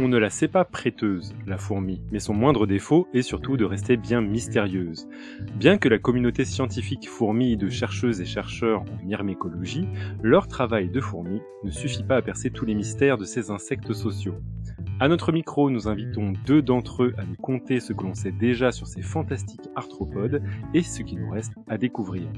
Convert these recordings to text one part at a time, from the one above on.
On ne la sait pas prêteuse, la fourmi, mais son moindre défaut est surtout de rester bien mystérieuse. Bien que la communauté scientifique fourmille de chercheuses et chercheurs en myrmécologie, leur travail de fourmi ne suffit pas à percer tous les mystères de ces insectes sociaux. À notre micro, nous invitons deux d'entre eux à nous conter ce que l'on sait déjà sur ces fantastiques arthropodes et ce qui nous reste à découvrir.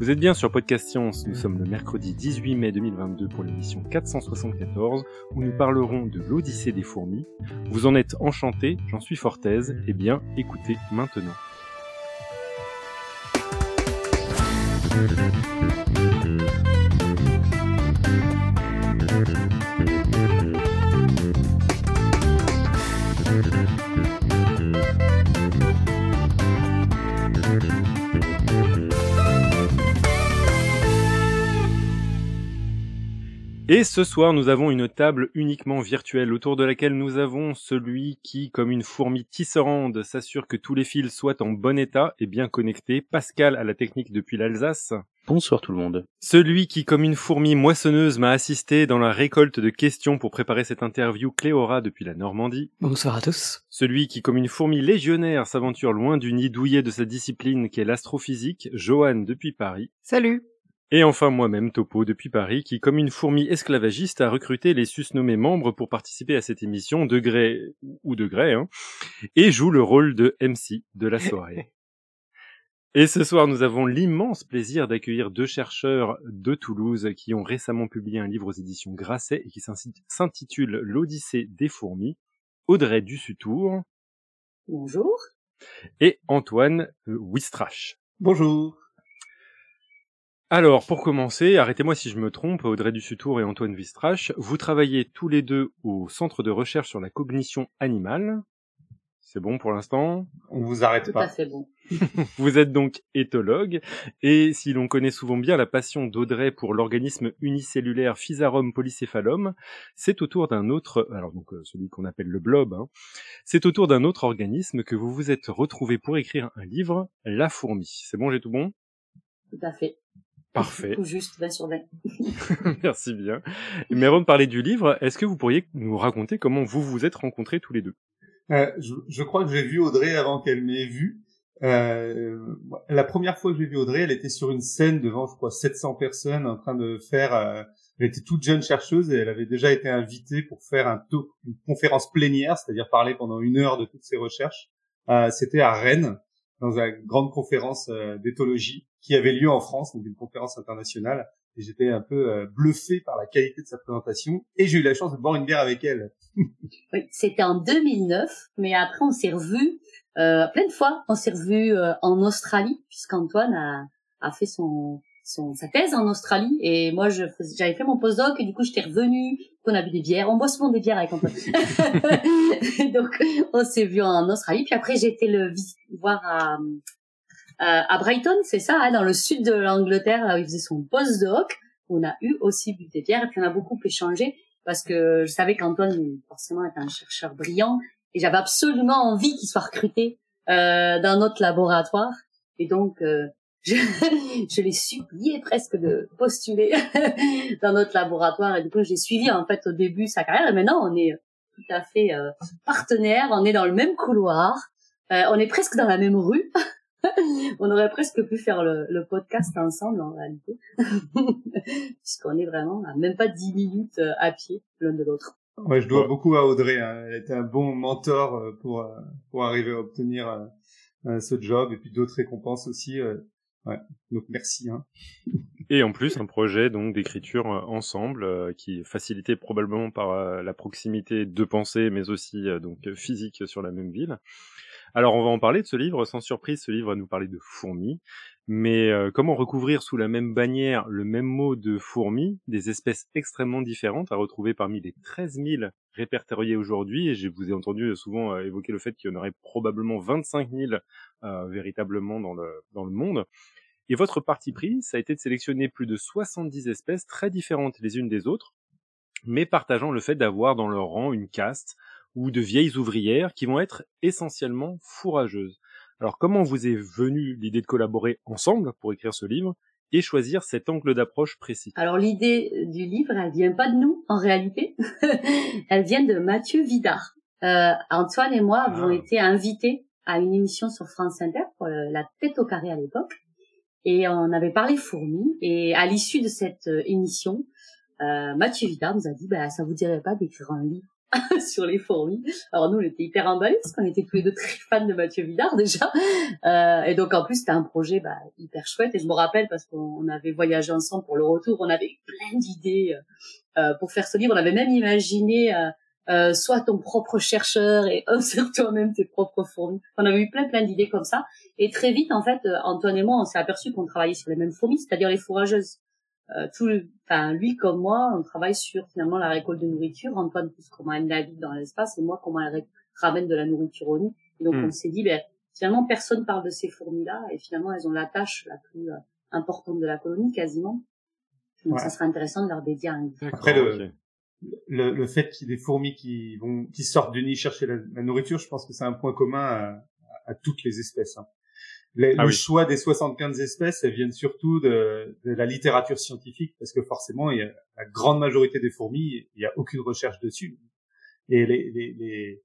Vous êtes bien sur Podcast Science, nous sommes le mercredi 18 mai 2022 pour l'émission 474 où nous parlerons de l'Odyssée des fourmis. Vous en êtes enchanté, j'en suis fort aise, eh bien écoutez maintenant. Et ce soir, nous avons une table uniquement virtuelle autour de laquelle nous avons celui qui, comme une fourmi tisserande, s'assure que tous les fils soient en bon état et bien connectés, Pascal à la technique depuis l'Alsace. Bonsoir tout le monde. Celui qui, comme une fourmi moissonneuse, m'a assisté dans la récolte de questions pour préparer cette interview, Cléora depuis la Normandie. Bonsoir à tous. Celui qui, comme une fourmi légionnaire, s'aventure loin du nid douillet de sa discipline qui est l'astrophysique, Johan depuis Paris. Salut. Et enfin moi-même, Topo, depuis Paris, qui, comme une fourmi esclavagiste, a recruté les susnommés membres pour participer à cette émission, de gré ou de gré, hein, et joue le rôle de MC de la soirée. Et ce soir, nous avons l'immense plaisir d'accueillir deux chercheurs de Toulouse qui ont récemment publié un livre aux éditions Grasset et qui s'intitule L'Odyssée des fourmis, Audrey Dussutour. Bonjour. Et Antoine Wistrache. Bonjour. Alors, pour commencer, arrêtez-moi si je me trompe, Audrey Dussutour et Antoine Wistrache, vous travaillez tous les deux au Centre de recherche sur la cognition animale. C'est bon pour l'instant? On vous arrête Tout pas. à fait bon. Vous êtes donc éthologue, et si l'on connaît souvent bien la passion d'Audrey pour l'organisme unicellulaire Physarum polycéphalum, c'est autour d'un autre, alors donc euh, celui qu'on appelle le blob, hein, c'est autour d'un autre organisme que vous vous êtes retrouvé pour écrire un livre, La fourmi. C'est bon, j'ai tout bon? Tout à fait. Parfait. Tout juste 20 sur 20. Merci bien. Mais avant de parler du livre, est-ce que vous pourriez nous raconter comment vous vous êtes rencontrés tous les deux? Euh, je, je crois que j'ai vu Audrey avant qu'elle m'ait vu. Euh, la première fois que j'ai vu Audrey, elle était sur une scène devant, je crois, 700 personnes en train de faire. euh, elle était toute jeune chercheuse et elle avait déjà été invitée pour faire un talk- une conférence plénière, c'est-à-dire parler pendant une heure de toutes ses recherches. Euh, C'était à Rennes, dans une grande conférence euh, d'éthologie qui avait lieu en France, donc une conférence internationale. Et j'étais un peu euh, bluffé par la qualité de sa présentation et j'ai eu la chance de boire une bière avec elle. Oui, c'était en 2009, mais après on s'est revus euh, plein de fois. On s'est revus euh, en Australie, puisqu'Antoine a, a fait son, son sa thèse en Australie et moi je j'avais fait mon postdoc et du coup j'étais revenue. On a bu des bières, on boit souvent des bières avec Antoine. Donc on s'est vu en Australie. Puis après j'ai été le voir à à à Brighton, c'est ça, hein, dans le sud de l'Angleterre, où il faisait son postdoc. On a eu aussi bu des bières et puis on a beaucoup échangé parce que je savais qu'Antoine forcément était un chercheur brillant et j'avais absolument envie qu'il soit recruté euh, dans notre laboratoire et donc euh, je, je l'ai supplié presque de postuler dans notre laboratoire et du coup j'ai suivi en fait au début sa carrière et maintenant on est tout à fait euh, partenaires, on est dans le même couloir, euh, on est presque dans la même rue. on aurait presque pu faire le, le podcast ensemble en réalité, puisqu'on est vraiment à même pas 10 minutes euh, à pied l'un de l'autre. Ouais, je dois beaucoup à Audrey. hein. Elle était un bon mentor euh, pour euh, pour arriver à obtenir ce job et puis d'autres récompenses aussi. Ouais. Donc merci. Hein. Et en plus, un projet donc d'écriture ensemble euh, qui est facilité probablement par euh, la proximité de pensée, mais aussi euh, donc physique sur la même ville. Alors, on va en parler de ce livre. Sans surprise, ce livre va nous parler de fourmis. Mais euh, comment recouvrir sous la même bannière le même mot de fourmis, des espèces extrêmement différentes à retrouver parmi les 13 000 répertoriées aujourd'hui? Et je vous ai entendu souvent euh, évoquer le fait qu'il y en aurait probablement 25 000 euh, véritablement dans le, dans le monde. Et votre parti pris, ça a été de sélectionner plus de 70 espèces très différentes les unes des autres, mais partageant le fait d'avoir dans leur rang une caste ou de vieilles ouvrières qui vont être essentiellement fourrageuses. Alors comment vous est venue l'idée de collaborer ensemble pour écrire ce livre et choisir cet angle d'approche précis? Alors l'idée du livre, elle vient pas de nous en réalité, elle vient de Mathieu Vidard. Euh, Antoine et moi avons ah. été invités à une émission sur France Inter pour la tête au carré à l'époque et on avait parlé fourmis et à l'issue de cette euh, émission, euh, Mathieu Vidard nous a dit bah ça vous dirait pas d'écrire un livre sur les fourmis. Alors nous, on était hyper emballés parce qu'on était tous les deux très fans de Mathieu Vidard déjà. Euh, et donc en plus, c'était un projet bah, hyper chouette. Et je me rappelle parce qu'on avait voyagé ensemble pour le retour, on avait plein d'idées euh, pour faire ce livre. On avait même imaginé euh, euh soit ton propre chercheur et observe toi-même tes propres fourmis. On avait eu plein plein d'idées comme ça. Et très vite, en fait, Antoine et moi, on s'est aperçu qu'on travaillait sur les mêmes fourmis, c'est-à-dire les fourrageuses. Euh, tout, enfin lui comme moi, on travaille sur finalement la récolte de nourriture. Antoine plus comment elle navigue dans l'espace et moi comment elle ramène de la nourriture au nid. Et donc hmm. on s'est dit, ben finalement personne parle de ces fourmis-là et finalement elles ont la tâche la plus euh, importante de la colonie quasiment. Donc ça serait intéressant de leur dédier un Après le, le, le, fait qu'il y ait des fourmis qui vont qui sortent du nid chercher la, nourriture, je pense que c'est un point commun à, à toutes les espèces. Hein. Ah le choix des 75 espèces, elles viennent surtout de, de, la littérature scientifique, parce que forcément, il y a, la grande majorité des fourmis, il n'y a aucune recherche dessus. Et les, les, les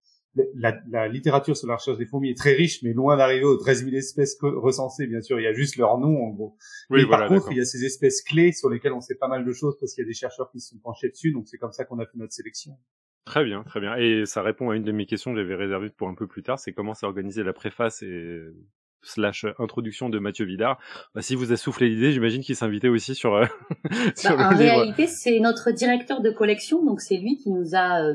la, la, littérature sur la recherche des fourmis est très riche, mais loin d'arriver aux 13 000 espèces recensées, bien sûr. Il y a juste leur nom, en gros. Oui, mais par contre, il y a ces espèces clés sur lesquelles on sait pas mal de choses parce qu'il y a des chercheurs qui se sont penchés dessus, donc c'est comme ça qu'on a fait notre sélection. Très bien, très bien. Et ça répond à une de mes questions que j'avais réservées pour un peu plus tard, c'est comment s'est organisée la préface et slash introduction de Mathieu Vidard. Bah, si vous a soufflé l'idée, j'imagine qu'il s'invitait aussi sur, euh, sur bah, En réalité, c'est notre directeur de collection, donc c'est lui qui nous a euh,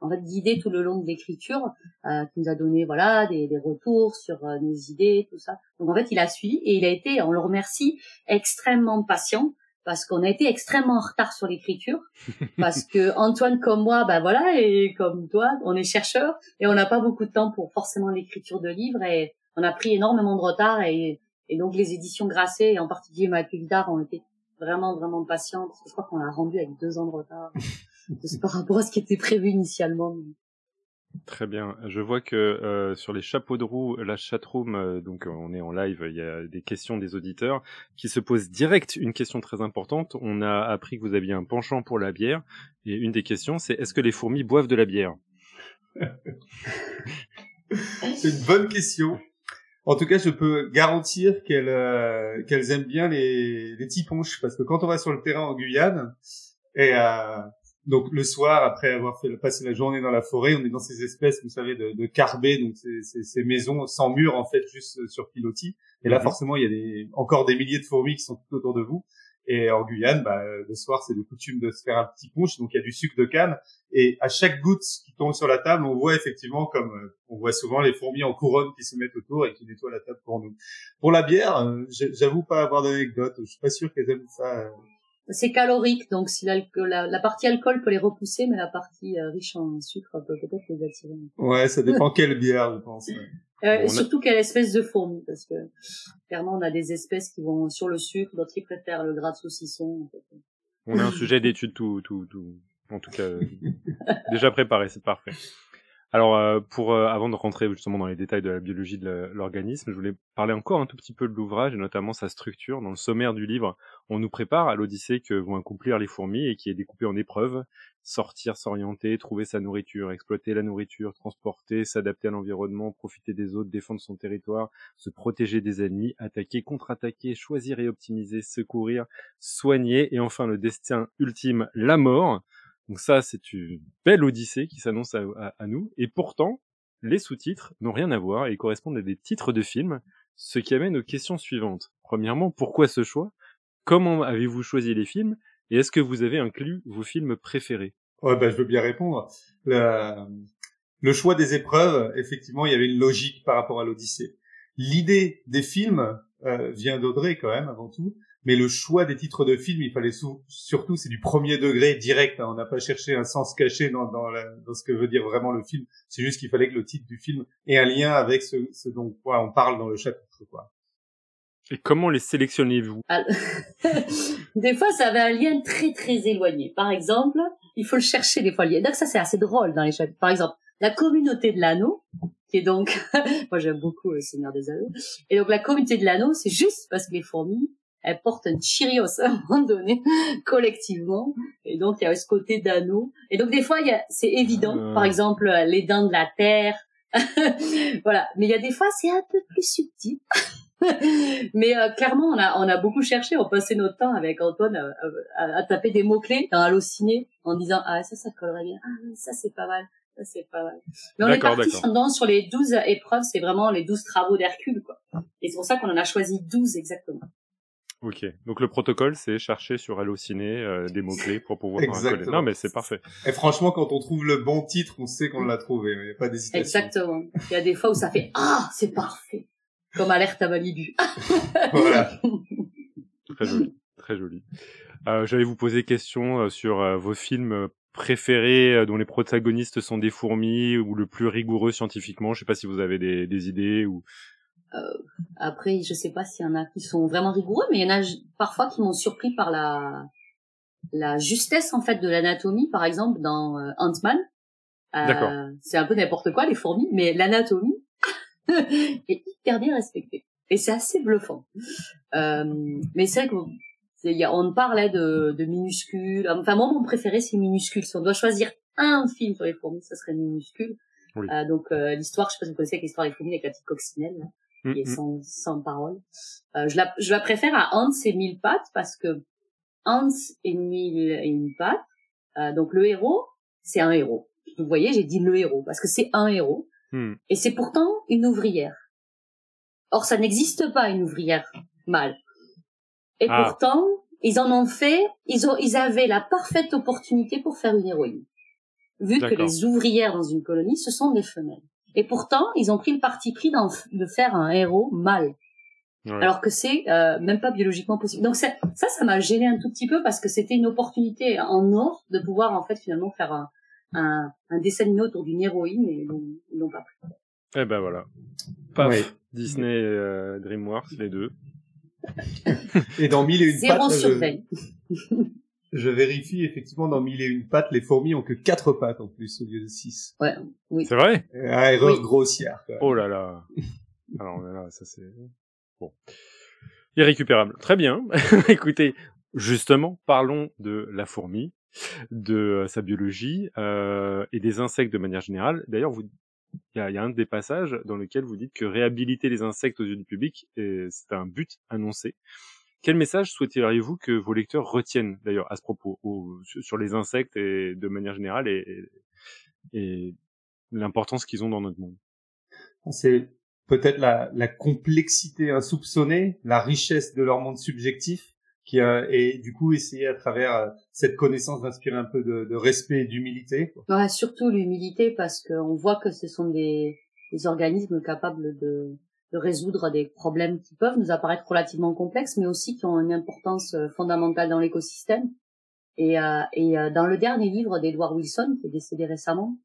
en fait guidé tout le long de l'écriture, euh, qui nous a donné voilà des, des retours sur euh, nos idées, tout ça. Donc en fait, il a suivi et il a été, on le remercie, extrêmement patient parce qu'on a été extrêmement en retard sur l'écriture, parce que Antoine comme moi, bah voilà, et comme toi, on est chercheur et on n'a pas beaucoup de temps pour forcément l'écriture de livres et on a pris énormément de retard et, et donc les éditions Grasset et en particulier Mathieu Vidard ont été vraiment vraiment patients parce que je crois qu'on l'a rendu avec deux ans de retard par rapport à ce qui était prévu initialement. Très bien. Je vois que euh, sur les chapeaux de roue, la chatroom, euh, donc on est en live, il y a des questions des auditeurs qui se posent direct une question très importante. On a appris que vous aviez un penchant pour la bière et une des questions c'est est-ce que les fourmis boivent de la bière? C'est une bonne question. En tout cas, je peux garantir qu'elles euh, qu'elles aiment bien les les tiponches parce que quand on va sur le terrain en Guyane et euh, donc le soir après avoir fait passer la journée dans la forêt, on est dans ces espèces, vous savez, de, de carbets, donc ces, ces, maisons sans mur en fait, juste sur pilotis. Et là, mhm. forcément, il y a des, encore des milliers de fourmis qui sont tout autour de vous. Et en Guyane, bah, le soir, c'est de coutume de se faire un petit punch, donc il y a du sucre de canne. Et à chaque goutte qui tombe sur la table, on voit effectivement, comme euh, on voit souvent, les fourmis en couronne qui se mettent autour et qui nettoient la table pour nous. Pour la bière, euh, j'avoue pas avoir d'anecdote. Je suis pas sûr qu'elles aiment ça. Euh. C'est calorique, donc si la, la, partie alcool peut les repousser, mais la partie riche en sucre peut peut-être les attirer. Ouais, ça dépend quelle bière, je pense. Euh, surtout quelle espèce de fourmi, parce que clairement on a des espèces qui vont sur le sucre, d'autres qui préfèrent le gras de saucisson. On a un sujet d'étude tout, tout, tout, en tout cas déjà préparé, c'est parfait. Alors, euh, pour euh, avant de rentrer justement dans les détails de la biologie de l'organisme, je voulais parler encore un tout petit peu de l'ouvrage et notamment sa structure. Dans le sommaire du livre, on nous prépare à l'odyssée que vont accomplir les fourmis et qui est découpée en épreuves sortir, s'orienter, trouver sa nourriture, exploiter la nourriture, transporter, s'adapter à l'environnement, profiter des autres, défendre son territoire, se protéger des ennemis, attaquer, contre-attaquer, choisir et optimiser, secourir, soigner et enfin le destin ultime, la mort. Donc ça, c'est une belle odyssée qui s'annonce à, nous. Et pourtant, les sous-titres n'ont rien à voir et correspondent à des titres de films, ce qui amène aux questions suivantes. Premièrement, pourquoi ce choix? Comment avez-vous choisi les films Et est-ce que vous avez inclus vos films préférés? Ouais, bah, je veux bien répondre. Le, choix des épreuves, effectivement, il y avait une logique par rapport à l'Odyssée. L'idée des films euh, vient d'Audrey quand même, avant tout mais le choix des titres de films, il fallait surtout, c'est du premier degré direct. Hein. On n'a pas cherché un sens caché dans, dans, dans, ce que veut dire vraiment le film. C'est juste qu'il fallait que le titre du film ait un lien avec ce, ce dont quoi, on parle dans le chapitre. Quoi. Et comment les sélectionnez-vous? Des fois, ça avait un lien très très éloigné. Par exemple, il faut le chercher des fois. Donc ça, c'est assez drôle dans les chapitres. Par exemple, la communauté de l'anneau, qui est donc, moi j'aime beaucoup le Seigneur des Anneaux. Et donc la communauté de l'anneau, c'est juste parce que les fourmis elles portent un Cheerios à un moment donné, collectivement. Et donc, il y a ce côté d'anneau. Et donc, des fois, c'est évident. Euh. Par exemple, les dents de la terre. voilà. Mais il y a des fois, c'est un peu plus subtil. Mais euh, clairement, on a, on a beaucoup cherché. On passait notre temps avec Antoine à, à, taper des mots-clés dans Allociné en disant « Ah, ça, ça collerait bien. Ah, ça, c'est pas mal. Ça, c'est pas mal. » Mais on est parti sur les 12 épreuves. C'est vraiment les 12 travaux d'Hercule, quoi. Et c'est pour ça qu'on en a choisi 12 exactement. Ok, donc le protocole, c'est chercher sur Allociné euh, des mots-clés pour pouvoir coller. Non, mais c'est parfait. Et franchement, quand on trouve le bon titre, on sait qu'on l'a trouvé, il n'y a pas d'hésitation. Exactement. Il y a des fois où ça fait « Ah, c'est parfait !» Comme alerte à Malibu. voilà. Très joli, très joli. Euh, J'allais vous poser question euh, sur euh, vos films préférés euh, dont les protagonistes sont des fourmis ou le plus rigoureux scientifiquement. Je sais pas si vous avez des, des idées ou. Euh, après, je sais pas s'il y en a qui sont vraiment rigoureux, mais il y en a parfois qui m'ont surpris par la la justesse en fait de l'anatomie, par exemple dans euh, Ant-Man. Euh, c'est un peu n'importe quoi les fourmis, mais l'anatomie est hyper bien respectée et c'est assez bluffant. Euh, mais c'est vrai que on parlait de, de minuscules. Enfin moi mon préféré c'est minuscule. Si on doit choisir un film sur les fourmis, ça serait minuscule. Euh, donc euh, l'histoire, je sais pas si vous connaissez l'histoire des fourmis avec la petite coccinelle. Là et sans, sans parole. Euh, je, la, je la préfère à Hans et Mille pattes parce que Hans et Mille et une patte, euh, donc le héros, c'est un héros. Vous voyez, j'ai dit le héros parce que c'est un héros hmm. et c'est pourtant une ouvrière. Or, ça n'existe pas une ouvrière mâle. Et ah. pourtant, ils en ont fait, ils, ont, ils avaient la parfaite opportunité pour faire une héroïne. Vu que les ouvrières dans une colonie, ce sont des femelles. Et pourtant, ils ont pris le parti pris de faire un héros mâle. Alors que c'est euh, même pas biologiquement possible. Donc ça, ça, ça m'a gêné un tout petit peu parce que c'était une opportunité en or de pouvoir en fait finalement faire un, un, un dessin animé autour d'une héroïne et ils l'ont pas pris. Eh ben voilà. Paf. Disney euh, DreamWorks, les deux. et dans mille et une Zéro pattes, sur je vérifie effectivement dans mille et une pattes, les fourmis ont que quatre pattes en plus au lieu de six. Ouais, oui. C'est vrai? Ah, Erreur grossière. Oh là là. Alors là, ça c'est bon. Irrécupérable. Très bien. Écoutez, justement, parlons de la fourmi, de euh, sa biologie euh, et des insectes de manière générale. D'ailleurs, vous il y a, y a, un des passages dans lequel vous dites que réhabiliter les insectes aux yeux du public, c'est un but annoncé. Quel message souhaiteriez-vous que vos lecteurs retiennent d'ailleurs à ce propos, sur les insectes et de manière générale et, et l'importance qu'ils ont dans notre monde? C'est peut-être la, la, complexité insoupçonnée, la richesse de leur monde subjectif, et du coup essayer à travers euh, cette connaissance d'inspirer un peu de, de respect et d'humilité. Ouais, surtout l'humilité parce qu'on voit que ce sont des, des organismes capables de de résoudre des problèmes qui peuvent nous apparaître relativement complexes, mais aussi qui ont une importance euh, fondamentale dans l'écosystème. Et, euh, et euh, dans le dernier livre d'Edward Wilson, qui est décédé récemment,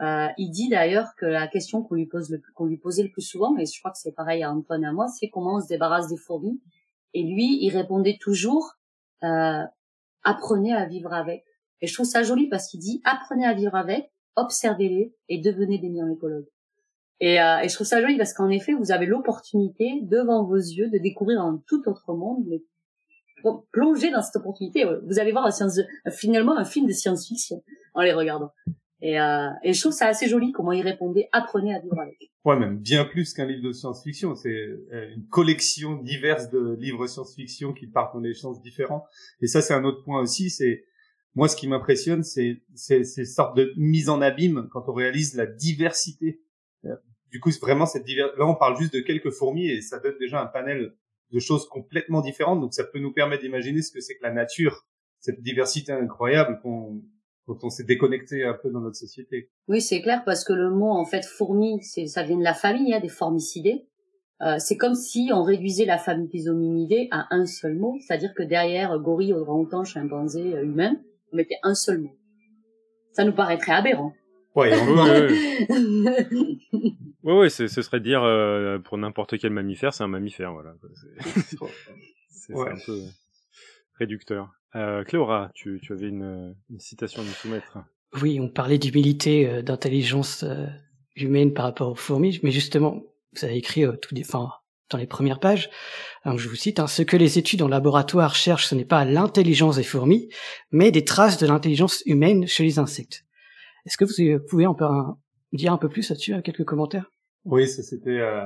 il dit d'ailleurs que la question qu'on lui pose le qu'on lui posait le plus souvent, et je crois que c'est pareil à Antoine et à moi, c'est comment on se débarrasse des fourmis. Et lui, il répondait toujours euh, apprenez à vivre avec. Et je trouve ça joli parce qu'il dit apprenez à vivre avec, observez-les et devenez des myécologues. Et, euh, et je trouve ça joli parce qu'en effet, vous avez l'opportunité devant vos yeux de découvrir un tout autre monde, mais plonger dans cette opportunité. Vous allez voir un science, finalement un film de science-fiction en les regardant. Et, euh, et je trouve ça assez joli comment il répondait apprenez à vivre avec. Ouais, même bien plus qu'un livre de science-fiction. C'est euh, une collection diverse de livres science-fiction qui partent dans des sens différents. Et ça, c'est un autre point aussi. C'est moi, ce qui m'impressionne, c'est ces sortes de mise en abîme quand on réalise la diversité du coup, vraiment cette diversité. Là, on parle juste de quelques fourmis et ça donne déjà un panel de choses complètement différentes. Donc, ça peut nous permettre d'imaginer ce que c'est que la nature, cette diversité incroyable qu'on dont on s'est déconnecté un peu dans notre société. Oui, c'est clair parce que le mot en fait fourmi, c'est ça vient de la famille, hein, des formicidés. Euh, c'est comme si on réduisait la famille des hominidés à un seul mot, c'est-à-dire que derrière gorille, orang-outan, chimpanzé, euh, humain, on mettait un seul mot. Ça nous paraîtrait aberrant. Ouais, oui, oui, ce serait dire euh, pour n'importe quel mammifère, c'est un mammifère, voilà. C'est un peu réducteur. Euh, Cléora, tu, tu avais une, une, citation à nous soumettre. Oui, on parlait d'humilité, euh, d'intelligence euh, humaine par rapport aux fourmis, mais justement, vous avez écrit tout des, enfin, dans les premières pages. Alors, je vous cite, hein, ce que les études en laboratoire cherchent, ce n'est pas l'intelligence des fourmis, mais des traces de l'intelligence humaine chez les insectes. Est-ce que vous pouvez en dire un peu plus là-dessus, avec quelques commentaires? Oui, ça c'était euh,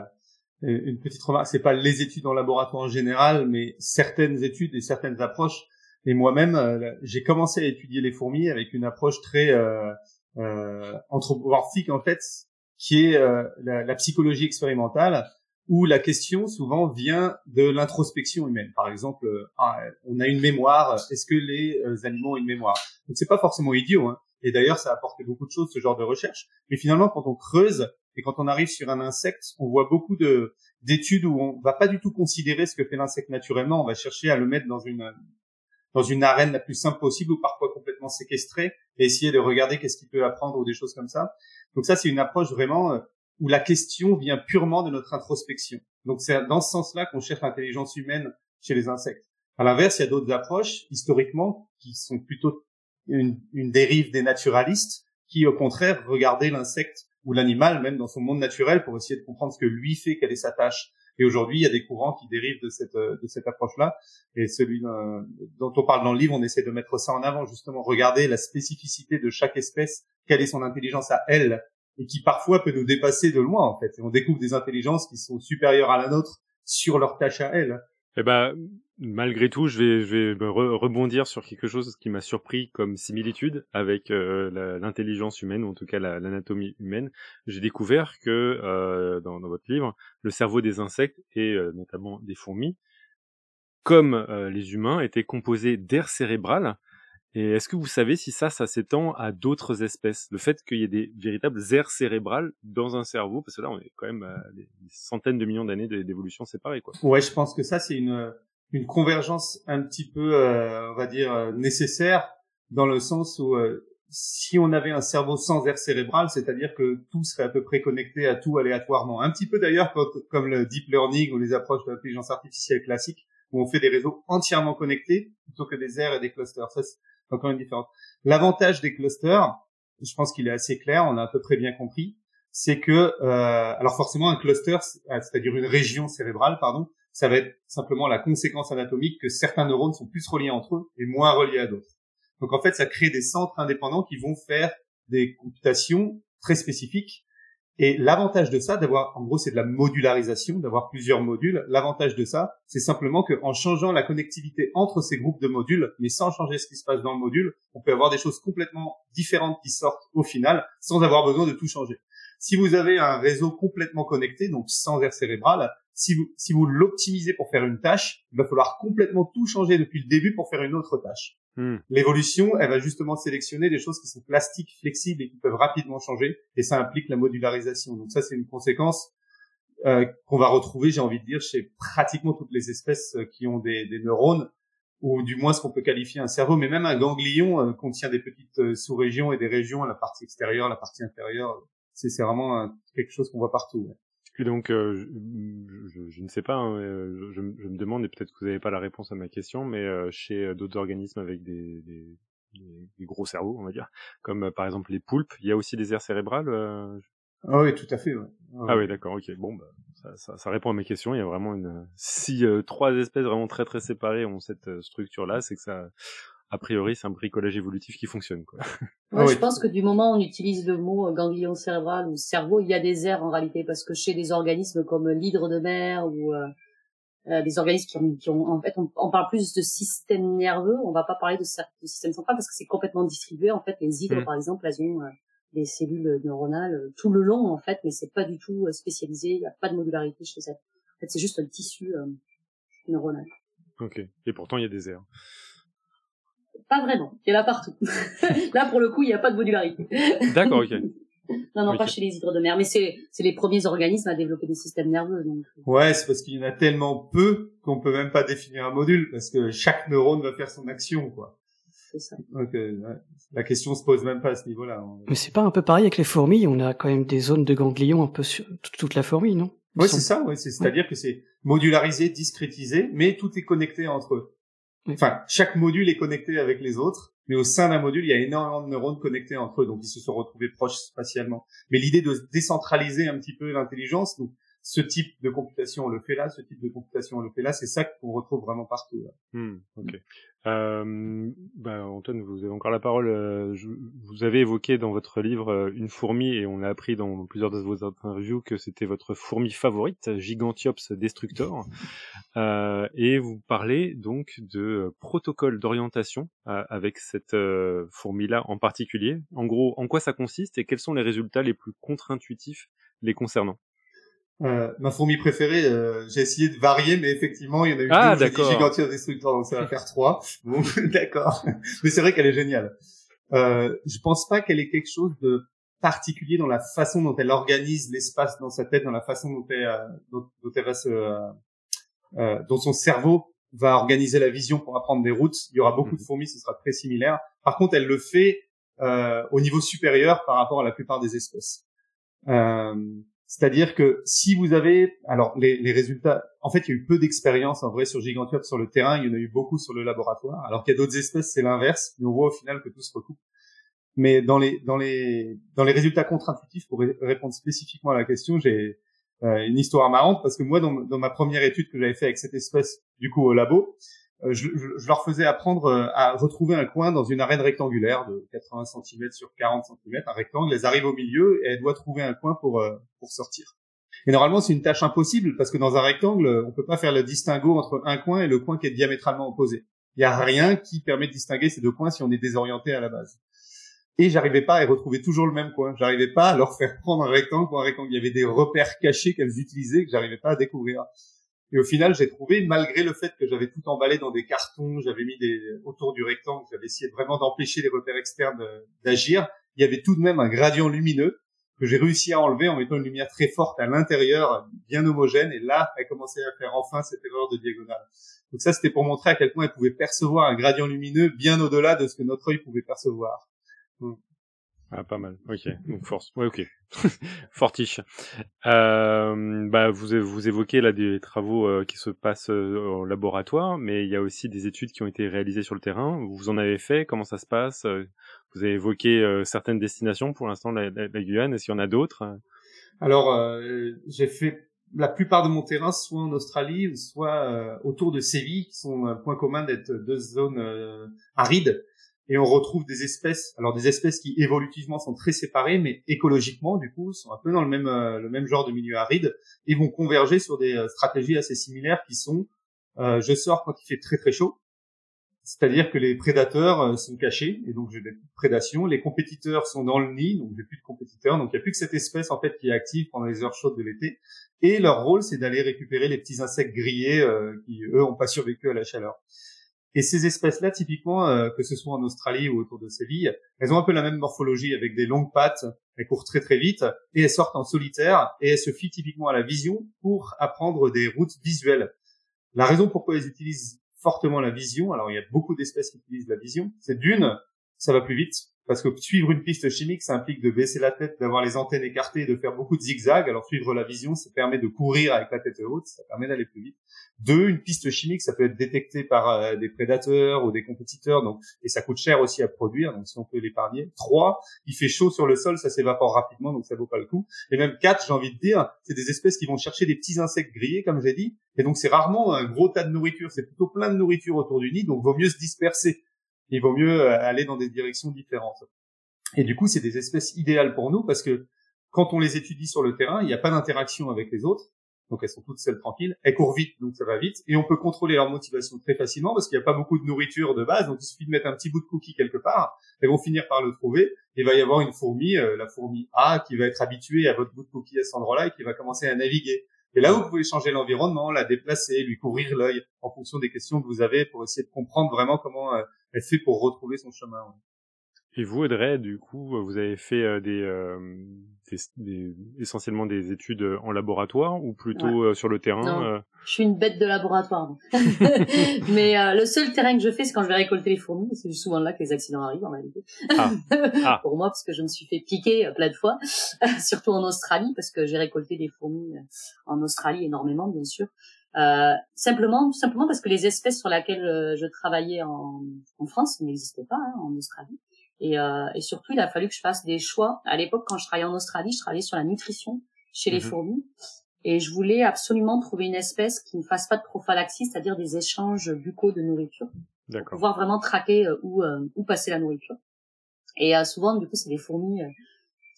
une petite remarque. C'est pas les études en laboratoire en général, mais certaines études et certaines approches. Et moi-même, euh, j'ai commencé à étudier les fourmis avec une approche très euh, euh anthropomorphique en fait, qui est la, la psychologie expérimentale où la question souvent vient de l'introspection humaine. Par exemple, euh, ah, on a une mémoire, est-ce que les euh, animaux ont une mémoire? Donc c'est pas forcément idiot, hein. et d'ailleurs ça a apporté beaucoup de choses ce genre de recherche. Mais finalement, quand on creuse et quand on arrive sur un insecte, on voit beaucoup de d'études où on va pas du tout considérer ce que fait l'insecte naturellement, on va chercher à le mettre dans une dans une arène la plus simple possible ou parfois complètement séquestrée et essayer de regarder qu'est-ce qu'il peut apprendre ou des choses comme ça. Donc ça, c'est une approche vraiment euh, où la question vient purement de notre introspection. Donc c'est dans ce sens-là qu'on cherche l'intelligence humaine chez les insectes. À l'inverse, il y a d'autres approches historiquement qui sont plutôt une, une, dérive des naturalistes qui au contraire regardaient l'insecte ou l'animal même dans son monde naturel pour essayer de comprendre ce que lui fait, quelle est sa tâche. Et aujourd'hui, il y a des courants qui dérivent de cette de cette approche-là. Et celui euh, dont on parle dans le livre, on essaie de mettre ça en avant justement, regarder la spécificité de chaque espèce, quelle est son intelligence à elle, et qui parfois peut nous dépasser de loin en fait. Et on découvre des intelligences qui sont supérieures à la nôtre sur leur tâche à elles. Eh ben, malgré tout, je vais, je vais rebondir sur quelque chose qui m'a surpris comme similitude avec euh, l'intelligence humaine, ou en tout cas l'anatomie humaine. J'ai découvert que euh, dans, votre livre, le cerveau des insectes et euh, notamment des fourmis, comme euh, les humains, était composé d'air cérébral et est-ce que vous savez si ça, ça s'étend à d'autres espèces? Le fait qu'il y ait des véritables aires cérébrales dans un cerveau, parce que là, on est quand même à des centaines de millions d'années d'évolution séparées, quoi. Ouais, je pense que ça, c'est une une convergence un petit peu, euh, on va dire, euh, nécessaire dans le sens où euh, si on avait un cerveau sans aire cérébrale, c'est-à-dire que tout serait à peu près connecté à tout aléatoirement. Un petit peu d'ailleurs comme le deep learning ou les approches de l'intelligence artificielle classique, où on fait des réseaux entièrement connectés plutôt que des aires et des clusters. Ça, encore une différence. L'avantage des clusters, je pense qu'il est assez clair, on a à peu près bien compris, c'est que, euh, alors forcément, un cluster, c'est-à-dire une région cérébrale, pardon, ça va être simplement la conséquence anatomique que certains neurones sont plus reliés entre eux et moins reliés à d'autres. Donc en fait, ça crée des centres indépendants qui vont faire des computations très spécifiques et l'avantage de ça, d'avoir, en gros, c'est de la modularisation, d'avoir plusieurs modules. L'avantage de ça, c'est simplement qu'en changeant la connectivité entre ces groupes de modules, mais sans changer ce qui se passe dans le module, on peut avoir des choses complètement différentes qui sortent au final, sans avoir besoin de tout changer. Si vous avez un réseau complètement connecté, donc sans air cérébral, si vous, si vous l'optimisez pour faire une tâche, il va falloir complètement tout changer depuis le début pour faire une autre tâche. Hmm. L'évolution, elle va justement sélectionner des choses qui sont plastiques, flexibles et qui peuvent rapidement changer, et ça implique la modularisation. Donc ça, c'est une conséquence euh, qu'on va retrouver, j'ai envie de dire, chez pratiquement toutes les espèces euh, qui ont des, des neurones, ou du moins ce qu'on peut qualifier un cerveau, mais même un ganglion euh, contient des petites euh, sous-régions et des régions, la partie extérieure, la partie intérieure. C'est vraiment quelque chose qu'on voit partout. Et donc, euh, je, je, ne sais pas, hein, je, je, me demande, et peut-être que vous n'avez pas la réponse à ma question, mais euh, chez euh, d'autres organismes avec des, des, des, gros cerveaux, on va dire, comme par exemple les poulpes, il y a aussi des aires cérébrales Ah oui, tout à fait. Ouais. Ah oui, d'accord, ok. Bon, bah, ça, ça, ça, répond à mes questions. Il y a vraiment une... Si trois espèces vraiment très très séparées ont cette structure-là, c'est que ça a priori, c'est un bricolage évolutif qui fonctionne. Quoi. Moi, je pense que du moment où on utilise le mot euh, ganglion cérébral ou cerveau, il y a des aires en réalité, parce que chez des organismes comme l'hydre de mer ou euh, euh des organismes qui ont, qui ont en fait, on, parle plus de système nerveux, on va pas parler de, de système central parce que c'est complètement distribué. En fait, les hydres, mm. par exemple, elles ont euh, des cellules neuronales tout le long, en fait, mais c'est pas du tout spécialisé, il n'y a pas de modularité chez elles. En fait, c'est juste un tissu neuronal. Ok. Et pourtant, il y a des aires. Pas vraiment. Il y en a partout. Là, pour le coup, il n'y a pas de modularité. D'accord, ok. Non, non, pas chez les hydres de mer, mais c'est, c'est les premiers organismes à développer des systèmes nerveux. Donc. Euh. Ouais, c'est parce qu'il y en a tellement peu qu'on peut même pas définir un module, parce que chaque neurone va faire son action, quoi. C'est ça. Donc, euh, la question se pose même pas à ce niveau-là. Mais c'est pas un peu pareil avec les fourmis, on a quand même des zones de ganglions un peu sur toute la fourmi, non? Oui, c'est ça, ouais, c'est-à-dire que c'est modularisé, discrétisé, mais tout est connecté entre eux. Enfin, chaque module est connecté avec les autres, mais au sein d'un module, il y a énormément de neurones connectés entre eux, donc ils se sont retrouvés proches spatialement. Mais l'idée de décentraliser un petit peu l'intelligence, donc ce type de computation on le fait là, ce type de computation on le fait là, c'est ça qu'on retrouve vraiment partout. Hmm, ok. Euh, bah, Antoine, vous avez encore la parole. Euh, vous avez évoqué dans votre livre euh, une fourmi et on a appris dans plusieurs de vos interviews que c'était votre fourmi favorite, Gigantiops destructor. Euh, et vous parlez donc de protocole d'orientation avec cette fourmi-là en particulier. En gros, en quoi ça consiste et quels sont les résultats les plus contre-intuitifs les concernant? Euh, ma fourmi préférée, euh, j'ai essayé de varier, mais effectivement, il y en a eu ah, deux, Gigantia Destructor, donc ça va faire trois. Bon, d'accord. Mais c'est vrai qu'elle est géniale. Euh, je pense pas qu'elle ait quelque chose de particulier dans la façon dont elle organise l'espace dans sa tête, dans la façon dont elle, euh, dont, elle va se, euh, dont son cerveau va organiser la vision pour apprendre des routes. Il y aura beaucoup de mhm. fourmis, ce sera très similaire. Par contre, elle le fait au niveau supérieur par rapport à la plupart des espèces. Euh, c'est-à-dire que si vous avez, alors les, les, résultats, en fait, il y a eu peu d'expérience en vrai sur Gigantiops sur le terrain, il y en a eu beaucoup sur le laboratoire. Alors qu'il y a d'autres espèces, c'est l'inverse, mais on voit au final que tout se recoupe. Mais dans les dans les dans les résultats contre-intuitifs, pour répondre spécifiquement à la question, j'ai euh, une histoire marrante parce que moi, dans, dans ma première étude que j'avais fait avec cette espèce, du coup au labo, je, je, leur faisais apprendre euh, à retrouver un coin dans une arène rectangulaire de 80 cm sur 40 cm, un rectangle. Elles arrivent au milieu et elles doivent trouver un coin pour euh, pour sortir. Et normalement, c'est une tâche impossible parce que dans un rectangle, on peut pas faire le distinguo entre un coin et le coin qui est diamétralement opposé. Il y a rien qui permet de distinguer ces deux coins si on est désorienté à la base. Et j'arrivais pas à retrouver toujours le même coin. J'arrivais pas à leur faire prendre un rectangle pour un rectangle. Il y avait des repères cachés qu'elles utilisaient que j'arrivais pas à découvrir. Et au final, j'ai trouvé, malgré le fait que j'avais tout emballé dans des cartons, j'avais mis des autour du rectangle, j'avais essayé vraiment d'empêcher les repères externes d'agir, il y avait tout de même un gradient lumineux que j'ai réussi à enlever en mettant une lumière très forte à l'intérieur, bien homogène, et là, elle commençait à faire enfin cette erreur de diagonale. Donc ça, c'était pour montrer à quel point elle pouvait percevoir un gradient lumineux bien au-delà de ce que notre œil pouvait percevoir. Ah, pas mal. Ok. Donc force. Ouais, ok. Fortiche. Euh, bah, vous, vous évoquez là des travaux euh, qui se passent euh, au laboratoire, mais il y a aussi des études qui ont été réalisées sur le terrain. Vous en avez fait? Comment ça se passe? Euh, Vous avez évoqué certaines destinations pour l'instant, la, la, la, Guyane. Est-ce qu'il y en a d'autres? Alors, j'ai fait la plupart de mon terrain soit en Australie, soit autour de Séville, qui sont un point commun d'être deux zones arides et on retrouve des espèces, alors des espèces qui évolutivement sont très séparées, mais écologiquement du coup sont un peu dans le même euh, le même genre de milieu aride et vont converger sur des euh, stratégies assez similaires qui sont euh, je sors quand il fait très très chaud, c'est-à-dire que les prédateurs sont cachés et donc j'ai des prédations, les compétiteurs sont dans le nid donc j'ai plus de compétiteurs. Donc il n'y a plus que cette espèce en fait qui est active pendant les heures chaudes de l'été. Et leur rôle c'est d'aller récupérer les petits insectes grillés qui eux ont pas survécu à la chaleur. Et ces espèces-là, typiquement, euh, que ce soit en Australie ou autour de Séville, elles ont un peu la même morphologie avec des longues pattes, elles courent très très vite et elles sortent en solitaire et elles se fient typiquement à la vision pour apprendre des routes visuelles. La raison pourquoi elles utilisent fortement la vision, alors il y a beaucoup d'espèces qui utilisent la vision, c'est d'une, ça va plus vite, parce que suivre une piste chimique, ça implique de baisser la tête, d'avoir les antennes écartées, de faire beaucoup de zigzags. Alors suivre la vision, ça permet de courir avec la tête haute, ça permet d'aller plus vite. Deux, une piste chimique, ça peut être détecté par euh, des prédateurs ou des compétiteurs, donc et ça coûte cher aussi à produire, donc si on peut l'épargner. Trois, il fait chaud sur le sol, ça s'évapore rapidement, donc ça vaut pas le coup. Et même quatre, j'ai envie de dire, c'est des espèces qui vont chercher des petits insectes grillés, comme j'ai dit, et donc c'est rarement un gros tas de nourriture, c'est plutôt plein de nourriture autour du nid, donc vaut mieux se disperser il vaut mieux euh, aller dans des directions différentes. Et du coup, c'est des espèces idéales pour nous parce que quand on les étudie sur le terrain, il n'y a pas d'interaction avec les autres. Donc elles sont toutes seules tranquilles. Elles courent vite, donc ça va vite. Et on peut contrôler leur motivation très facilement parce qu'il n'y a pas beaucoup de nourriture de base. Donc il suffit de mettre un petit bout de cookie quelque part. Elles vont finir par le trouver. Il va y avoir une fourmi, euh, la fourmi A, qui va être habituée à votre bout de cookie à cet endroit-là et qui va commencer à naviguer. Et là, vous pouvez changer l'environnement, la déplacer, lui couvrir l'œil en fonction des questions que vous avez pour essayer de comprendre vraiment comment euh, elle fait pour retrouver son chemin. Et vous, Audrey, du coup, vous avez fait euh, des, euh, des, des, essentiellement des études en laboratoire ou plutôt euh, sur le terrain non, Je suis une bête de laboratoire. Mais le seul terrain que je fais, c'est quand je vais récolter les fourmis. C'est souvent là que les accidents arrivent en réalité. Ah. Ah. Pour moi, parce que je me suis fait piquer plein de fois, surtout en Australie, parce que j'ai récolté des fourmis en Australie énormément, bien sûr. Euh, simplement, simplement parce que les espèces sur lesquelles je travaillais en, en France n'existaient pas hein, en Australie. Et, euh, et, surtout, il a fallu que je fasse des choix. À l'époque, quand je travaillais en Australie, je travaillais sur la nutrition chez les mhm. fourmis. Et je voulais absolument trouver une espèce qui ne fasse pas de prophylaxie, c'est-à-dire des échanges buccaux de nourriture. Pour pouvoir vraiment traquer où, où passer la nourriture. Et souvent, du coup, c'est des fourmis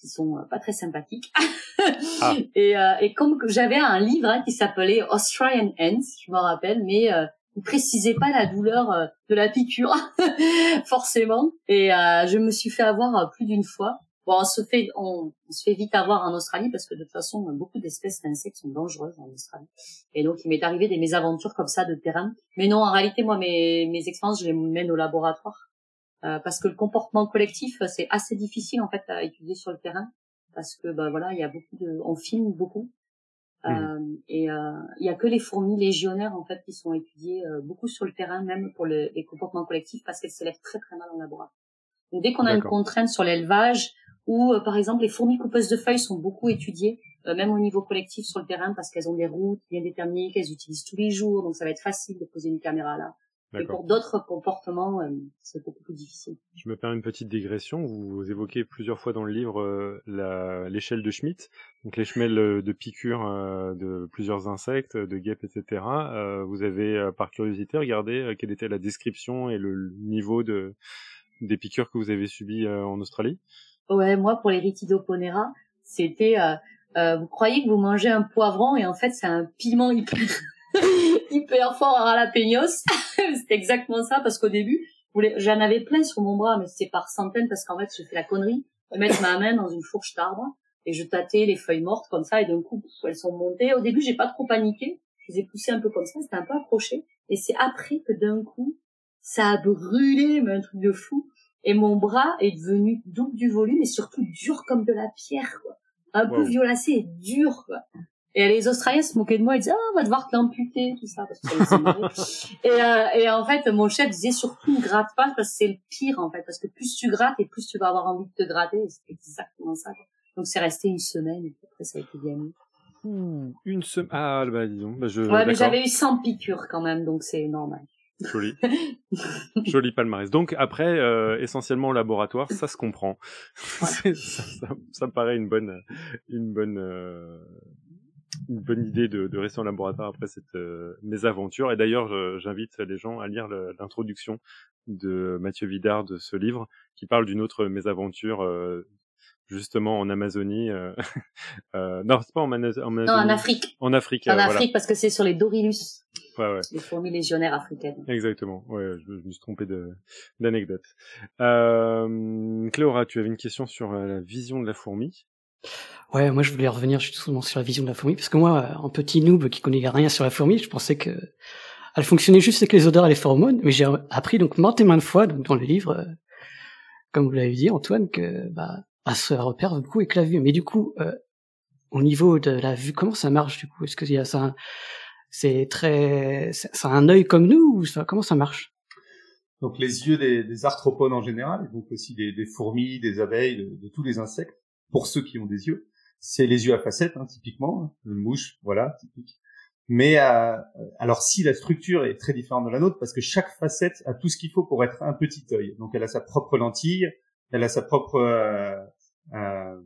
qui sont pas très sympathiques. ah. et, et, comme j'avais un livre hein, qui s'appelait Australian Ants, je me rappelle, mais ne précisait pas la douleur euh, de la piqûre, forcément. Et euh, je me suis fait avoir euh, plus d'une fois. Bon, on se fait, on, se fait vite avoir en Australie parce que de toute façon, beaucoup d'espèces d'insectes sont dangereuses en Australie. Et donc, il m'est arrivé des mésaventures comme ça de terrain. Mais non, en réalité, moi, mes, mes expériences, je les mène au laboratoire. Parce que le comportement collectif, c'est assez difficile, en fait, à étudier sur le terrain. Parce que, bah, voilà, il y a beaucoup de, on filme beaucoup. Mmh. Euh, et euh, il y a que les fourmis légionnaires en fait qui sont étudiées euh, beaucoup sur le terrain, même pour le, les comportements collectifs, parce qu'elles s'élèvent très très mal en laboratoire. Donc dès qu'on a une contrainte sur l'élevage, ou par exemple les fourmis coupeuses de feuilles sont beaucoup étudiées, même au niveau collectif sur le terrain, parce qu'elles ont des routes bien déterminées, qu'elles utilisent tous les jours, donc ça va être facile de poser une caméra là. Et pour d'autres comportements, euh, c'est beaucoup plus difficile. Je me permets une petite digression. Vous évoquez plusieurs fois dans le livre euh, l'échelle de Schmitt, donc l'échelle euh, de piqûres de plusieurs insectes, de guêpes, etc. vous avez, par curiosité, regardé quelle était la description et le niveau de des piqûres que vous avez subies en Australie? Ouais, moi pour les Ritidoponera, c'était vous croyez que vous mangez un poivron et en fait c'est un piment hyper hyper fort à la peignos. c'était exactement ça parce qu'au début, j'en avais plein sur mon bras, mais c'était par centaines parce qu'en fait, j'ai fait la connerie de mettre ma main dans une fourche d'arbre et je tâtais les feuilles mortes comme ça et d'un coup, elles sont montées. Au début, j'ai pas trop paniqué. Je les ai poussées un peu comme ça, c'était un peu accroché. Et c'est après que d'un coup, ça a brûlé, mais un truc de fou. Et mon bras est devenu double du volume et surtout dur comme de la pierre, quoi. Un peu violacé et dur, quoi. Et les Australiens se moquaient de moi, ils disaient, ah, on va devoir te l'amputer, tout ça. Parce que et, euh, et en fait, mon chef disait surtout ne gratte pas parce que c'est le pire, en fait. Parce que plus tu grattes et plus tu vas avoir envie de te gratter. C'est exactement ça. Donc c'est resté une semaine et après ça a été gagné. une semaine. Ah, bah dis donc. Bah, je... Ouais, mais j'avais eu 100 piqûres quand même, donc c'est normal. Joli. Joli palmarès. Donc après, euh, essentiellement au laboratoire, ça se comprend. ça, ça, ça, me paraît une bonne, une bonne, euh, une bonne idée de, de, rester en laboratoire après cette euh, mésaventure. Et d'ailleurs, j'invite les gens à lire l'introduction de Mathieu Vidard de ce livre, qui parle d'une autre mésaventure euh, justement en Amazonie. Euh, euh non, c'est pas en, Amazonie. Non, en Afrique. En Afrique. En Afrique, parce que c'est sur les Dorilus. Ouais, ouais. Les fourmis légionnaires africaines. Exactement. Ouais, je, me suis trompé d'anecdote. Euh, Cléora, tu avais une question sur la vision de la fourmi. Ouais, moi je voulais revenir justement sur la vision de la fourmi, parce que moi, un petit noob qui connaît rien sur la fourmi, je pensais que elle fonctionnait juste avec les odeurs et les phéromones, mais j'ai appris donc maintes et maintes fois donc dans le livre, euh, comme vous l'avez dit Antoine, que bah elle se repère beaucoup avec la vue. Mais du coup, euh, au niveau de la vue, comment ça marche du coup? Est-ce que C'est très, ça a un œil comme nous ou ça Comment ça marche? Donc les yeux des, des, arthropodes en général, donc aussi des, fourmis, des abeilles, de tous les insectes, pour ceux qui ont des yeux c'est les yeux à facettes, hein, typiquement, le mouche, voilà, typique. Mais euh, alors si la structure est très différente de la nôtre, parce que chaque facette a tout ce qu'il faut pour être un petit œil. Donc elle a sa propre lentille, elle a sa propre euh, euh,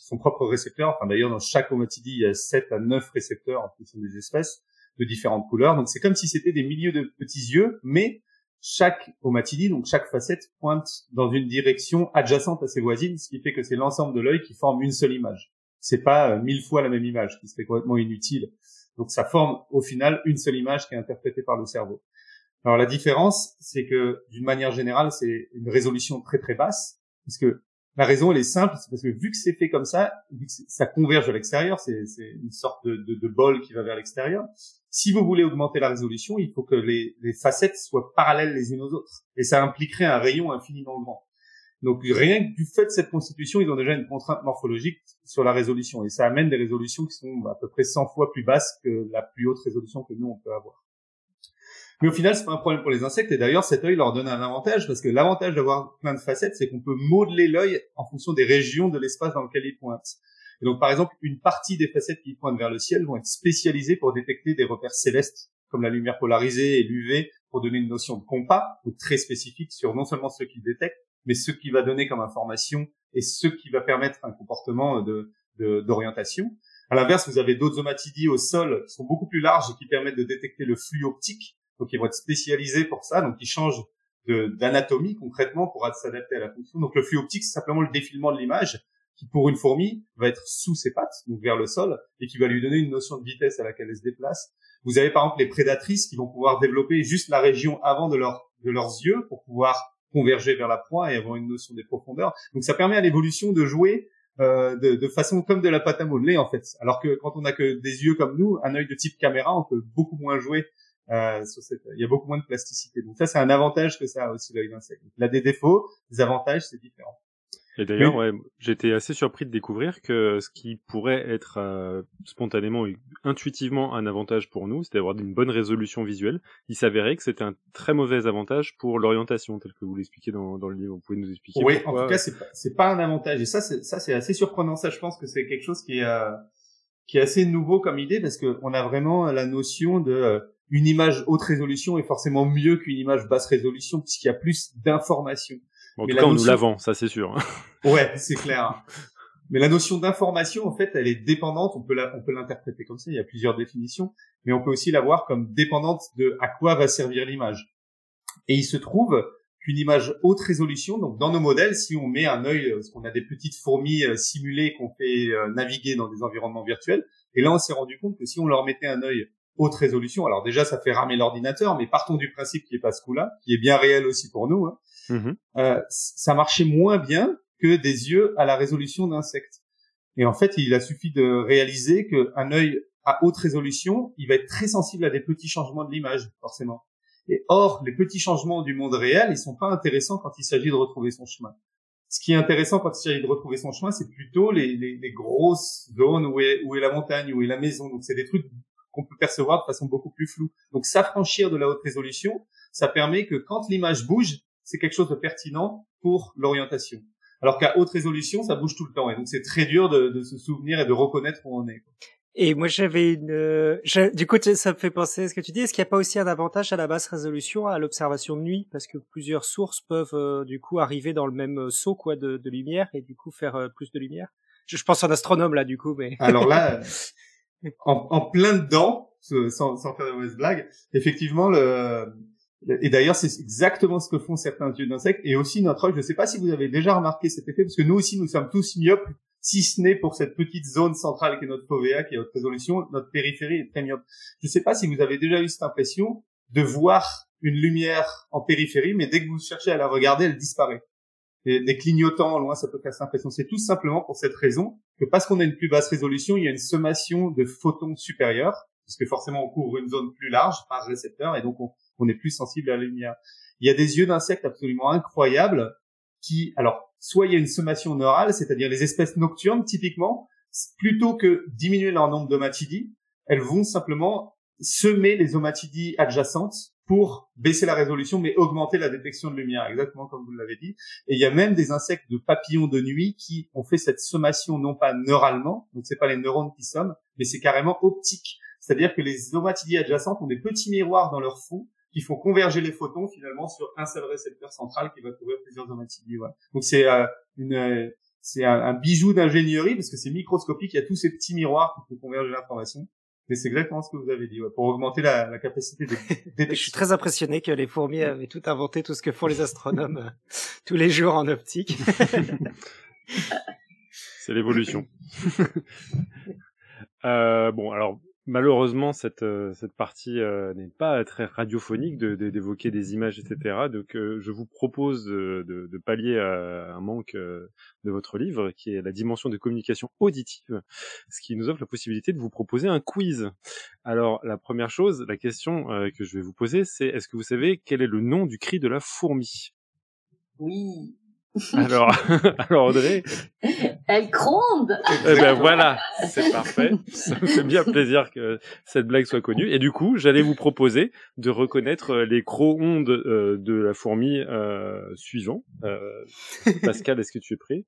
son propre récepteur. Enfin d'ailleurs dans chaque omatidie il y a 7 à 9 récepteurs en fonction des espèces de différentes couleurs. Donc c'est comme si c'était des milliers de petits yeux, mais chaque omatidie, donc chaque facette pointe dans une direction adjacente à ses voisines, ce qui fait que c'est l'ensemble de l'œil qui forme une seule image c'est pas euh, mille fois la même image, qui serait complètement inutile. Donc ça forme au final une seule image qui est interprétée par le cerveau. Alors la différence, c'est que d'une manière générale, c'est une résolution très très basse, parce que la raison elle est simple, c'est parce que vu que c'est fait comme ça, vu que ça converge à l'extérieur, c'est une sorte de, de, de, bol qui va vers l'extérieur. Si vous voulez augmenter la résolution, il faut que les, les facettes soient parallèles les unes aux autres, et ça impliquerait un rayon infiniment grand. Donc rien que du fait de cette constitution, ils ont déjà une contrainte morphologique sur la résolution. Et ça amène des résolutions qui sont à peu près 100 fois plus basses que la plus haute résolution que nous, on peut avoir. Mais au final, c'est pas un problème pour les insectes. Et d'ailleurs, cet œil leur donne un avantage parce que l'avantage d'avoir plein de facettes, c'est qu'on peut modeler l'œil en fonction des régions de l'espace dans lequel il pointe. Et donc, par exemple, une partie des facettes qui pointent vers le ciel vont être spécialisées pour détecter des repères célestes, comme la lumière polarisée et l'UV, pour donner une notion de compas, ou très spécifique sur non seulement ceux qu'ils détectent, mais ce qui va donner comme information et ce qui va permettre un comportement de d'orientation. À l'inverse, vous avez d'autres omatidies au sol qui sont beaucoup plus larges et qui permettent de détecter le flux optique. Donc, ils vont être spécialisés pour ça. Donc, ils changent d'anatomie concrètement pour s'adapter à la fonction. Donc, le flux optique, c'est simplement le défilement de l'image qui, pour une fourmi, va être sous ses pattes, donc vers le sol, et qui va lui donner une notion de vitesse à laquelle elle se déplace. Vous avez par exemple les prédatrices qui vont pouvoir développer juste la région avant de, leur, de leurs yeux pour pouvoir converger vers la proie et avoir une notion des profondeurs. Donc ça permet à l'évolution de jouer euh, de, de, façon comme de la pâte à modeler en fait. Alors que quand on a que des yeux comme nous, un œil de type caméra, on peut beaucoup moins jouer. Euh, sur cette... Il y a beaucoup moins de plasticité. Donc ça, c'est un avantage que ça a aussi l'œil d'insecte. Il a des défauts, des avantages, c'est différent. Et d'ailleurs, ouais, j'étais assez surpris de découvrir que ce qui pourrait être euh, spontanément, intuitivement un avantage pour nous, c'était d'avoir une bonne résolution visuelle. Il s'avérait que c'était un très mauvais avantage pour l'orientation, tel que vous l'expliquez dans, dans le livre. Vous pouvez nous expliquer Oui, en tout cas, c'est pas, pas un avantage. Et ça, c'est, ça, c'est assez surprenant. Ça, je pense que c'est quelque chose qui est, euh, qui est assez nouveau comme idée parce qu'on a vraiment la notion de euh, une image haute résolution est forcément mieux qu'une image basse résolution puisqu'il y a plus d'informations. En tout cas, on nous l'avant, ça c'est sûr. ouais, c'est clair. Mais la notion d'information, en fait, elle est dépendante. On peut la, on peut l'interpréter comme ça. Il y a plusieurs définitions, mais on peut aussi la voir comme dépendante de à quoi va servir l'image. Et il se trouve qu'une image haute résolution, donc dans nos modèles, si on met un œil, parce qu'on a des petites fourmis euh, simulées qu'on fait euh, naviguer dans des environnements virtuels, et là on s'est rendu compte que si on leur mettait un œil haute résolution, alors déjà ça fait ramer l'ordinateur, mais partons du principe qui est pas ce coup-là, qui est bien réel aussi pour nous. Hein. Mmh euh, ça marchait moins bien que des yeux à la résolution d'insectes. Et en fait, il a suffi de réaliser qu'un œil à haute résolution, il va être très sensible à des petits changements de l'image, forcément. Et or, les petits changements du monde réel, ils sont pas intéressants quand il s'agit de retrouver son chemin. Ce qui est intéressant quand il s'agit de retrouver son chemin, c'est plutôt les, les, les, grosses zones où est, où est la montagne, où est la maison. Donc, c'est des trucs qu'on peut percevoir de façon beaucoup plus floue. Donc, s'affranchir de la haute résolution, ça permet que quand l'image bouge, c'est quelque chose de pertinent pour l'orientation. Alors qu'à haute résolution, ça bouge tout le temps. Et donc, c'est très dur de, de, se souvenir et de reconnaître où on est. Et moi, j'avais une... Euh, du coup, ça me fait penser à ce que tu dis. Est-ce qu'il n'y a pas aussi un avantage à la basse résolution, à l'observation de nuit? Parce que plusieurs sources peuvent, euh, du coup, arriver dans le même euh, saut quoi, de, de lumière et, du coup, faire plus de lumière. Je, je pense en astronome, là, du coup. mais... Alors là, en, en, plein dedans, sans, sans faire de mauvaise blague, effectivement, le et d'ailleurs, c'est exactement ce que font certains yeux d'insectes et aussi notre œil. Je ne sais pas si vous avez déjà remarqué cet effet, parce que nous aussi, nous sommes tous myopes, si ce n'est pour cette petite zone centrale qui est notre fovea, qui est haute résolution. Notre périphérie est très myope. Je ne sais pas si vous avez déjà eu cette impression de voir une lumière en périphérie, mais dès que vous cherchez à la regarder, elle disparaît. Et des clignotants loin, ça peut faire cette impression. C'est tout simplement pour cette raison que parce qu'on a une plus basse résolution, il y a une sommation de photons supérieurs, puisque forcément on couvre une zone plus large par récepteur, et donc on, on est plus sensible à la lumière. Il y a des yeux d'insectes absolument incroyables qui, alors, soit il y a une sommation neurale, c'est-à-dire les espèces nocturnes, typiquement, plutôt que diminuer leur nombre d'omatidies, elles vont simplement semer les omatidies adjacentes pour baisser la résolution, mais augmenter la détection de lumière, exactement comme vous l'avez dit. Et il y a même des insectes de papillons de nuit qui ont fait cette sommation non pas neuralement, donc c'est pas les neurones qui somment, mais c'est carrément optique. C'est-à-dire que les omatidies adjacentes ont des petits miroirs dans leur fond qui font converger les photons finalement sur un seul récepteur central qui va couvrir plusieurs omatidies. Ouais. Donc c'est euh, une euh, c'est un, bijou d'ingénierie parce que c'est microscopique, il y a tous ces petits miroirs qui font converger l'information. Et c'est exactement ce que vous avez dit, ouais, pour augmenter la, la capacité de Je suis très impressionné que les fourmis avaient tout inventé, tout ce que font les astronomes euh, tous les jours en optique. c'est l'évolution. euh, bon, alors malheureusement cette euh, cette partie euh, n'est pas très radiophonique de d'évoquer des images etc donc euh, je vous propose de, de, pallier à un manque de votre livre qui est la dimension de communication auditive ce qui nous offre la possibilité de vous proposer un quiz. Alors la première chose la question que je vais vous poser c'est est-ce que vous savez quel est le nom du cri de la fourmi? Oui. Alors, alors Audrey? Elle gronde Eh ben voilà, c'est parfait. Ça me fait bien plaisir que cette blague soit connue. Et du coup, j'allais vous proposer de reconnaître les cro-ondes euh, de la fourmi euh, suivant. Euh, Pascal, est-ce que tu es prêt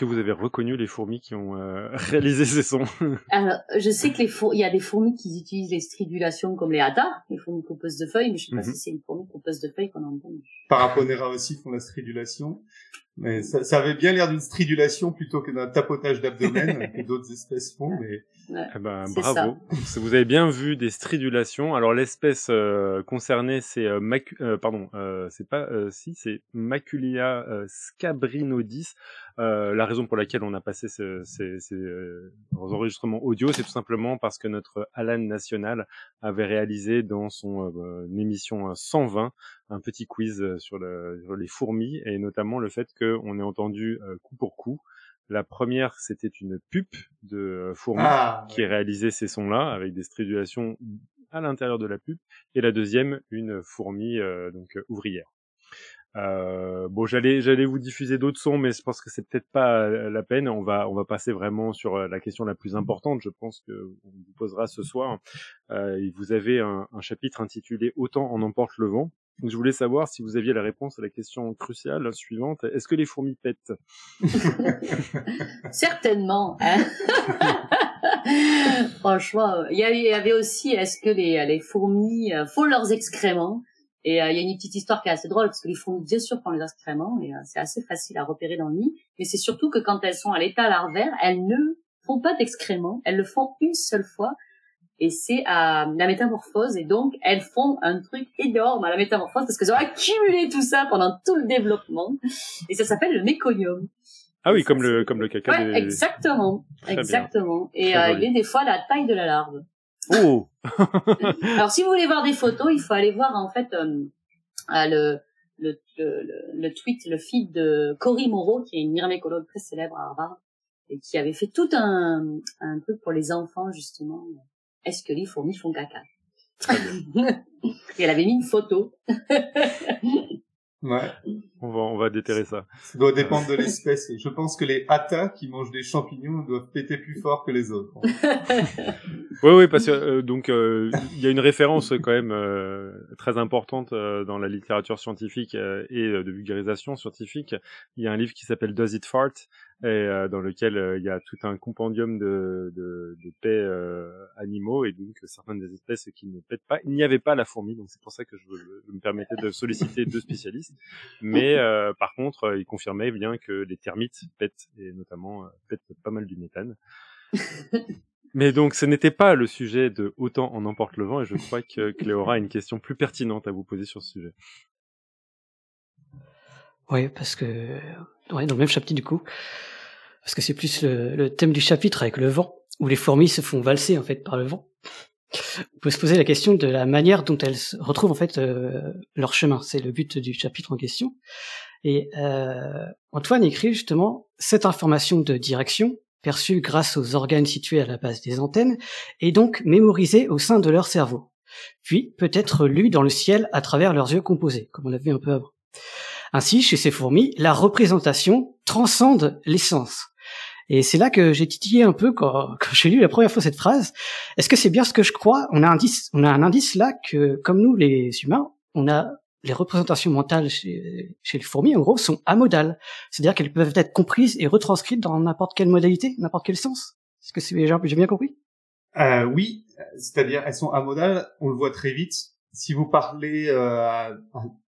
que vous avez reconnu les fourmis qui ont réalisé ces sons Alors, je sais que les il y a des fourmis qui utilisent les stridulations comme les hatas, les fourmis composent de feuilles, mais je sais pas mhm. si c'est une fourmi composée de feuilles qu'on entend. Paraponera aussi font la stridulation. Mais ça, ça avait bien l'air d'une stridulation plutôt que d'un tapotage d'abdomen que d'autres espèces font. Mais eh ben, bravo. Vous avez bien vu des stridulations. Alors l'espèce euh, concernée, c'est euh, euh, pardon, euh, c'est pas si, c'est Maculia scabrinodis. la raison pour laquelle on a passé ces, ces, ces enregistrements audio, c'est tout simplement parce que notre Alan national avait réalisé dans son émission 120 un petit quiz sur, le, sur, les fourmis et notamment le fait qu'on ait entendu coup pour coup la première, c'était une pupe de euh, fourmi ah, qui réalisait ces sons-là avec des stridulations à l'intérieur de la pupe, et la deuxième, une fourmi euh, donc euh, ouvrière. Euh, bon, j'allais j'allais vous diffuser d'autres sons, mais je pense que c'est peut-être pas la peine. On va on va passer vraiment sur la question la plus importante. Je pense que on vous posera ce soir. Euh, vous avez un, un chapitre intitulé Autant en emporte le vent. Je voulais savoir si vous aviez la réponse à la question cruciale suivante. Est-ce que les fourmis pètent? Certainement. Hein Franchement, il y avait aussi est-ce que les, les fourmis euh, font leurs excréments Et euh, il y a une petite histoire qui est assez drôle parce que les fourmis, bien sûr, font leurs excréments et euh, c'est assez facile à repérer dans le nid. Mais c'est surtout que quand elles sont à l'état larvaire, elles ne font pas d'excréments. Elles le font une seule fois et c'est à la métamorphose et donc elles font un truc énorme à la métamorphose parce qu'elles ont accumulé tout ça pendant tout le développement et ça s'appelle le méconium. Ah oui, comme le comme le caca. Ouais, exactement, exactement. Et euh, il est des fois la taille de la larve. Oh. Alors si vous voulez voir des photos, il faut aller voir en fait euh, le, le, le, le, tweet, le feed de Cory Moreau, qui est une myrmécologue très célèbre à Harvard et qui avait fait tout un, un truc pour les enfants justement est-ce que les fourmis font caca? Et elle avait mis une photo. ouais. On va, on va déterrer ça. Ça doit dépendre de l'espèce. Je pense que les hatas qui mangent des champignons doivent péter plus fort que les autres. oui, oui, parce que euh, donc euh, il y a une référence quand même euh, très importante dans la littérature scientifique et de vulgarisation scientifique. Il y a un livre qui s'appelle Does It Fart? Et euh, dans lequel euh, il y a tout un compendium de, de, de paix euh, animaux et donc certaines des espèces qui ne pètent pas. Il n'y avait pas la fourmi, donc c'est pour ça que je, je, me permettais de solliciter deux spécialistes. Mais par contre, il confirmait bien que les termites pètent et notamment pètent pas mal du méthane. Mais donc, ce n'était pas le sujet de Autant en emporte le vent, et je crois que Cléora a une question plus pertinente à vous poser sur ce sujet. Oui, parce que ouais, dans le même chapitre du coup, parce que c'est plus le, thème du chapitre avec le vent, où les fourmis se font valser en fait par le vent. On peut se poser la question de la manière dont elles retrouvent en fait euh, leur chemin. C'est le but du chapitre en question. Et euh, Antoine écrit justement cette information de direction perçue grâce aux organes situés à la base des antennes est donc mémorisée au sein de leur cerveau, puis peut être lue dans le ciel à travers leurs yeux composés, comme on l'a vu un peu avant. Ainsi, chez ces fourmis, la représentation transcende l'essence. Et c'est là que j'ai titillé un peu quand, j'ai lu la première fois cette phrase. Est-ce que c'est bien ce que je crois? On a un indice, on a un indice là que, comme nous les humains, on a les représentations mentales chez, chez les fourmis, en gros, sont amodales. C'est-à-dire qu'elles peuvent être comprises et retranscrites dans n'importe quelle modalité, n'importe quel sens. Est-ce que c'est j'ai bien compris? Euh, Oui, c'est-à-dire elles sont amodales. On le voit très vite. Si vous parlez euh,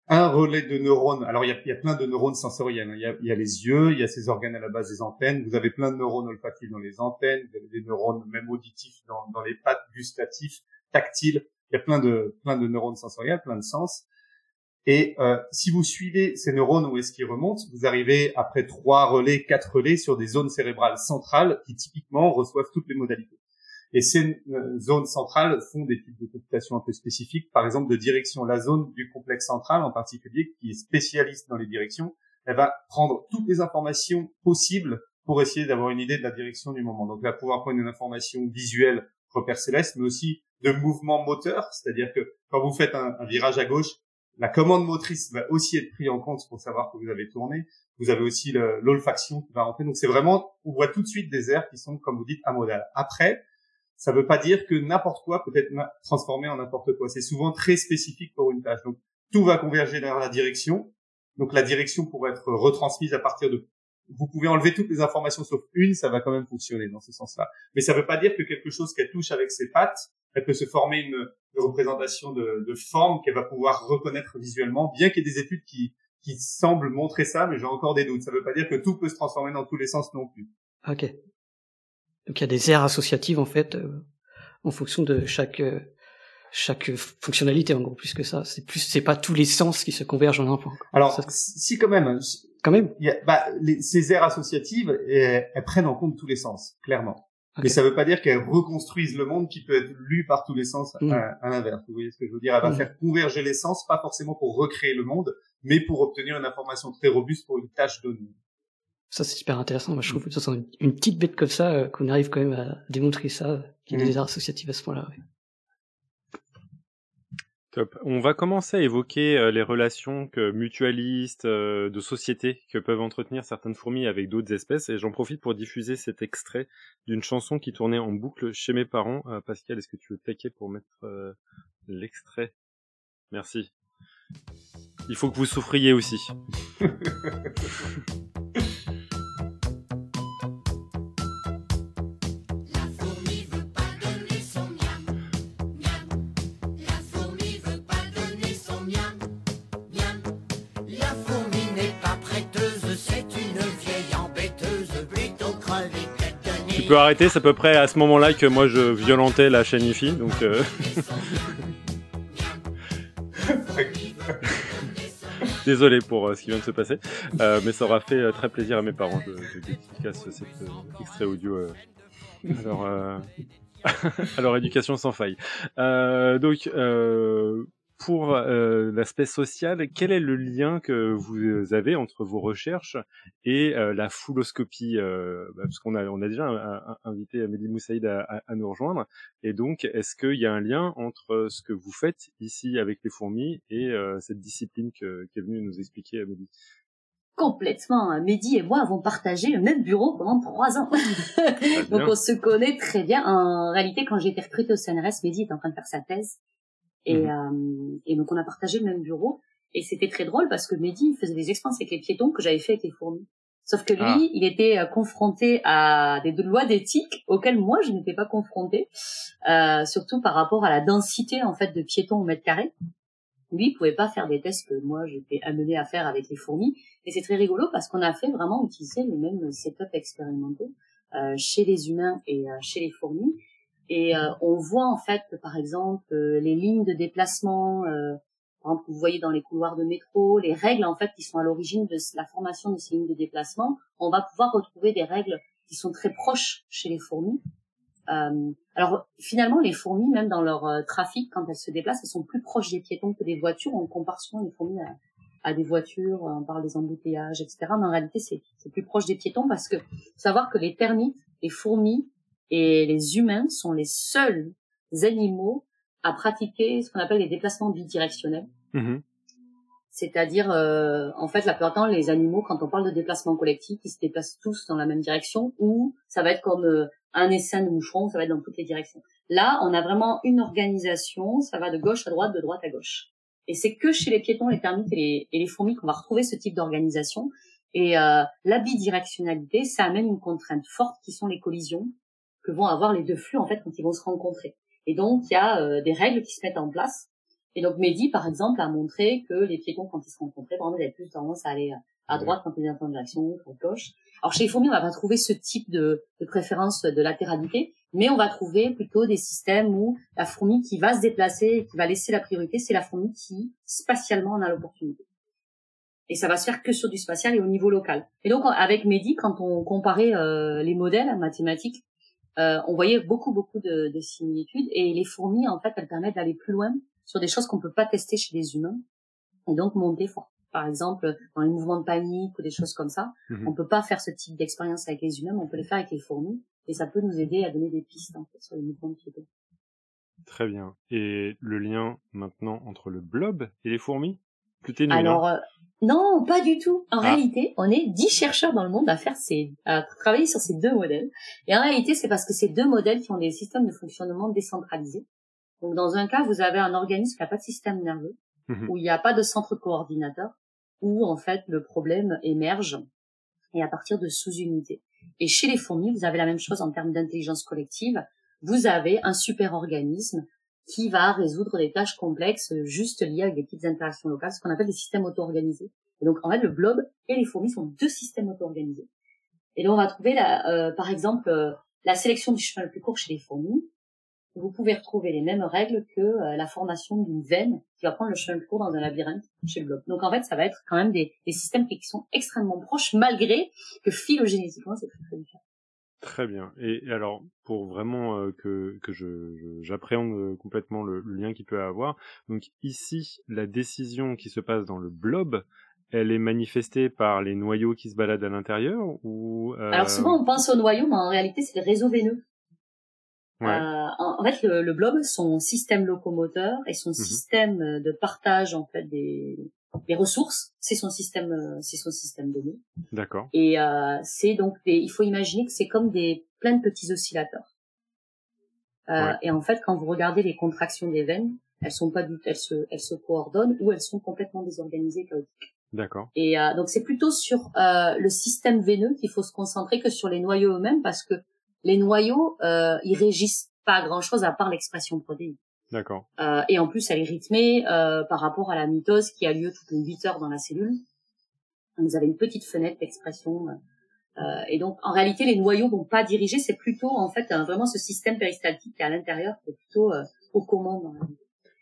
un relais de neurones. Alors, il y a, plein de neurones sensoriels. Hein. Il, y a, les yeux, il y a ces organes à la base des antennes. Vous avez plein de neurones olfactifs dans les antennes. Vous avez des neurones même auditifs dans, les pattes, gustatifs, tactiles. Il y a plein de, plein de neurones sensoriels, plein de sens. Et euh, si vous suivez ces neurones où est-ce qu'ils remontent, vous arrivez après trois relais, quatre relais sur des zones cérébrales centrales qui typiquement reçoivent toutes les modalités. Et ces euh, zones centrales font des types de computation un peu spécifiques, par exemple de direction. La zone du complexe central en particulier, qui est spécialiste dans les directions, elle va prendre toutes les informations possibles pour essayer d'avoir une idée de la direction du moment. Donc elle va pouvoir prendre une information visuelle, repère céleste, mais aussi de mouvement moteur, c'est-à-dire que quand vous faites un, virage à gauche, la commande motrice va aussi être prise en compte pour savoir que vous avez tourné. Vous avez aussi l'olfaction qui va rentrer. Donc c'est vraiment, on voit tout de suite des aires qui sont, comme vous dites, amodales. Après, ça veut pas dire que n'importe quoi peut être transformé en n'importe quoi. C'est souvent très spécifique pour une tâche. Donc tout va converger vers la direction. Donc la direction pourrait être retransmise à partir de vous pouvez enlever toutes les informations sauf une, ça va quand même fonctionner dans ce sens-là. Mais ça ne veut pas dire que quelque chose qu'elle touche avec ses pattes, elle peut se former une, représentation de, de forme qu'elle va pouvoir reconnaître visuellement, bien qu'il y ait des études qui, qui semblent montrer ça, mais j'ai encore des doutes. Ça ne veut pas dire que tout peut se transformer dans tous les sens non plus. Ok. Donc il y a des aires associatives en fait euh, en fonction de chaque euh, chaque fonctionnalité en gros plus que ça. C'est plus c'est pas tous les sens qui se convergent en un point. Alors si quand même. Quand même. Il y a, bah, les, ces aires associatives elles, prennent en compte tous les sens clairement. Mais ça veut pas dire qu'elles reconstruisent le monde qui peut être lu par tous les sens mm. à, l'inverse. Vous voyez ce que je veux dire? Elle va mm. faire converger les sens, pas forcément pour recréer le monde, mais pour obtenir une information très robuste pour une tâche donnée. Ça, c'est super intéressant. Moi, je trouve que ça, une petite bête comme ça, euh, qu'on arrive quand même à démontrer ça, qu'il y a des arts associatifs à ce point-là. Top. On va commencer à évoquer euh, les relations que, mutualistes euh, de société que peuvent entretenir certaines fourmis avec d'autres espèces. Et j'en profite pour diffuser cet extrait d'une chanson qui tournait en boucle chez mes parents. Pascal, est-ce que tu veux taquer pour mettre l'extrait? Merci. Il faut que vous souffriez aussi. Tu peux arrêter, c'est à peu près à ce moment-là que moi je violentais la chaîne IFI, donc. Euh... Désolé pour euh, ce qui vient de se passer, euh, mais ça aura fait très plaisir à mes parents de, de, cet extrait audio. alors, leur éducation sans faille. donc, pour euh, l'aspect social, quel est le lien que vous avez entre vos recherches et euh, la fouloscopie euh, bah, Parce qu'on a, on a déjà invité Amélie Moussaïd à, à, nous rejoindre. Et donc, est-ce qu'il y a un lien entre ce que vous faites ici avec les fourmis et cette discipline que, qui est venue nous expliquer Amélie? Complètement. Mehdi et moi avons partagé le même bureau pendant trois ans. donc on se connaît très bien. En réalité, quand j'ai été recrutée au CNRS, Mehdi était en train de faire sa thèse. Et, mhm. euh, et donc on a partagé le même bureau. Et c'était très drôle parce que Mehdi faisait des expériences avec les piétons que j'avais fait avec les fourmis. Sauf que lui, ah. il était euh, confronté à des lois d'éthique auxquelles moi je n'étais pas confrontée, euh, surtout par rapport à la densité en fait de piétons au mètre carré. Lui, il pouvait pas faire des tests que moi j'étais amenée à faire avec les fourmis. Et c'est très rigolo parce qu'on a fait vraiment utiliser les mêmes setups expérimentaux euh, chez les humains et euh, chez les fourmis. Et euh, on voit en fait que par exemple euh, les lignes de déplacement, euh, par exemple, vous voyez dans les couloirs de métro, les règles en fait qui sont à l'origine de la formation de ces lignes de déplacement, on va pouvoir retrouver des règles qui sont très proches chez les fourmis. alors finalement, les fourmis, même dans leur trafic, quand elles se déplacent, elles sont plus proches des piétons que des voitures. On compare souvent les fourmis à, des voitures, on parle des embouteillages, etc. Mais en réalité, c'est plus proche des piétons parce que savoir que les termites, les fourmis et les humains sont les seuls animaux à pratiquer ce qu'on appelle les déplacements bidirectionnels. Mmh C'est-à-dire, euh, en fait, la plupart du temps, les animaux, quand on parle de déplacement collectif, ils se déplacent tous dans la même direction, ou ça va être comme euh, un essaim de moucheron, ça va être dans toutes les directions. Là, on a vraiment une organisation, ça va de gauche à droite, de droite à gauche. Et c'est que chez les piétons, les termites et les, et les fourmis qu'on va retrouver ce type d'organisation. Et euh, la bidirectionnalité, ça amène une contrainte forte qui sont les collisions que vont avoir les deux flux en fait quand ils vont se rencontrer. Et donc il y a euh, des règles qui se mettent en place. Et donc Mehdi par exemple a montré que les piétons quand ils se rencontraient, par exemple, ils avaient plus tendance à aller à droite quand ils étaient en direction, à gauche. Alors chez les fourmis, on va pas trouver ce type de, de préférence de latéralité, mais on va trouver plutôt des systèmes où la fourmi qui va se déplacer, qui va laisser la priorité, c'est la fourmi qui spatialement en a l'opportunité. Et ça va se faire que sur du spatial et au niveau local. Et donc avec Mehdi, quand on comparait euh, les modèles mathématiques, euh, on voyait beaucoup beaucoup de, de, similitudes et les fourmis en fait elles permettent d'aller plus loin sur des choses qu'on peut pas tester chez les humains et donc monter fort. Par exemple, dans les mouvements de panique ou des choses comme ça, mhm. on peut pas faire ce type d'expérience avec les humains, mais on peut les faire avec les fourmis et ça peut nous aider à donner des pistes en fait, sur les mouvements de piétons. Très bien. Et le lien maintenant entre le blob et les fourmis? Alors, euh, non, pas du tout. En ah. réalité, on est dix chercheurs dans le monde à faire ces, à travailler sur ces deux modèles. Et en réalité, c'est parce que ces deux modèles qui ont des systèmes de fonctionnement décentralisés. Donc, dans un cas, vous avez un organisme qui n'a pas de système nerveux, mhm. où il n'y a pas de centre coordinateur, où en fait le problème émerge et à partir de sous-unités. Et chez les fourmis, vous avez la même chose en termes d'intelligence collective. Vous avez un super organisme qui va résoudre des tâches complexes juste liées avec des petites interactions locales, ce qu'on appelle des systèmes auto-organisés. Et donc, en fait, le blob et les fourmis sont deux systèmes auto-organisés. Et donc, on va trouver, euh, par exemple, euh, la sélection du chemin le plus court chez les fourmis. Vous pouvez retrouver les mêmes règles que euh, la formation d'une veine qui va prendre le chemin le plus court dans un labyrinthe chez le blob. Donc, en fait, ça va être quand même des, des systèmes qui sont extrêmement proches, malgré que phylogénétiquement, c'est très, très différent. Très bien. Et alors, pour vraiment euh, que, que je, j'appréhende euh, complètement le, lien qu'il peut avoir, donc ici, la décision qui se passe dans le blob, elle est manifestée par les noyaux qui se baladent à l'intérieur ou euh... Alors souvent on pense aux noyaux, mais en réalité c'est le réseau veineux. Ouais. Euh, en, fait, le, le, blob, son système locomoteur et son mmh système de partage en fait des, les ressources, c'est son système, euh, c'est son système donné. D'accord. Et euh, c'est donc des, il faut imaginer que c'est comme des plein de petits oscillateurs. Euh, Et en fait, quand vous regardez les contractions des veines, elles sont pas du, elles se, elles se coordonnent ou elles sont complètement désorganisées, chaotiques. D'accord. Et euh, donc c'est plutôt sur euh, le système veineux qu'il faut se concentrer que sur les noyaux eux-mêmes parce que les noyaux, euh, ils régissent pas grand-chose à part l'expression protéine. D'accord. Euh, et en plus, elle est rythmée euh, par rapport à la mitose qui a lieu toutes les 8 heures dans la cellule. vous avez une petite fenêtre d'expression. Euh, et donc, en réalité, les noyaux vont pas diriger. C'est plutôt, en fait, vraiment ce système péristaltique qui est à l'intérieur, qui est plutôt aux commandes.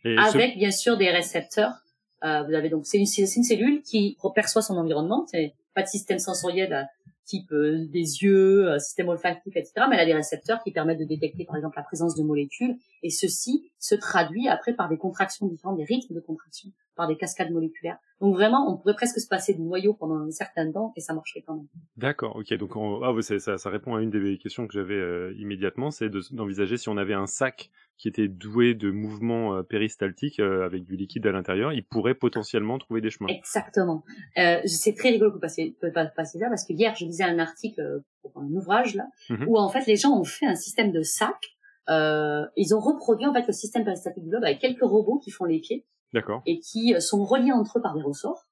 Avec, bien sûr, des récepteurs. vous avez donc, c'est une, une, cellule qui perçoit son environnement. C'est pas de système sensoriel type euh, des yeux, euh, système olfactif, etc. Mais elle a des récepteurs qui permettent de détecter, par exemple, la présence de molécules. Et ceci se traduit après par des contractions différentes, des rythmes de contraction, par des cascades moléculaires. Donc vraiment, on pourrait presque se passer du noyau pendant un certain temps et ça marcherait quand même. D'accord, ok. Donc ah, ça, ça, répond à une des questions que j'avais euh, immédiatement, c'est d'envisager si on avait un sac qui était doué de mouvements euh, péristaltiques euh, avec du liquide à l'intérieur, il pourrait potentiellement trouver des chemins. Exactement. C'est très rigolo que vous passiez, passer là parce que hier je lisais un article pour un ouvrage là mhm. où en fait les gens ont fait un système de sac. Ils ont reproduit en fait le système péristaltique du globe avec quelques robots qui font les pieds. D'accord. Et qui sont reliés entre eux par des ressorts.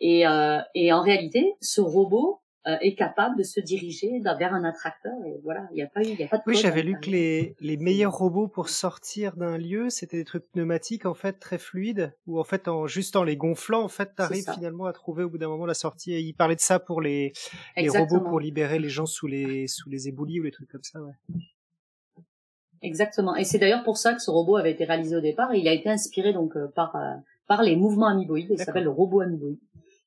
Et, euh, et en réalité, ce robot euh, est capable de se diriger vers un attracteur. Et voilà, il n'y a pas eu, il y a pas de. Oui, j'avais lu que les, les meilleurs robots pour sortir d'un lieu, c'était des trucs pneumatiques en fait très fluides, ou en fait en juste en les gonflant, en fait, t'arrives finalement à trouver au bout d'un moment la sortie. Et il parlait de ça pour les, les robots pour libérer les gens sous les sous les éboulis ou les trucs comme ça, ouais. Exactement. Et c'est d'ailleurs pour ça que ce robot avait été réalisé au départ. il a été inspiré donc euh, par euh, par les mouvements amoeboïdes. Il s'appelle le robot amoeboïde.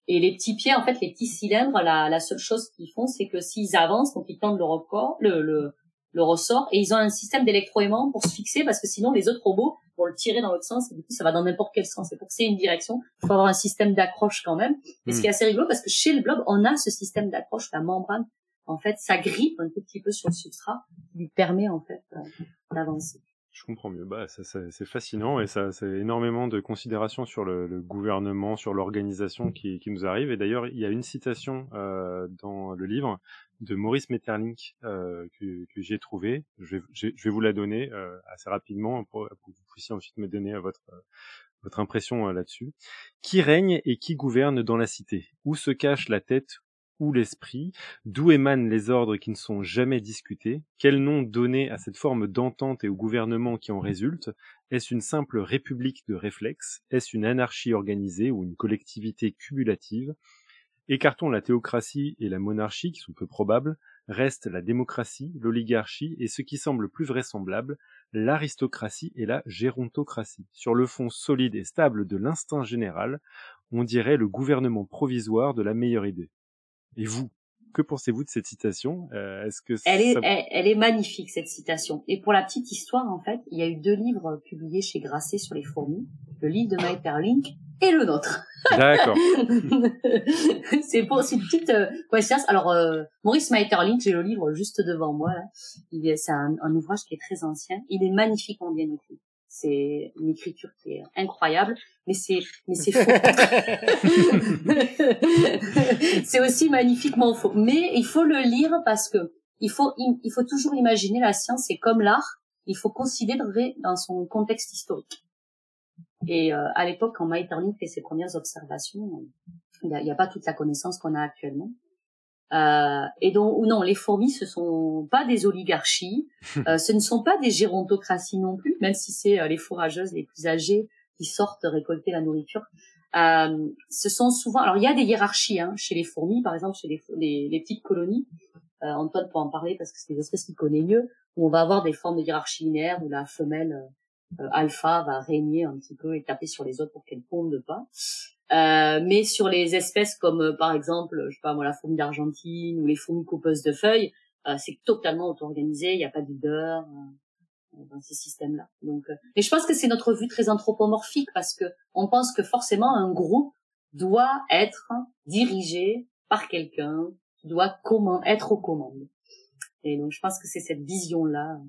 Et les petits pieds, en fait, les petits cylindres, la, la seule chose qu'ils font, c'est que s'ils avancent, donc ils tendent le record, le, le, le ressort, et ils ont un système d'électroaimant pour se fixer, parce que sinon les autres robots vont le tirer dans l'autre sens, et du coup ça va dans n'importe quel sens. Et pour que c'est une direction, il faut avoir un système d'accroche quand même. Et ce hmm. qui est assez rigolo, parce que chez le blob, on a ce système d'accroche, la membrane, en fait, ça grippe un tout petit peu sur le substrat, qui lui permet en fait euh, d'avancer. Je comprends mieux. Bah, ça, c'est fascinant et ça, c'est énormément de considérations sur le, gouvernement, sur l'organisation qui, qui, nous arrive. Et d'ailleurs, il y a une citation euh, dans le livre de Maurice Metterlink euh, que, que j'ai trouvé. Je vais, je, vais, vous la donner euh, assez rapidement pour, pour, que vous puissiez ensuite me donner votre votre impression là-dessus. Qui règne et qui gouverne dans la cité? Où se cache la tête ou l'esprit, d'où émanent les ordres qui ne sont jamais discutés, quel nom donner à cette forme d'entente et au gouvernement qui en résulte, est-ce une simple république de réflexes, est-ce une anarchie organisée ou une collectivité cumulative, écartons la théocratie et la monarchie qui sont peu probables, reste la démocratie, l'oligarchie et ce qui semble plus vraisemblable, l'aristocratie et la gérontocratie. Sur le fond solide et stable de l'instinct général, on dirait le gouvernement provisoire de la meilleure idée. Et vous, que pensez-vous de cette citation? Euh, Est-ce que elle est, elle, est magnifique cette citation. Et pour la petite histoire, en fait, il y a eu deux livres publiés chez Grasset sur les fourmis, le livre de Maeterlinck et le nôtre. D'accord. c'est pour une petite euh, coïncidence. Alors euh, Maurice Maeterlinck, j'ai le livre juste devant moi. C'est un, un, ouvrage qui est très ancien. Il est magnifiquement bien écrit c'est une écriture qui est incroyable, mais c'est mais c'est faux. c'est aussi magnifiquement faux. Mais il faut le lire parce que il faut il faut toujours imaginer la science, c'est comme l'art, il faut considérer dans son contexte historique. Et euh, à l'époque, quand Maeterlinck fait ses premières observations, il n'y a, a, pas toute la connaissance qu'on a actuellement. Euh, et donc, ou non, les fourmis, ce sont pas des oligarchies, euh, ce ne sont pas des gérontocraties non plus, même si c'est euh, les fourrageuses les plus âgées qui sortent récolter la nourriture. Euh, ce sont souvent, alors il y a des hiérarchies hein, chez les fourmis, par exemple chez les, les, les petites colonies. Euh, Antoine peut en parler parce que c'est des espèces qu'il connaît mieux, où on va avoir des formes de hiérarchie linéaire où la femelle alpha va régner un petit peu et taper sur les autres pour qu'elles pondent pas. Euh, mais sur les espèces comme euh, par exemple, je sais pas moi, la fourmi d'Argentine ou les fourmis coupeuses de feuilles, euh, c'est totalement auto-organisé, il n'y a pas de leader dans ces systèmes-là. Donc, mais je pense que c'est notre vue très anthropomorphique parce que on pense que forcément un groupe doit être dirigé par quelqu'un, doit comment être aux commandes. Et donc je pense que c'est cette vision-là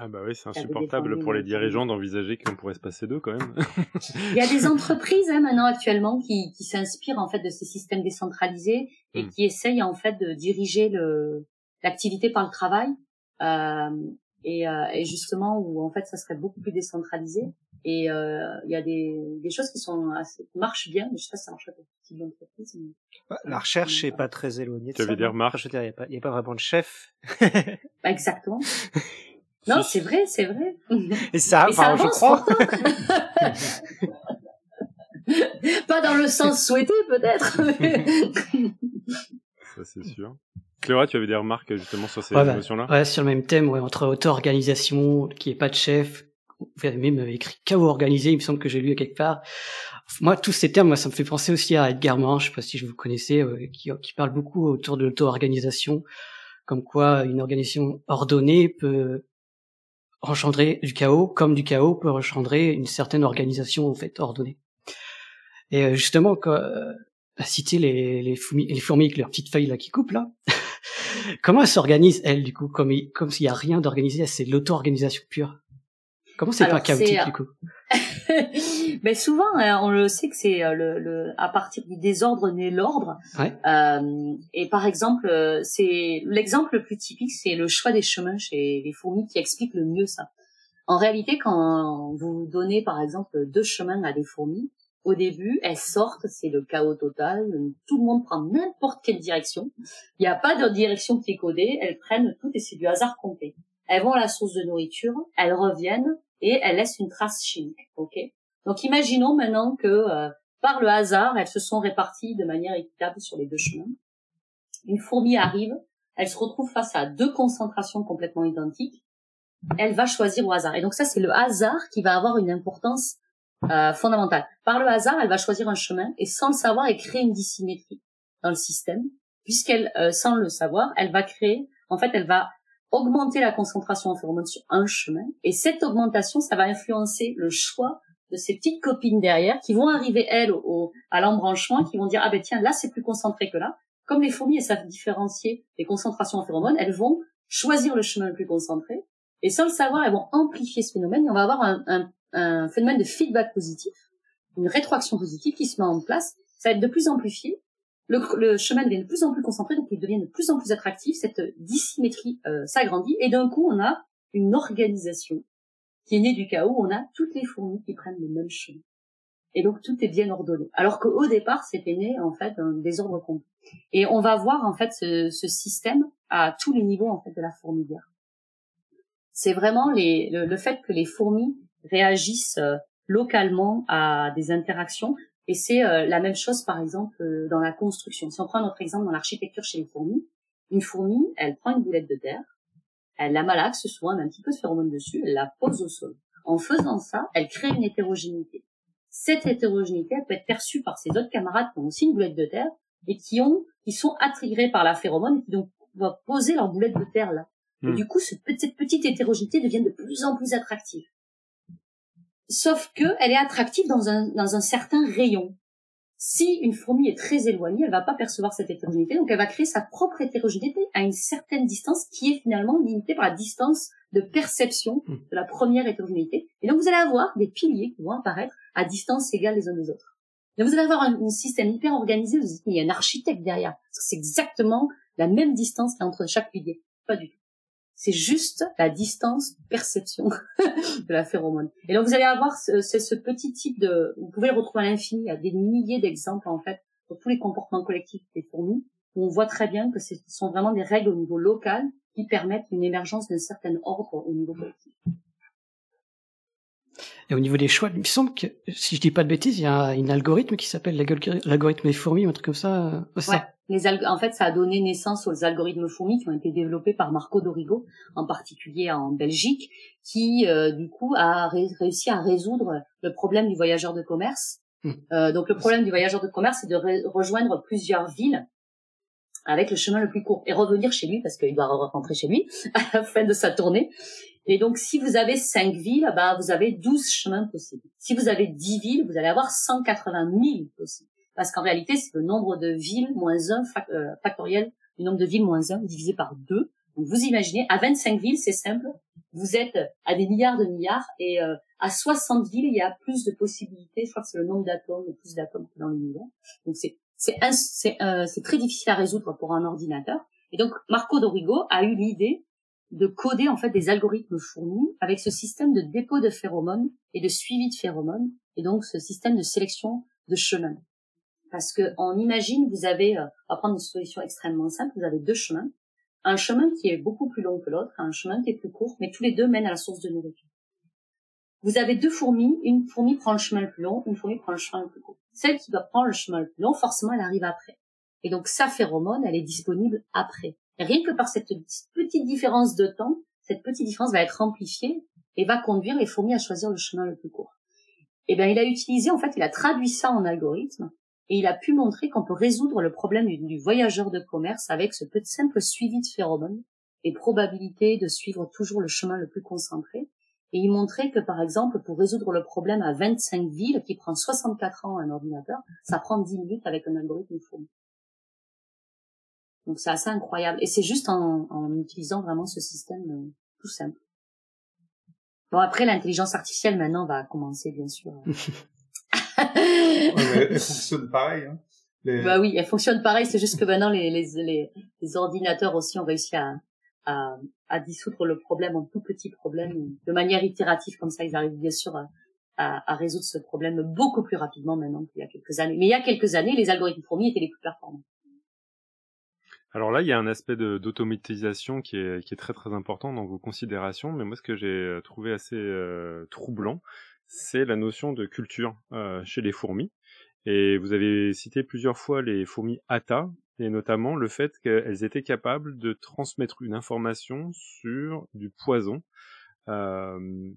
ah bah oui, c'est insupportable pour les dirigeants d'envisager qu'on pourrait se passer d'eux quand même. Il y a des entreprises hein, maintenant actuellement qui, qui s'inspirent en fait de ces systèmes décentralisés et hmm. qui essayent en fait de diriger le l'activité par le travail euh, et, euh, et, justement où en fait ça serait beaucoup plus décentralisé et euh, il y a des, des choses qui sont assez, qui marchent bien mais je sais pas si ça marche pas pour toutes entreprises. la recherche est pas très éloignée de ça. Tu veux dire marche Je veux dire, il n'y a, a pas vraiment de chef. Bah, exactement. Non, c'est vrai, c'est vrai. Et ça, enfin, je crois. Pas dans le sens souhaité, peut-être. ça, c'est sûr. Cléora, tu avais des remarques justement sur ces ouais, bah, là Ouais, sur le même thème, ouais, entre auto-organisation, qui est pas de chef, vous avez même écrit chaos organisé, il me semble que j'ai lu quelque part. Moi, tous ces termes, moi, ça me fait penser aussi à Edgar Morin, je sais pas si je vous connaissez, euh, qui, qui parle beaucoup autour de l'auto-organisation, comme quoi une organisation ordonnée peut engendrer du chaos, comme du chaos peut engendrer une certaine organisation en fait ordonnée. Et euh, justement, quand, euh, à citer les, les, fourmis, les fourmis avec leurs petites feuilles là qui coupent là, comment elles s'organisent elles du coup, comme, comme s'il y a rien d'organisé, c'est l'auto-organisation pure. Comment c'est pas chaotique du coup? Mais souvent, hein, on le sait que c'est euh, le, le, à partir du désordre naît l'ordre. Ouais. Euh, et par exemple, euh, c'est l'exemple le plus typique, c'est le choix des chemins chez les fourmis qui explique le mieux ça. En réalité, quand vous donnez par exemple deux chemins à des fourmis, au début, elles sortent, c'est le chaos total. Tout le monde prend n'importe quelle direction. Il n'y a pas de direction qui est codée. Elles prennent tout et c'est du hasard complet. Elles vont à la source de nourriture, elles reviennent, et elle laisse une trace chimique. Ok? Donc imaginons maintenant que euh, par le hasard, elles se sont réparties de manière équitable sur les deux chemins. Une fourmi arrive, elle se retrouve face à deux concentrations complètement identiques. Elle va choisir au hasard. Et donc ça, c'est le hasard qui va avoir une importance euh, fondamentale. Par le hasard, elle va choisir un chemin et sans le savoir, elle crée une dissymétrie dans le système, puisqu'elle, euh, sans le savoir, elle va créer, en fait, elle va augmenter la concentration en phéromones sur un chemin. Et cette augmentation, ça va influencer le choix de ces petites copines derrière qui vont arriver, elles, au, à l'embranchement, qui vont dire, ah ben tiens, là, c'est plus concentré que là. Comme les fourmis, elles savent différencier les concentrations en phéromones, elles vont choisir le chemin le plus concentré. Et sans le savoir, elles vont amplifier ce phénomène et on va avoir un, un, un phénomène de feedback positif, une rétroaction positive qui se met en place. Ça va être de plus amplifié le, chemin devient de plus en plus concentré, donc il devient de plus en plus attractif, cette dissymétrie euh, s'agrandit, et d'un coup on a une organisation qui est née du chaos, on a toutes les fourmis qui prennent le même chemin. Et donc tout est bien ordonné. Alors qu'au départ, c'était né en fait d'un désordre complet. Et on va voir en fait ce, système à tous les niveaux en fait de la fourmilière. C'est vraiment les, le, fait que les fourmis réagissent euh, localement à des interactions et c'est euh, la même chose, par exemple, euh, dans la construction. Si on prend notre exemple dans l'architecture chez les fourmis, une fourmi, elle prend une boulette de terre, elle la malaxe souvent, met un petit peu de phéromone dessus, elle la pose au sol. En faisant ça, elle crée une hétérogénéité. Cette hétérogénéité, elle peut être perçue par ses autres camarades qui ont aussi une boulette de terre et qui ont, qui sont attirés par la phéromone et qui donc vont poser leur boulette de terre là. Et hmm. du coup, cette petite hétérogénéité devient de plus en plus attractive sauf que elle est attractive dans un, dans un certain rayon. Si une fourmi est très éloignée, elle va pas percevoir cette hétérogénéité, donc elle va créer sa propre hétérogénéité à une certaine distance qui est finalement limitée par la distance de perception hmm. de la première hétérogénéité. Et donc vous allez avoir des piliers qui vont apparaître à distance égale les uns des autres. Donc vous allez avoir un, système hyper organisé, vous dites, il y a un architecte derrière. C'est exactement la même distance entre chaque pilier. Pas du tout c'est juste la distance perception de la phéromone. Et donc vous allez avoir ce, ce petit type de, vous pouvez le retrouver à l'infini, il y a des milliers d'exemples en fait pour tous les comportements collectifs des fourmis. on voit très bien que ce sont vraiment des règles au niveau local qui permettent une émergence d'un certain ordre au niveau collectif. Et au niveau des choix, il me semble que, si je dis pas de bêtises, il y a un algorithme qui s'appelle l'algorithme des fourmis, un truc comme ça. Euh, ouais. Les en fait, ça a donné naissance aux algorithmes fourmis qui ont été développés par Marco Dorigo, en particulier en Belgique, qui euh, du coup a réussi à résoudre le problème du voyageur de commerce. Hmm. Euh, donc le problème du voyageur de commerce, c'est de rejoindre plusieurs villes avec le chemin le plus court et revenir chez lui parce qu'il doit rentrer chez lui à la fin de sa tournée. Et donc, si vous avez cinq villes, bah, vous avez 12 chemins possibles. Si vous avez 10 villes, vous allez avoir 180 000 possibles. Parce qu'en réalité, c'est le nombre de villes moins 1 euh, factoriel du nombre de villes moins 1 divisé par 2. Donc, vous imaginez, à 25 villes, c'est simple. Vous êtes à des milliards de milliards et euh, à 60 villes, il y a plus de possibilités. Je crois que c'est le nombre d'atomes, le plus d'atomes que dans l'univers. Donc, c'est c'est euh, c'est très difficile à résoudre pour un ordinateur. Et donc Marco Dorigo a eu l'idée de coder en fait des algorithmes fournis avec ce système de dépôt de phéromones et de suivi de phéromones et donc ce système de sélection de chemins. Parce que on imagine, vous avez, euh, on va prendre une solution extrêmement simple, vous avez deux chemins, un chemin qui est beaucoup plus long que l'autre, un chemin qui est plus court, mais tous les deux mènent à la source de nourriture. Vous avez deux fourmis, une fourmi prend le chemin le plus long, une fourmi prend le chemin le plus court. Celle qui doit prendre le chemin le plus long, forcément, elle arrive après. Et donc, sa phéromone, elle est disponible après. Rien que par cette petite différence de temps, cette petite différence va être amplifiée et va conduire les fourmis à choisir le chemin le plus court. Eh bien, il a utilisé, en fait, il a traduit ça en algorithme et il a pu montrer qu'on peut résoudre le problème du, voyageur de commerce avec ce petit simple suivi de phéromones et probabilité de suivre toujours le chemin le plus concentré et il montrait que, par exemple, pour résoudre le problème à 25 villes, qui prend 64 ans à un ordinateur, ça prend 10 minutes avec un algorithme fourmi. Donc c'est assez incroyable. Et c'est juste en, en, utilisant vraiment ce système euh, tout simple. Bon, après, l'intelligence artificielle, maintenant, va commencer, bien sûr. elle fonctionne pareil. Hein. Bah oui, elle fonctionne pareil. C'est juste que maintenant, les, les, les, les ordinateurs aussi ont réussi à, à, à, dissoudre le problème en tout petits problèmes de manière itérative comme ça ils arrivent bien sûr à, à, résoudre ce problème beaucoup plus rapidement maintenant qu'il y a quelques années mais il y a quelques années les algorithmes fourmis étaient les plus performants alors là, il y a un aspect d'automatisation qui est, très très important dans vos considérations, mais moi ce que j'ai euh, trouvé assez euh, troublant, c'est la notion de culture euh, chez les fourmis. Et vous avez cité plusieurs fois les fourmis ATA, et notamment le fait qu'elles étaient capables de transmettre une information sur du poison euh,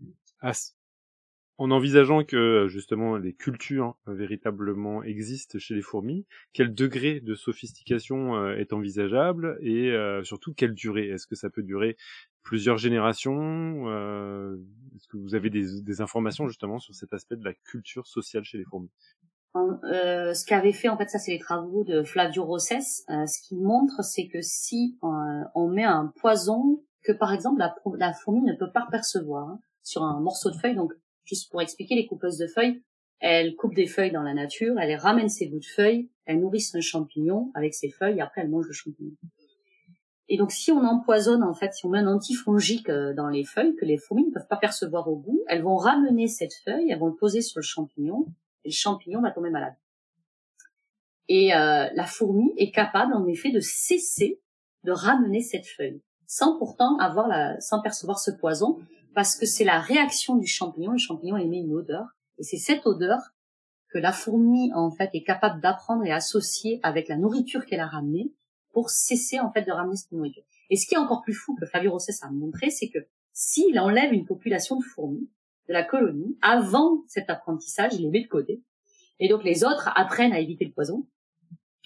en envisageant que justement les cultures véritablement existent chez les fourmis, quel degré de sophistication euh, est envisageable et euh, surtout quelle durée? Est-ce que ça peut durer plusieurs générations euh, Est-ce que vous avez des, des informations justement sur cet aspect de la culture sociale chez les fourmis? Euh, ce qu'avait fait en fait ça c'est les travaux de Flavio Rosses euh, ce qui montre c'est que si euh, on met un poison que par exemple la, la fourmi ne peut pas percevoir hein, sur un morceau de feuille donc juste pour expliquer les coupeuses de feuilles elles coupent des feuilles dans la nature elles ramènent ces bouts de feuilles elles nourrissent un champignon avec ces feuilles et après elles mangent le champignon et donc si on empoisonne en fait si on met un antifongique dans les feuilles que les fourmis ne peuvent pas percevoir au bout elles vont ramener cette feuille elles vont le poser sur le champignon et le champignon va tomber malade. Et euh, la fourmi est capable en effet de cesser de ramener cette feuille, sans pourtant avoir la, sans percevoir ce poison, parce que c'est la réaction du champignon. Le champignon émet une odeur, et c'est cette odeur que la fourmi en fait est capable d'apprendre et associer avec la nourriture qu'elle a ramenée pour cesser en fait de ramener cette nourriture. Et ce qui est encore plus fou que Flavio Rosses a montré, c'est que s'il enlève une population de fourmis, de la colonie avant cet apprentissage, il les met de côté. Et donc les autres apprennent à éviter le poison.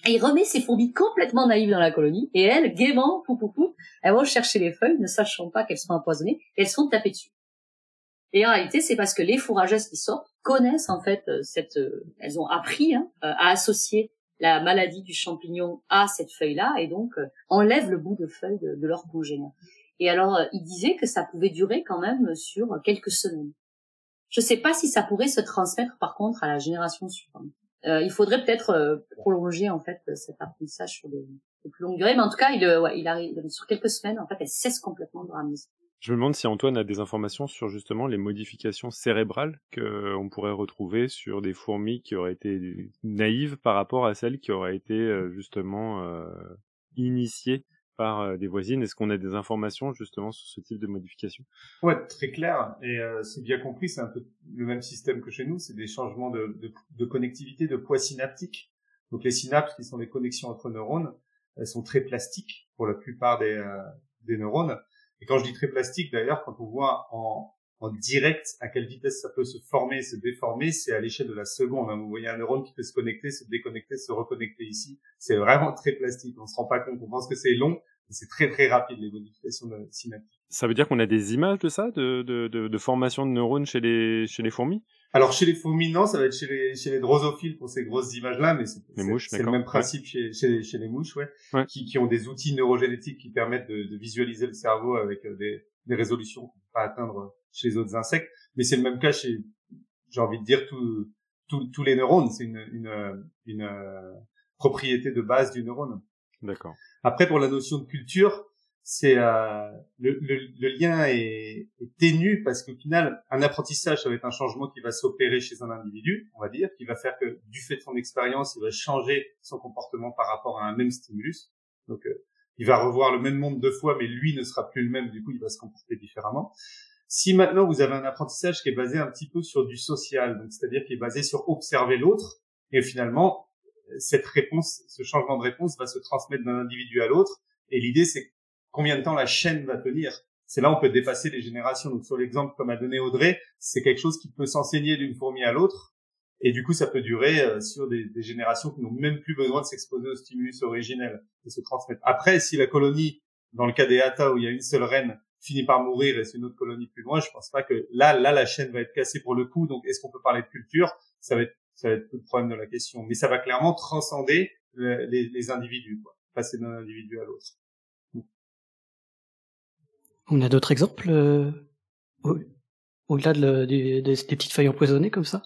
Il remet ces fourmis complètement naïves dans la colonie, et elles, gaiement, pou, pou, elles vont chercher les feuilles, ne sachant pas qu'elles sont empoisonnées, et elles sont tapées dessus. Et en réalité, c'est parce que les fourrageuses qui sortent connaissent en fait euh, cette, euh, elles ont appris hein, euh, à associer la maladie du champignon à cette feuille-là, et donc enlèvent le bout de feuille de, de leur congénère. Et alors, il disait que ça pouvait durer quand même sur quelques semaines. Je ne sais pas si ça pourrait se transmettre par contre à la génération suivante. Euh, il faudrait peut-être euh, prolonger en fait cet apprentissage sur des, plus longues durées, mais en tout cas, il, euh, il arrive sur quelques semaines. En fait, elle cesse complètement de ramener. Je me demande si Antoine a des informations sur justement les modifications cérébrales qu'on pourrait retrouver sur des fourmis qui auraient été naïves par rapport à celles qui auraient été justement initiées par euh, des voisines. Est-ce qu'on a des informations justement sur ce type de modification? Ouais, très clair. Et euh, c'est bien compris, c'est un peu le même système que chez nous. C'est des changements de, connectivité, de poids synaptique. Donc les synapses, qui sont les connexions entre neurones, elles sont très plastiques pour la plupart des, euh, des neurones. Et quand je dis très plastique, d'ailleurs, quand on voit en, en direct à quelle vitesse ça peut se former, se déformer, c'est à l'échelle de la seconde. Hein. Vous voyez un neurone qui peut se connecter, se déconnecter, se reconnecter ici. C'est vraiment très plastique. On se rend pas compte. On pense que c'est long, mais c'est très très rapide les modifications synaptiques. Ça veut dire qu'on a des images de ça, de, de, de, de, formation de neurones chez les chez les fourmis? Alors chez les fourmis non, ça va être chez les chez les drosophiles pour ces grosses images-là, mais c'est le même principe chez, chez, chez les mouches, ouais, ouais. Qui, qui ont des outils neurogénétiques qui permettent de, de visualiser le cerveau avec euh, des, des résolutions qu'on peut pas atteindre chez les autres insectes, mais c'est le même cas chez, j'ai envie de dire, tous les neurones. C'est une, une, une euh, propriété de base du neurone. D'accord. Après, pour la notion de culture, c'est euh, le, le, le, lien est, est, ténu parce qu'au final, un apprentissage, ça va être un changement qui va s'opérer chez un individu, on va dire, qui va faire que du fait de son expérience, il va changer son comportement par rapport à un même stimulus. Donc, euh, il va revoir le même monde deux fois, mais lui ne sera plus le même, du coup, il va se comporter différemment. Si maintenant vous avez un apprentissage qui est basé un petit peu sur du social, donc c'est-à-dire qui est basé sur observer l'autre, et finalement cette réponse, ce changement de réponse va se transmettre d'un individu à l'autre, et l'idée c'est combien de temps la chaîne va tenir. C'est là on peut dépasser les générations. Donc sur l'exemple comme a donné Audrey, c'est quelque chose qui peut s'enseigner d'une fourmi à l'autre, et du coup ça peut durer euh, sur des, des générations qui n'ont même plus besoin de s'exposer au stimulus originel et se transmettre. Après, si la colonie, dans le cas des Hata où il y a une seule reine, finit par mourir et c'est une autre colonie plus loin, je pense pas que là, là, la chaîne va être cassée pour le coup. Donc, est-ce qu'on peut parler de culture? Ça va être, ça va être tout le problème de la question. Mais ça va clairement transcender les, les individus, quoi. passer d'un individu à l'autre. On a d'autres exemples euh, au-delà de des, des, petites feuilles empoisonnées comme ça?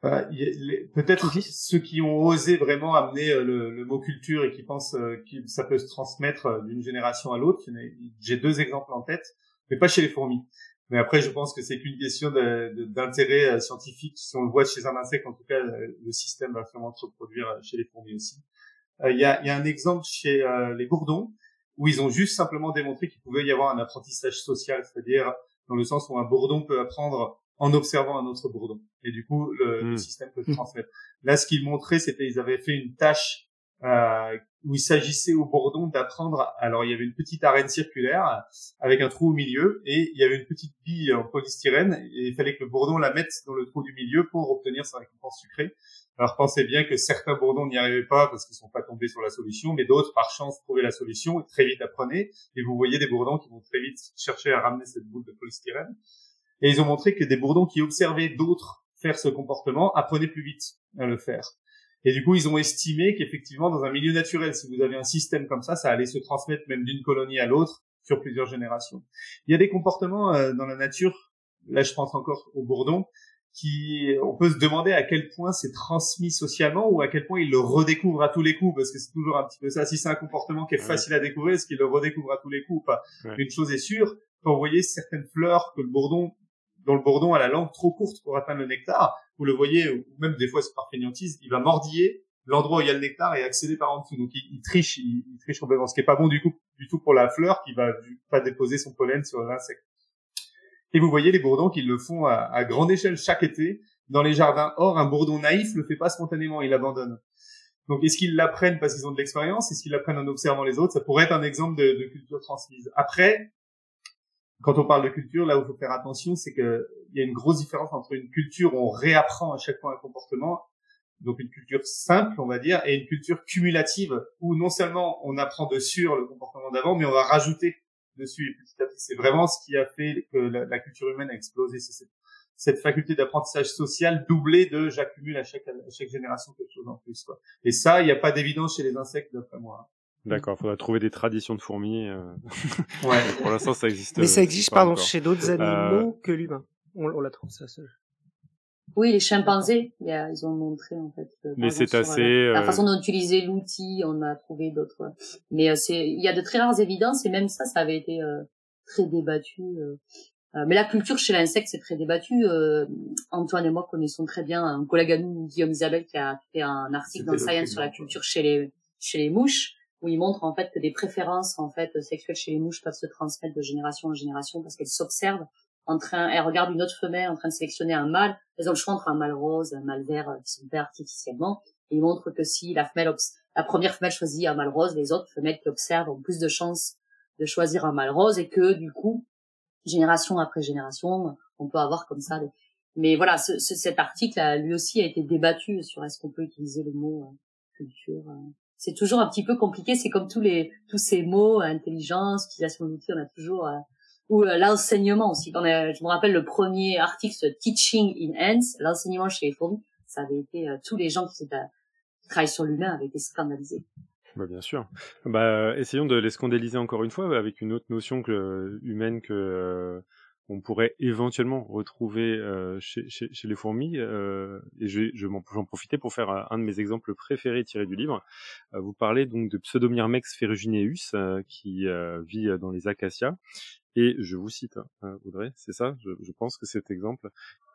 Peut-être ceux qui ont osé vraiment amener euh, le, mot culture et qui pensent euh, que ça peut se transmettre euh, d'une génération à l'autre. J'ai deux exemples en tête, mais pas chez les fourmis. Mais après, je pense que c'est qu'une question d'intérêt scientifique. Si on le voit chez un insecte, en tout cas, le système va sûrement se reproduire chez les fourmis aussi. Il y, a, un exemple chez les bourdons où ils ont juste simplement démontré qu'il pouvait y avoir un apprentissage social, c'est-à-dire dans le sens où un bourdon peut apprendre en observant un autre bourdon. Et du coup, le, le hmm. système peut se transmettre. Là, ce qu'ils montraient, c'était ils avaient fait une tâche euh, où il s'agissait au bourdon d'apprendre. Alors, il y avait une petite arène circulaire avec un trou au milieu et il y avait une petite bille en polystyrène et il fallait que le bourdon la mette dans le trou du milieu pour obtenir sa récompense sucrée. Alors, pensez bien que certains bourdons n'y arrivaient pas parce qu'ils sont pas tombés sur la solution, mais d'autres, par chance, trouvaient la solution et très vite apprenaient. Et vous voyez des bourdons qui vont très vite chercher à ramener cette boule de polystyrène. Et ils ont montré que des bourdons qui observaient d'autres faire ce comportement apprenaient plus vite à le faire. Et du coup, ils ont estimé qu'effectivement, dans un milieu naturel, si vous avez un système comme ça, ça allait se transmettre même d'une colonie à l'autre sur plusieurs générations. Il y a des comportements euh, dans la nature, là je pense encore aux bourdons, qui, on peut se demander à quel point c'est transmis socialement ou à quel point ils le redécouvrent à tous les coups, parce que c'est toujours un petit peu ça. Si c'est un comportement qui est facile à découvrir, est-ce qu'ils le redécouvrent à tous les coups ou pas? Une chose est sûre, quand vous voyez certaines fleurs que le bourdon dont le bourdon a la langue trop courte pour atteindre le nectar, vous le voyez, ou même des fois c'est par fainéantise, il va mordiller l'endroit où il y a le nectar et accéder par en dessous. Donc il, triche, il, triche complètement, ce qui est pas bon du coup du tout pour la fleur qui va pas déposer son pollen sur l'insecte. Et vous voyez les bourdons qui le font à, grande échelle chaque été dans les jardins. Or, un bourdon naïf le fait pas spontanément, il abandonne. Donc, est-ce qu'ils l'apprennent parce qu'ils ont de l'expérience? Est-ce qu'ils l'apprennent en observant les autres? Ça pourrait être un exemple de, de culture transmise. Après, quand on parle de culture, là où il faut faire attention, c'est qu'il y a une grosse différence entre une culture où on réapprend à chaque fois un comportement, donc une culture simple, on va dire, et une culture cumulative où non seulement on apprend de sur le comportement d'avant, mais on va rajouter dessus et petit à petit. C'est vraiment ce qui a fait que la, culture humaine a explosé. C'est cette, cette, faculté d'apprentissage social doublée de j'accumule à chaque, à chaque génération quelque chose en plus. Quoi. Et ça, il n'y a pas d'évidence chez les insectes, d'après moi. D'accord, il faudra trouver des traditions de fourmis. Euh... Ouais. Pour l'instant, ça existe. Mais ça existe, pardon, chez d'autres euh, animaux que l'humain. On, on, la trouve ça seul. Oui, les chimpanzés, ils ont montré en fait. Mais c'est assez. Euh, la, façon d'utiliser l'outil, on a trouvé d'autres. Mais euh, c'est, il y a de très rares évidences et même ça, ça avait été très débattu. mais la culture chez l'insecte, c'est très débattu. Antoine et moi connaissons très bien un collègue à nous, Guillaume Isabelle, qui a fait un article dans Science sur la culture chez les chez les mouches où il montre en fait que des préférences en fait sexuelles chez les mouches peuvent se transmettre de génération en génération parce qu'elles s'observent en train, elles regardent une autre femelle en train de sélectionner un mâle, elles ont le choix entre un mâle rose, un mâle vert euh, qui sont faits artificiellement. Et il montre que si la femelle, la première femelle choisit un mâle rose, les autres femelles qui observent ont plus de chances de choisir un mâle rose et que du coup, génération après génération, on peut avoir comme ça. Mais voilà, ce, cet article, lui aussi, a été débattu sur est-ce qu'on peut utiliser le mot euh, culture. Euh c'est toujours un petit peu compliqué. C'est comme tous les tous ces mots, intelligence, utilisation d'outils, on a toujours euh, ou euh, l'enseignement aussi. Quand je me rappelle le premier article Teaching in Ants, l'enseignement chez les fourmis, ça avait été euh, tous les gens qui, travaillent sur l'humain avaient été scandalisés. Bah, bien sûr. Bah, essayons de les scandaliser encore une fois avec une autre notion humaine que on pourrait éventuellement retrouver euh, chez, les fourmis. Euh, et je, je j'en profiter pour faire un de mes exemples préférés tirés du livre. Euh, vous parlez donc de Pseudomyrmex ferrugineus euh, qui euh, vit dans les acacias. Et je vous cite, hein, Audrey, c'est ça, je, pense que cet exemple,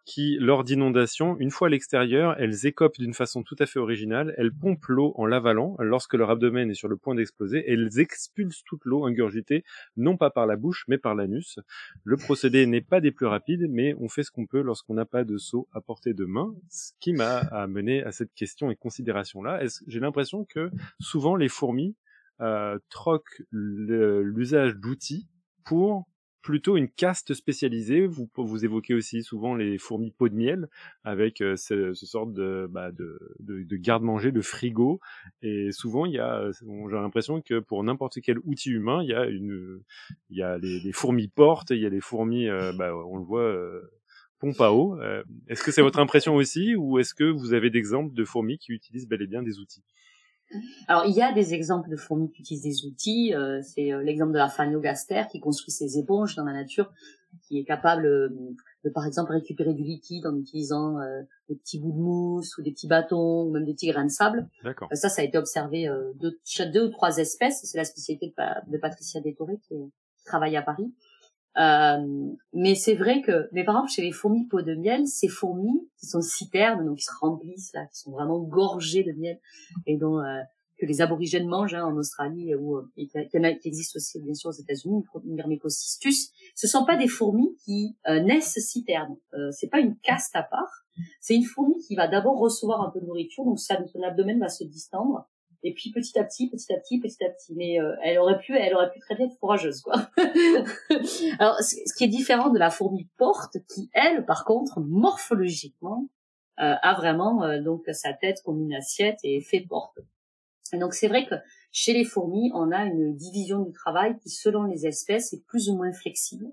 qui, lors d'inondations, une fois à l'extérieur, elles écopent d'une façon tout à fait originale, elles pompent l'eau en l'avalant, lorsque leur abdomen est sur le point d'exploser, elles expulsent toute l'eau ingurgitée, non pas par la bouche, mais par l'anus. Le procédé n'est pas des plus rapides, mais on fait ce qu'on peut lorsqu'on n'a pas de seau à portée de main, ce qui m'a amené à cette question et considération-là. J'ai l'impression que souvent les fourmis euh, troquent l'usage d'outils pour plutôt une caste spécialisée. Vous, vous évoquez aussi souvent les fourmis peau de miel avec euh, ce, ce sorte de, bah, de, de, de garde-manger, de frigo. Et souvent, il y a, j'ai l'impression que pour n'importe quel outil humain, il y a une, il y a les, les fourmis portes, il y a les fourmis, euh, bah, on le voit. Euh, pompe à eau. est-ce que c'est votre impression aussi ou est-ce que vous avez d'exemples de fourmis qui utilisent bel et bien des outils? Alors, il y a des exemples de fourmis qui utilisent des outils. Euh, c'est euh, l'exemple de la Phaniogaster qui construit ses éponges dans la nature, qui est capable euh, de, par exemple, récupérer du liquide en utilisant des petits bouts de mousse ou des petits bâtons ou même des petits grains de sable. ça, ça a été observé de chaque deux ou trois espèces. C'est la spécialité de, Patricia Détoré qui, qui, travaille à Paris. Mais c'est vrai que, mais par exemple, chez les fourmis peau de miel, ces fourmis qui sont citernes, donc qui se remplissent là, qui sont vraiment gorgées de miel et dont que les aborigènes mangent hein, en Australie ou euh, et qui, existe aussi bien sûr aux États-Unis, Myrmecocystus. Ce sont pas des fourmis qui euh, naissent citernes. Euh, c'est pas une caste à part. C'est une fourmi qui va d'abord recevoir un peu de nourriture, donc son abdomen va se distendre. Et puis petit à petit, petit à petit, petit à petit. Mais euh, elle aurait pu, elle aurait pu très bien être fourageuse, quoi. Alors, ce qui est différent de la fourmi porte, qui elle, par contre, morphologiquement, euh, a vraiment donc sa tête comme une assiette et fait porte. Donc c'est vrai que chez les fourmis, on a une division du travail qui, selon les espèces, est plus ou moins flexible.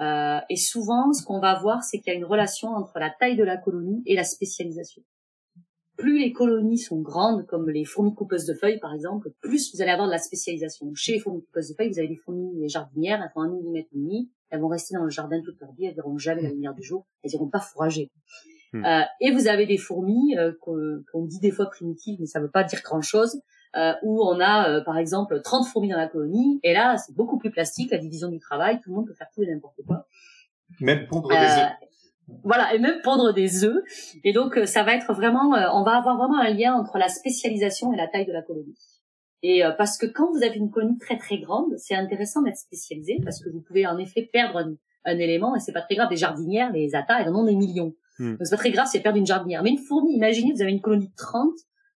Euh, et souvent, ce qu'on va voir, c'est qu'il y a une relation entre la taille de la colonie et la spécialisation. Plus les colonies sont grandes, comme les fourmis coupeuses de feuilles, par exemple, plus vous allez avoir de la spécialisation. Chez les fourmis coupeuses de feuilles, vous avez des fourmis jardinières, elles font un millimètre et demi, elles vont rester dans le jardin toute leur vie, elles verront jamais la lumière du jour, elles iront pas fourrager. Hmm. Euh, et vous avez des fourmis euh, qu'on dit des fois primitives, mais ça ne veut pas dire grand-chose, euh, où on a euh, par exemple 30 fourmis dans la colonie, et là c'est beaucoup plus plastique, la division du travail, tout le monde peut faire tout et n'importe quoi. Même pondre des œufs. Voilà, et même pondre des œufs. Et donc ça va être vraiment, on va avoir vraiment un lien entre la spécialisation et la taille de la colonie. Et parce que quand vous avez une colonie très très grande, c'est intéressant d'être spécialisé parce que vous pouvez en effet perdre un, un élément et c'est pas très grave. Des jardinières, les atas, elles en ont des millions. Hmm. Donc c'est pas très grave si elles perdent une jardinière. Mais une fourmi, imaginez, vous avez une colonie de 30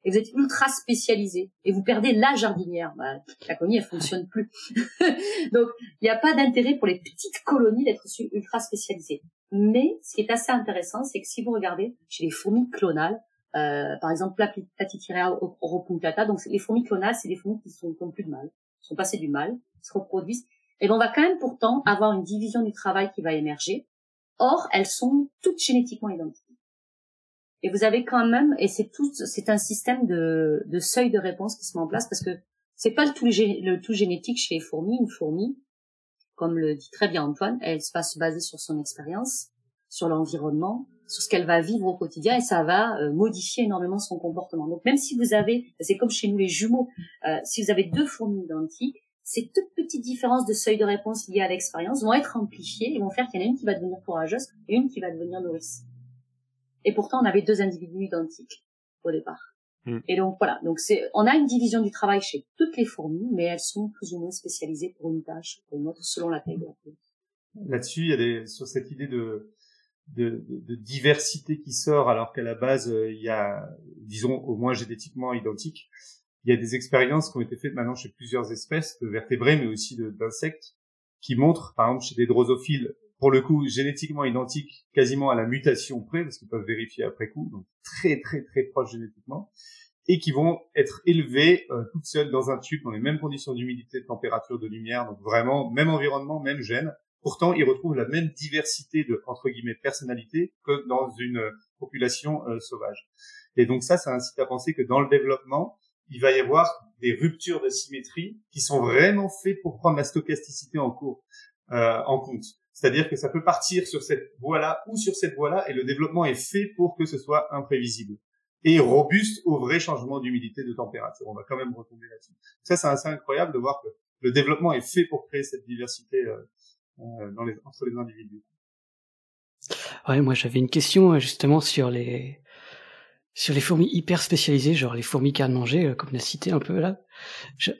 et vous êtes ultra spécialisé et vous perdez la jardinière. Bah, la colonie, elle fonctionne plus. Donc il n'y a pas d'intérêt pour les petites colonies d'être ultra spécialisées. Mais ce qui est assez intéressant, c'est que si vous regardez chez les fourmis clonales, euh, par exemple Platitirea oropunctata, donc les fourmis clonales, c'est des fourmis qui sont plus de mal, sont passées du mal, se reproduisent. Et ben, on va quand même pourtant avoir une division du travail qui va émerger Or, elles sont toutes génétiquement identiques. Et vous avez quand même, et c'est tout, c'est un système de, de seuil de réponse qui se met en place parce que c'est pas le tout, génétique chez les fourmis. Une fourmi, comme le dit très bien Antoine, elle va se baser sur son expérience, sur l'environnement, sur ce qu'elle va vivre au quotidien et ça va euh, modifier énormément son comportement. Donc même si vous avez, c'est comme chez nous les jumeaux, euh, si vous avez deux fourmis identiques, ces toutes petites différences de seuil de réponse liées à l'expérience vont être amplifiées et vont faire qu'il y en a une qui va devenir courageuse et une qui va devenir nourrice. Et pourtant, on avait deux individus identiques au départ. Mm. Et donc voilà, donc c'est, on a une division du travail chez toutes les fourmis, mais elles sont plus ou moins spécialisées pour une tâche ou pour une autre selon la taille de la fourmi. Là-dessus, il y a des, sur cette idée de, de, de, diversité qui sort, alors qu'à la base, euh, il y a, disons, au moins génétiquement identique. Il y a des expériences qui ont été faites maintenant chez plusieurs espèces de vertébrés, mais aussi d'insectes, qui montrent, par exemple, chez des drosophiles, pour le coup, génétiquement identiques, quasiment à la mutation près, parce qu'ils peuvent vérifier après coup, donc très très très proches génétiquement, et qui vont être élevées euh, toutes seules dans un tube, dans les mêmes conditions d'humidité, de température, de lumière, donc vraiment même environnement, même gène. Pourtant, ils retrouvent la même diversité de entre guillemets personnalité que dans une population euh, sauvage. Et donc ça, ça incite à penser que dans le développement, il va y avoir des ruptures de symétrie qui sont vraiment faites pour prendre la stochasticité en cours, euh, en compte. C'est-à-dire que ça peut partir sur cette voie-là ou sur cette voie-là, et le développement est fait pour que ce soit imprévisible et robuste au vrai changement d'humidité, de température. On va quand même retomber là-dessus. Ça, c'est assez incroyable de voir que le développement est fait pour créer cette diversité euh, euh dans les, entre les individus. Ouais, moi j'avais une question euh, justement sur les sur les fourmis hyper spécialisées, genre les fourmis à manger, euh, comme on a cité un peu là.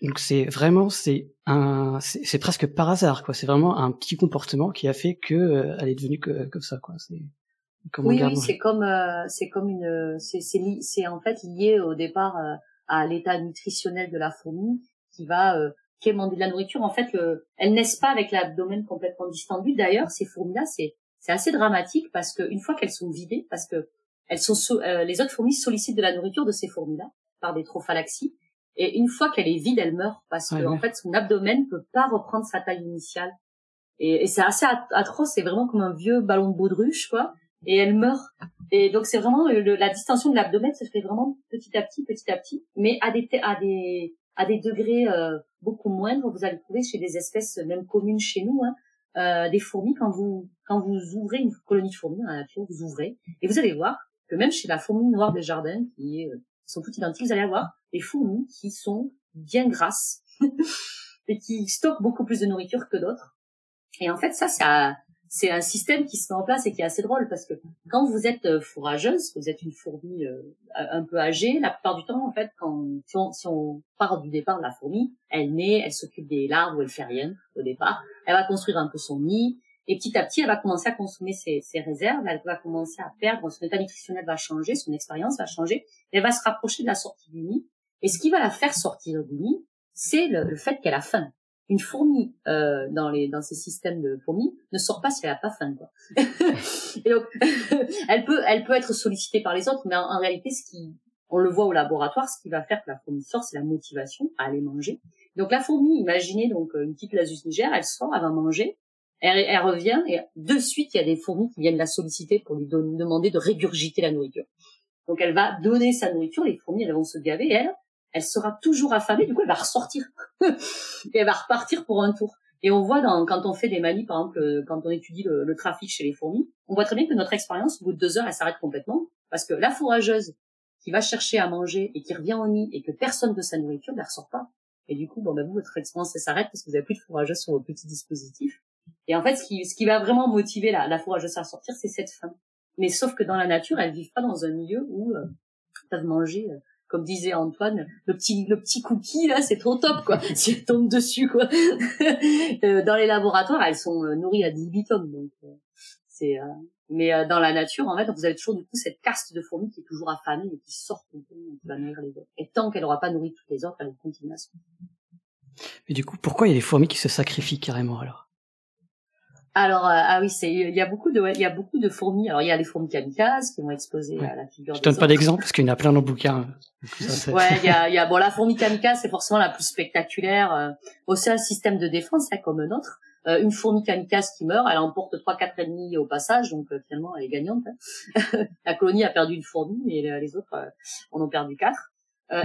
donc c'est vraiment c'est un c'est presque par hasard quoi. C'est vraiment un petit comportement qui a fait que euh, elle est devenue comme ça quoi. C'est oui, oui, c'est comme euh, c'est comme une c'est c'est c'est en fait lié au départ à l'état nutritionnel de la fourmi qui va qui demander de la nourriture. En fait, le, elles naissent pas avec l'abdomen complètement distendu. D'ailleurs, ces fourmis là, c'est c'est assez dramatique parce que une fois qu'elles sont vidées, parce que elles sont euh, les autres fourmis sollicitent de la nourriture de ces fourmis-là par des trophalaxies. Et une fois qu'elle est vide, elle meurt parce que en fait son abdomen peut pas reprendre sa taille initiale. Et, et c'est assez atroce, c'est vraiment comme un vieux ballon de baudruche quoi. Et elle meurt. Et donc c'est vraiment la distension de l'abdomen se fait vraiment petit à petit, petit à petit, mais à des à des à des degrés euh, beaucoup moindres. Vous allez trouver chez des espèces même communes chez nous, hein, euh, des fourmis quand vous quand vous ouvrez une colonie de fourmis dans la nature, vous ouvrez et vous allez voir que même chez la fourmi noire des jardins, qui, euh, sont toutes identiques, vous allez avoir des fourmis qui sont bien grasses et qui stockent beaucoup plus de nourriture que d'autres. Et en fait, ça, ça c'est un système qui se met en place et qui est assez drôle parce que quand vous êtes euh, fourrageuse, vous êtes une fourmi euh, un peu âgée, la plupart du temps, en fait, quand si on, si on part du départ de la fourmi, elle naît, elle s'occupe des larves ou elle fait rien au départ. Elle va construire un peu son nid, et petit à petit, elle va commencer à consommer ses, ses, réserves, elle va commencer à perdre, son état nutritionnel va changer, son expérience va changer, elle va se rapprocher de la sortie du nid. Et ce qui va la faire sortir du nid, c'est le, fait qu'elle a faim. Une fourmi euh, dans les dans ces systèmes de fourmis ne sort pas si elle a pas faim. Quoi. et donc, elle peut elle peut être sollicitée par les autres, mais en, réalité, ce qui on le voit au laboratoire, ce qui va faire que la fourmi sort, c'est la motivation à aller manger. Donc la fourmi, imaginez donc une petite lasus niger, elle sort, elle va manger, elle, revient et de suite, il y a des fourmis qui viennent la solliciter pour lui demander de régurgiter la nourriture. Donc elle va donner sa nourriture, les fourmis elles vont se gaver et elle, elle sera toujours affamée, du coup elle va ressortir et elle va repartir pour un tour. Et on voit dans, quand on fait des manies, par exemple, euh, quand on étudie le, trafic chez les fourmis, on voit très bien que notre expérience, au bout de deux heures, elle s'arrête complètement parce que la fourrageuse qui va chercher à manger et qui revient au nid et que personne veut sa nourriture, elle ressort pas. Et du coup, bon, ben, vous, votre expérience, elle s'arrête parce que vous avez plus de fourrageuse sur vos petits dispositifs. Et en fait, ce qui, ce qui va vraiment motiver la, la fourrageuse à sortir, c'est cette faim. Mais sauf que dans la nature, elles vivent pas dans un milieu où euh, elles peuvent manger, euh, comme disait Antoine, le petit, le petit cookie là, c'est trop top quoi. si elles tombent dessus quoi. Euh, dans les laboratoires, elles sont nourries à 10 bitomes, donc c'est. mais dans la nature, en fait, vous avez toujours du coup cette caste de fourmis qui est toujours affamée et qui sort le temps, qui va nourrir les autres. Et tant qu'elle n'aura pas nourri toutes les autres, elle continue à se. Mais du coup, pourquoi il y a des fourmis qui se sacrifient carrément alors? Alors euh, ah oui, c'est il y a beaucoup de il y a beaucoup de fourmis. Alors il y a les fourmis kamikazes qui vont exploser à la figure. Je donne pas d'exemple parce qu'il y en a plein dans le bouquin. ouais, il y a il y a bon la fourmi kamikaze c'est forcément la plus spectaculaire. Euh, aussi un système de défense là comme un autre. Euh, une fourmi kamikaze qui meurt, elle emporte trois quatre ennemis au passage, donc euh, finalement elle est gagnante. Hein. la colonie a perdu une fourmi, mais les autres en ont perdu quatre.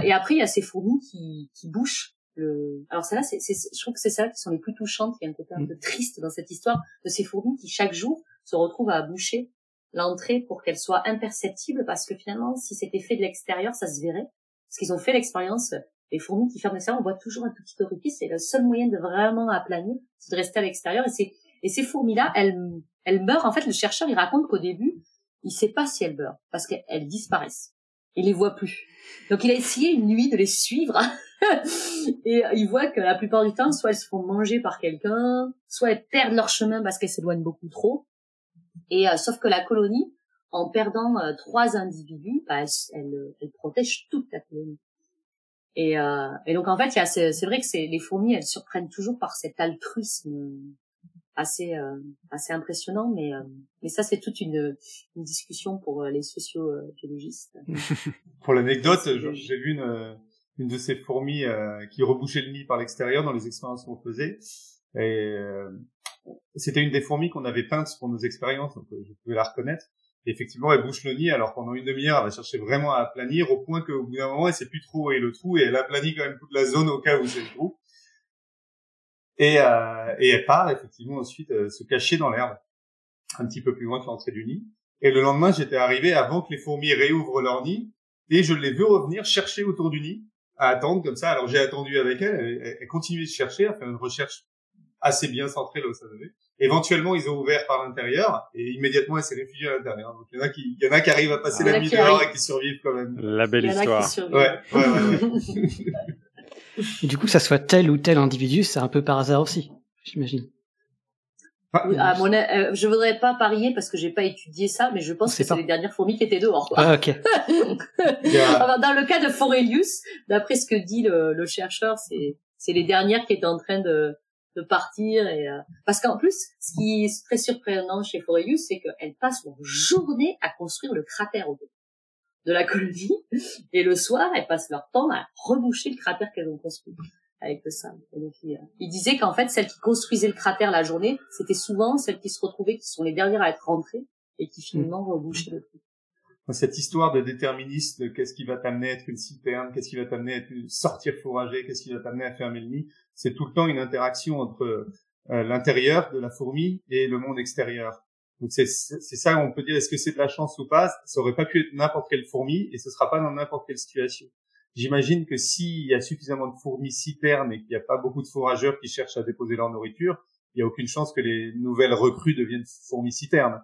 et après il y a ces fourmis qui qui bouchent le... Alors ça là, c'est, je trouve que c'est ça qui sont les plus touchantes. Il y a un côté un mm. peu triste dans cette histoire de ces fourmis qui chaque jour se retrouvent à boucher l'entrée pour qu'elle soit imperceptible parce que finalement, si c'était fait de l'extérieur, ça se verrait. Parce qu'ils ont fait l'expérience les fourmis qui ferment les cerfs, on voit toujours un tout petit orifice. C'est le seul moyen de vraiment aplanir, c'est de rester à l'extérieur. Et c'est et ces fourmis-là, elles, elles meurent. En fait, le chercheur, il raconte qu'au début, il sait pas si elles meurent parce qu'elles disparaissent. Il les voit plus. Donc, il a essayé une nuit de les suivre. et il voit que la plupart du temps, soit elles se font manger par quelqu'un, soit elles perdent leur chemin parce qu'elles s'éloignent beaucoup trop. Et euh, sauf que la colonie, en perdant euh, trois individus, bah, elle, elle, protège toute la colonie. Et, euh, et donc en fait, c'est vrai que les fourmis, elles surprennent toujours par cet altruisme assez euh, assez impressionnant, mais mais ça c'est toute une, une discussion pour les sociobiologistes. pour l'anecdote, j'ai vu une une de ces fourmis qui rebouchait le nid par l'extérieur dans les expériences qu'on faisait. Et c'était une des fourmis qu'on avait peintes pour nos expériences, donc je pouvais la reconnaître effectivement, elle bouche le nid. Alors pendant une demi-heure, elle va chercher vraiment à aplanir au point qu'au bout d'un moment, elle sait plus trop où est le trou et elle aplanit quand même toute la zone au cas où c'est le trou. Et, euh, et elle part effectivement ensuite euh, se cacher dans l'herbe, un petit peu plus loin que l'entrée du nid. Et le lendemain, j'étais arrivé avant que les fourmis réouvrent leur nid et je les veux revenir chercher autour du nid à attendre comme ça. Alors j'ai attendu avec elle, elle, elle continue de chercher, à faire une recherche assez bien centrée là où ça devait. Éventuellement, ils ont ouvert par l'intérieur et immédiatement, elle s'est réfugiée à l'intérieur. Donc, il y en a qui, il y en a qui arrivent à passer la nuit dehors et qui survivent quand même. La belle histoire. Ouais, ouais, ouais. et du coup, ça soit tel ou tel individu, c'est un peu par hasard aussi, j'imagine. À mon, euh, je voudrais pas parier parce que j'ai pas étudié ça, mais je pense que c'est les dernières fourmis qui étaient dehors. Quoi. Ah, ok. dans le cas de Forelius, d'après ce que dit le, le chercheur, c'est c'est les dernières qui étaient en train de de partir et euh, parce qu'en plus ce qui est très surprenant chez Forelius c'est qu'elles passent leur journée à construire le cratère autour de la colonie et le soir elles passent leur temps à reboucher le cratère qu'elles ont construit avec le sable. Et donc il, il disait qu'en fait celles qui construisaient le cratère la journée c'était souvent celles qui se retrouvaient qui sont les dernières à être rentrées et qui finalement rebouchaient le truc cette histoire de déterministe, qu'est-ce qui va t'amener à être une citerne, qu'est-ce qui va t'amener à sortir fourrager, qu'est-ce qui va t'amener à fermer le nid, c'est tout le temps une interaction entre euh, l'intérieur de la fourmi et le monde extérieur. Donc c'est ça, on peut dire, est-ce que c'est de la chance ou pas? Ça aurait pas pu être n'importe quelle fourmi et ce sera pas dans n'importe quelle situation. J'imagine que s'il y a suffisamment de fourmis citernes et qu'il n'y a pas beaucoup de fourrageurs qui cherchent à déposer leur nourriture, il n'y a aucune chance que les nouvelles recrues deviennent fourmis citernes.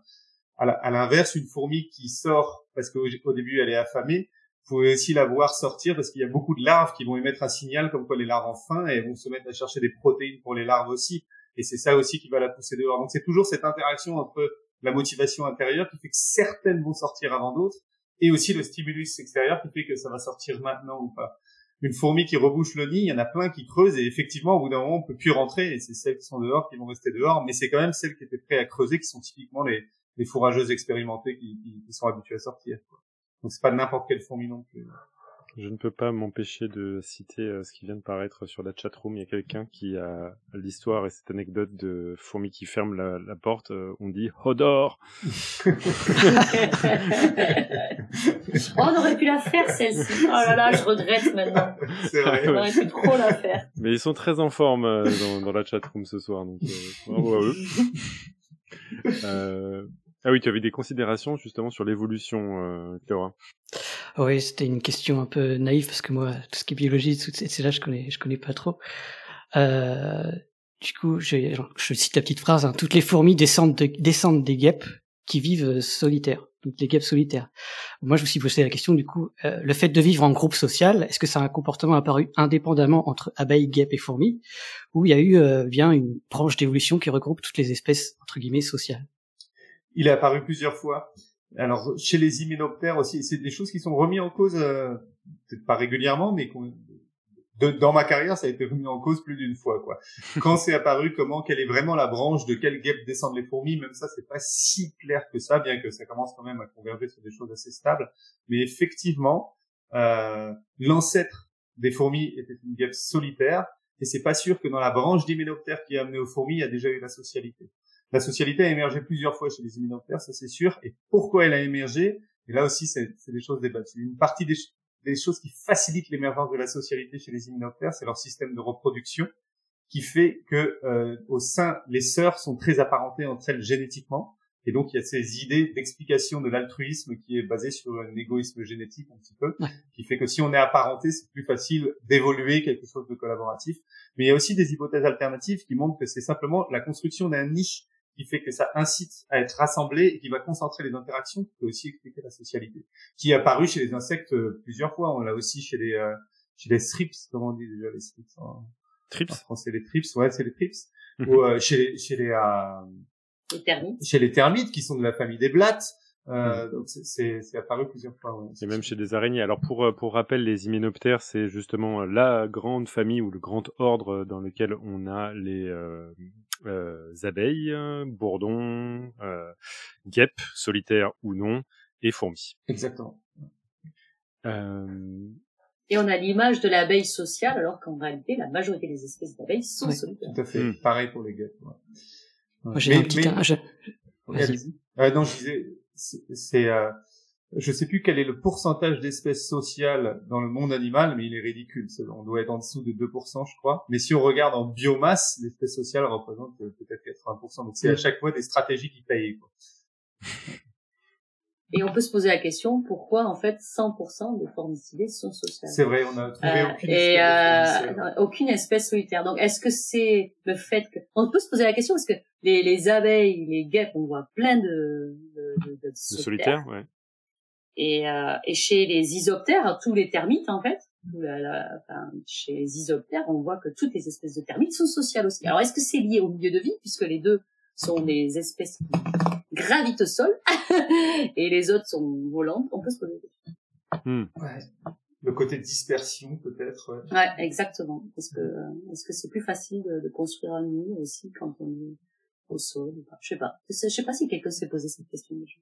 À l'inverse, une fourmi qui sort parce qu'au début elle est affamée, vous pouvez aussi la voir sortir parce qu'il y a beaucoup de larves qui vont émettre un signal comme quoi les larves ont faim et vont se mettre à chercher des protéines pour les larves aussi. Et c'est ça aussi qui va la pousser dehors. Donc c'est toujours cette interaction entre la motivation intérieure qui fait que certaines vont sortir avant d'autres et aussi le stimulus extérieur qui fait que ça va sortir maintenant ou pas. Une fourmi qui rebouche le nid, il y en a plein qui creusent et effectivement au bout d'un moment on peut plus rentrer et c'est celles qui sont dehors qui vont rester dehors, mais c'est quand même celles qui étaient prêtes à creuser qui sont typiquement les, les fourrageuses expérimentées qui, sont habituées à sortir. Quoi. Donc c'est pas n'importe quelle fourmi non plus. Je ne peux pas m'empêcher de citer euh, ce qui vient de paraître sur la chatroom. Il y a quelqu'un qui a l'histoire et cette anecdote de fourmi qui ferme la, la porte. Euh, on dit Hodor. oh, on aurait pu la faire celle-ci. Oh là là, je regrette maintenant. C'est vrai. On aurait pu trop la faire. Mais ils sont très en forme euh, dans, dans, la chatroom ce soir, donc bravo à eux. euh, ah oui, tu avais des considérations justement sur l'évolution, euh, Clara. Oui, c'était une question un peu naïve parce que moi, tout ce qui est biologie, c'est là je connais, je connais pas trop. Euh, du coup, je, je, cite la petite phrase hein, toutes les fourmis descendent, de, descendent des guêpes qui vivent euh, solitaires, donc des guêpes solitaires. Moi, je me suis posé la question du coup, euh, le fait de vivre en groupe social, est-ce que c'est un comportement apparu indépendamment entre abeilles, guêpes et fourmis, ou il y a eu euh, bien une branche d'évolution qui regroupe toutes les espèces entre guillemets sociales? Il est apparu plusieurs fois. Alors chez les hyménoptères aussi, c'est des choses qui sont remises en cause, euh, peut-être pas régulièrement, mais de, dans ma carrière, ça a été remis en cause plus d'une fois. Quoi. Quand c'est apparu, comment, quelle est vraiment la branche, de quelle guêpe descendent les fourmis, même ça, c'est pas si clair que ça, bien que ça commence quand même à converger sur des choses assez stables. Mais effectivement, euh, l'ancêtre des fourmis était une guêpe solitaire, et c'est pas sûr que dans la branche d'hyménoptères qui a amené aux fourmis, il y a déjà eu la socialité. La socialité a émergé plusieurs fois chez les hyménoptères, ça c'est sûr. Et pourquoi elle a émergé? Et là aussi, c'est des choses débattues. Une partie des, des choses qui facilitent l'émergence de la socialité chez les hyménoptères, c'est leur système de reproduction, qui fait que euh, au sein, les sœurs sont très apparentées entre elles génétiquement. Et donc il y a ces idées d'explication de l'altruisme qui est basée sur un égoïsme génétique un petit peu, qui fait que si on est apparenté, c'est plus facile d'évoluer quelque chose de collaboratif. Mais il y a aussi des hypothèses alternatives qui montrent que c'est simplement la construction d'un niche qui fait que ça incite à être rassemblé et qui va concentrer les interactions, qui peut aussi expliquer la socialité, qui est apparu chez les insectes euh, plusieurs fois. On l'a aussi chez les euh, chez les strips, comment on dit déjà les strips en, Trips. en français les trips, ouais, c'est les trips. Ou euh, chez les chez les euh, Les termites. chez les termites qui sont de la famille des blattes. Euh, donc c'est- apparu plusieurs fois. ouais. Et même chez des araignées. Alors pour euh, pour rappel, les hyménoptères, c'est justement la grande famille ou le grand ordre dans lequel on a les euh, euh, abeilles, euh, bourdons, euh, guêpes, solitaires ou non, et fourmis. Exactement. Euh, Et on a l'image de l'abeille sociale, alors qu'en réalité, la majorité des espèces d'abeilles sont solitaires. Tout à fait. Hmm. Pareil pour les guêpes. ouais. Moi, j'ai Mais- un petit, mais- un-. Euh, non, je disais, c'est, c'est, euh, je sais plus quel est le pourcentage d'espèces sociales dans le monde animal, mais il est ridicule. On doit être en dessous de 2%, je crois. Mais si on regarde en biomasse, l'espèce sociale représente euh, peut-être 80%. Donc c'est à chaque fois des stratégies qui payent. Quoi. Et on peut se poser la question, pourquoi en fait 100% des formicidés sont sociales? C'est vrai, on a trouvé Euh, aucune et espèce euh, non, aucune espèce solitaire. Donc, est-ce que c'est le fait que on peut se poser la question parce que les, les abeilles, les guêpes, on voit plein de de, de, de de solitaires. solitaires, ouais. Et, euh, et chez les isoptères, tous les termites en fait, tout la- la- enfin, chez les isoptères, on voit que toutes les espèces de termites sont sociales aussi. Alors, est-ce que c'est lié au milieu de vie puisque les deux sont des espèces qui gravitent au sol et les autres sont volantes? On peut se poser. Hmm. Ouais. Le côté dispersion, peut-être. ouais. Ouais, exactement. Est-ce que est-ce que c'est plus facile de, de construire un nid aussi quand on est au sol Je sais pas? Je sais, je sais pas si quelqu'un s'est posé cette question déjà.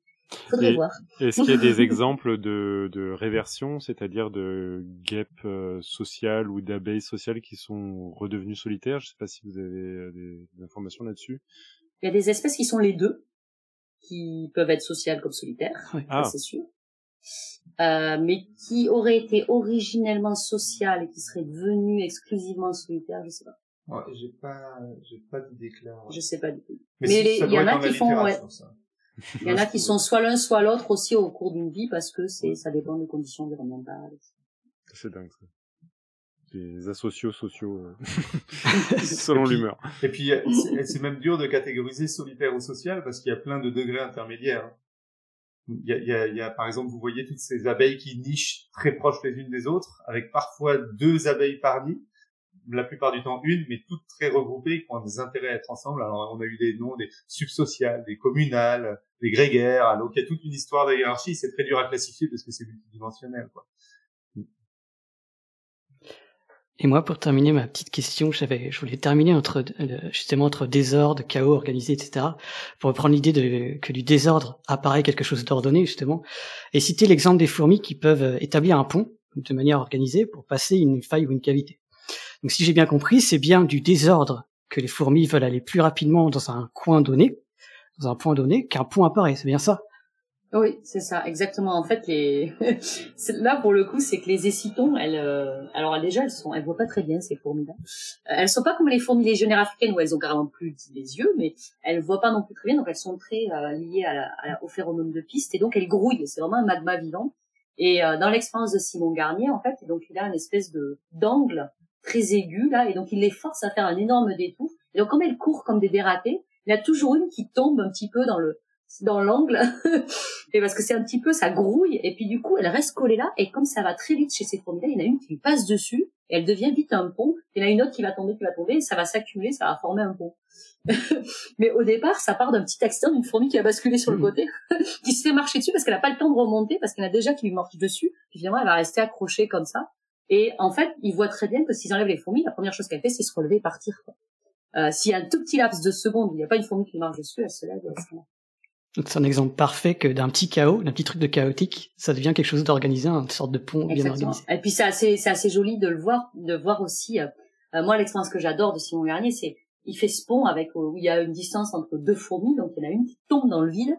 Faudrait Et- voir. Est-ce qu'il y a des exemples de, de réversion, c'est-à-dire de guêpes euh, sociales ou d'abeilles sociales qui sont redevenues solitaires? Je sais pas si vous avez euh, des, des informations là-dessus. Il y a des espèces qui sont les deux, qui peuvent être sociales comme solitaires, Ah. c'est sûr. Euh, mais qui auraient été originellement sociales et qui seraient devenues exclusivement solitaires, je sais pas. Ouais, j'ai pas, j'ai pas d'idée claire. Je sais pas du tout. Mais, les- il y en a qui font, ouais. ça. Il y en a qui sont soit l'un soit l'autre aussi au cours d'une vie parce que c'est ça dépend des conditions environnementales. C'est dingue ça. Des asociaux sociaux euh, selon l'humeur. Et puis, c'est c'est même dur de catégoriser solitaire ou social parce qu'il y a plein de degrés intermédiaires. hein. Il y a, il y, a, il y a, par exemple, vous voyez toutes ces abeilles qui nichent très proches les unes des autres, avec parfois deux abeilles par nid, la plupart du temps une, mais toutes très regroupées, qui ont des intérêts à être ensemble. Alors, on a eu des noms, des subsociales, des communales, des grégaires. Donc, il y a toute une histoire de. C'est très dur à classifier parce que c'est multidimensionnel. Et moi, pour terminer ma petite question, j'avais, je voulais terminer entre euh, justement entre désordre, chaos, organisé, etc. Pour reprendre l'idée de, que du désordre apparaît quelque chose d'ordonné justement, et citer l'exemple des fourmis qui peuvent euh, établir un pont de manière organisée pour passer une faille ou une cavité. Donc, si j'ai bien compris, c'est bien du désordre que les fourmis veulent aller plus rapidement dans un coin donné, dans un point donné, qu'un pont apparaît. C'est bien ça. Oui, c'est ça, exactement. En fait, les là pour le coup, c'est que les écitons, elles, euh, alors déjà, elles sont, elles voient pas très bien ces fourmis-là. Euh, Elles sont pas comme les fourmis légionnaires africaines où elles ont carrément plus les yeux, mais elles voient pas non plus très bien, donc elles sont très euh, liées à la, au phéromone de piste et donc elles grouillent. C'est vraiment un magma vivant. Et euh, dans l'expérience de Simon Garnier, en fait, donc il a une espèce de d'angle très aigu là, et donc il les force à faire un énorme détour. Et donc comme elles courent comme des dératés, il y a toujours une qui tombe un petit peu dans le dans l'angle. Et parce que c'est un petit peu ça grouille. Et puis du coup elle reste collée là. Et comme ça va très vite chez ces fourmis là il y en a une qui passe dessus et elle devient vite un pont. Il y en a une autre qui va tomber qui va tomber. Et ça va s'accumuler ça va former un pont. Mais au départ ça part d'un petit accident d'une fourmi qui a basculé sur le Mhm. côté qui se fait marcher dessus parce qu'elle a pas le temps de remonter parce qu'il y en a déjà qui lui marchent dessus. Puis finalement elle va rester accrochée comme ça. Et en fait ils voient très bien que s'ils enlèvent les fourmis la première chose qu'elle fait c'est se relever et partir quoi. Euh, s'il y a un tout petit laps de seconde où il n'y a pas une fourmi qui marche dessus elle se lève c'est un exemple parfait que d'un petit chaos, d'un petit truc de chaotique, ça devient quelque chose d'organisé, une sorte de pont bien Exactement. organisé. Et puis c'est assez, c'est assez joli de le voir, de voir aussi. euh, euh, moi, l'expérience que j'adore de Simon Garnier, c'est il fait ce pont avec où il y a une distance entre deux fourmis, donc il y en a une qui tombe dans le vide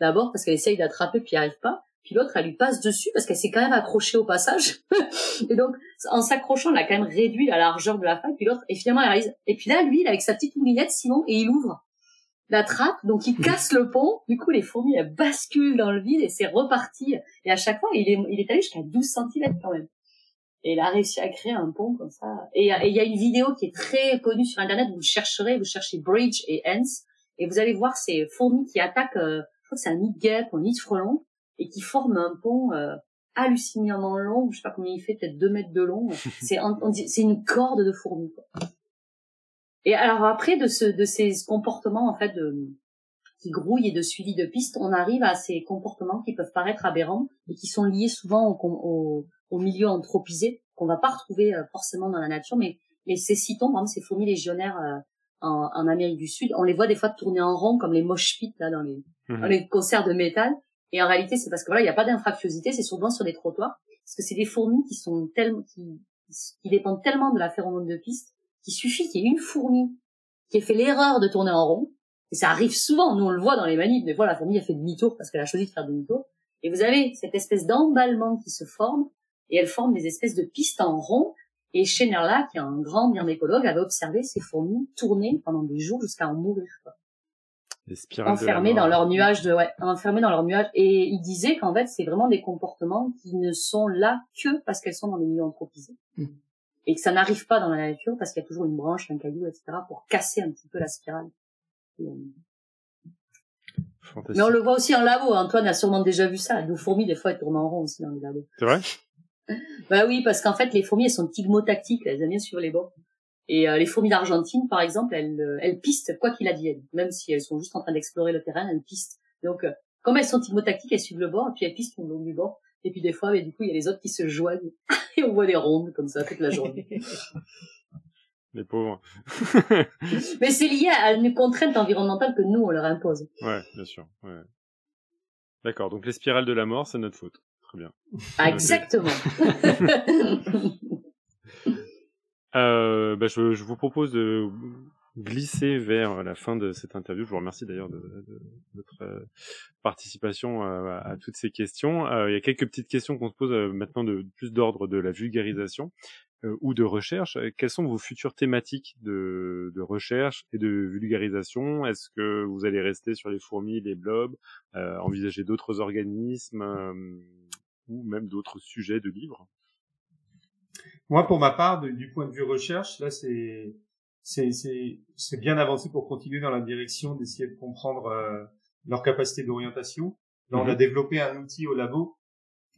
d'abord parce qu'elle essaye d'attraper puis elle arrive pas, puis l'autre elle lui passe dessus parce qu'elle s'est quand même accrochée au passage. et donc en s'accrochant, elle a quand même réduit la largeur de la faille, puis l'autre et finalement elle réalise. Et puis là, lui, il avec sa petite moulinette, Simon, et il ouvre. l'attrape, donc il casse le pont. Du coup, les fourmis elles basculent dans le vide et c'est reparti. Et à chaque fois, il est, il est allé jusqu'à 12 cm quand même. Et il a réussi à créer un pont comme ça. Et il y a une vidéo qui est très connue sur Internet. Vous chercherez, vous cherchez Bridge et Ants, et vous allez voir ces fourmis qui attaquent. Euh, je crois que c'est un nid de guêpe ou un nid frelon, et qui forment un pont euh, hallucinamment long. Je sais pas combien il fait, peut-être deux mètres de long. c'est c'est une corde de fourmis. Et alors après de ce de ces comportements en fait de qui grouillent et de suivi de pistes, on arrive à ces comportements qui peuvent paraître aberrants et qui sont liés souvent au, au, au milieu anthropisé qu'on va pas retrouver euh, forcément dans la nature, mais mais ces citons, par exemple, ces fourmis légionnaires euh, en, en, Amérique du Sud, on les voit des fois tourner en rond comme les mosh pits là dans les, mhm. dans les concerts de métal. Et en réalité, c'est parce que voilà, il n'y a pas d'infractuosité, c'est souvent sur des trottoirs, parce que c'est des fourmis qui sont tellement, qui, qui dépendent tellement de la phéromone de piste, qu'il suffit qu'il y ait une fourmi qui ait fait l'erreur de tourner en rond, et ça arrive souvent, nous on le voit dans les manips, des fois la fourmi a fait demi-tour parce qu'elle a choisi de faire demi-tour, et vous avez cette espèce d'emballement qui se forme, et elle forme des espèces de pistes en rond, et Schenerla, qui est un grand myrmécologue, avait observé ces fourmis tourner pendant des jours jusqu'à en mourir. Quoi enfermés dans leur nuage de ouais, enfermés dans leur nuage et il disait qu'en fait c'est vraiment des comportements qui ne sont là que parce qu'elles sont dans les milieux anthropisés. Hmm. et que ça n'arrive pas dans la nature parce qu'il y a toujours une branche un caillou etc pour casser un petit peu la spirale. Euh, mais on le voit aussi en labo. Antoine a sûrement déjà vu ça. Nos fourmis des fois elles tournent en rond aussi dans les labos. C'est vrai? Bah oui parce qu'en fait les fourmis elles sont tigmotactiques elles aiment bien sur les bords et euh, les fourmis d'Argentine, par exemple, elles, euh, elles pistent quoi qu'il advienne, même si elles sont juste en train d'explorer le terrain, elles pistent. Donc, euh, comme elles sont timotactiques, elles suivent le bord, et puis elles pistent au long du bord. Et puis des fois, mais du coup, il y a les autres qui se joignent, et on voit des rondes comme ça toute la journée. les pauvres. mais c'est lié à une contrainte environnementale que nous, on leur impose. Ouais, bien sûr. Ouais. D'accord, donc les spirales de la mort, c'est notre faute. Très bien. Ah, exactement. Euh, bah, je, je, vous propose de glisser vers la fin de cette interview. Je vous remercie d'ailleurs de, de, votre euh, participation à, à, toutes ces questions. Euh, il y a quelques petites questions qu'on se pose euh, maintenant de plus d'ordre de la vulgarisation euh, ou de recherche. Quelles sont vos futures thématiques de, de recherche et de vulgarisation? Est-ce que vous allez rester sur les fourmis, les blobs, envisager d'autres organismes ou même d'autres sujets de livres? Moi, pour ma part, du point de vue recherche, là, c'est c'est bien avancé pour continuer dans la direction d'essayer de comprendre euh, leur capacité d'orientation. Là, on a mhm. développé un outil au labo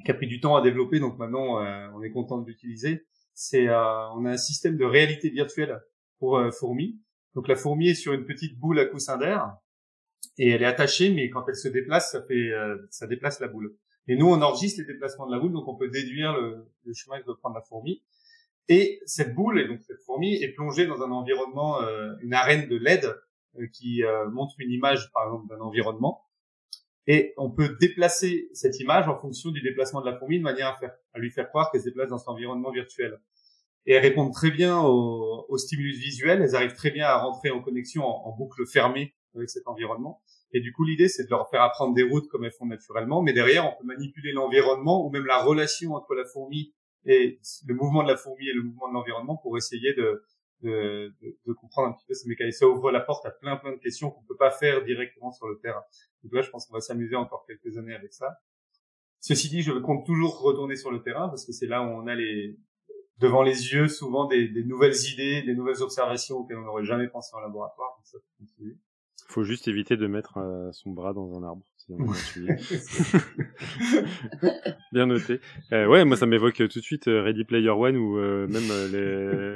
qui a pris du temps à développer, donc maintenant euh, on est content de l'utiliser. C'est euh, on a un système de réalité virtuelle pour fourmis. Donc la fourmi est sur une petite boule à coussin d'air et elle est attachée, mais quand elle se déplace, ça fait ça déplace la boule. Et nous, on enregistre les déplacements de la boule, donc on peut déduire le, le chemin que doit prendre la fourmi. Et cette boule, et donc cette fourmi, est plongée dans un environnement, euh, une arène de LED euh, qui euh, montre une image, par exemple, d'un environnement. Et on peut déplacer cette image en fonction du déplacement de la fourmi de manière à, faire, à lui faire croire qu'elle se déplace dans cet environnement virtuel. Et elles répondent très bien au, au stimulus visuel, elles arrivent très bien à rentrer en connexion en, en boucle fermée avec cet environnement. Et du coup, l'idée, c'est de leur faire apprendre des routes comme elles font naturellement, mais derrière, on peut manipuler l'environnement ou même la relation entre la fourmi et le mouvement de la fourmi et le mouvement de l'environnement pour essayer de, de, de, comprendre un petit peu ces mécanismes. Ça ouvre la porte à plein plein de questions qu'on peut pas faire directement sur le terrain. Donc là, je pense qu'on va s'amuser encore quelques années avec ça. Ceci dit, je compte toujours retourner sur le terrain parce que c'est là où on a les devant les yeux souvent des, des nouvelles idées, des nouvelles observations auxquelles on n'aurait jamais pensé en laboratoire. Donc ça faut juste éviter de mettre euh, son bras dans un arbre. Bien noté. Euh, ouais, moi ça m'évoque tout de suite euh, Ready Player One ou euh, même les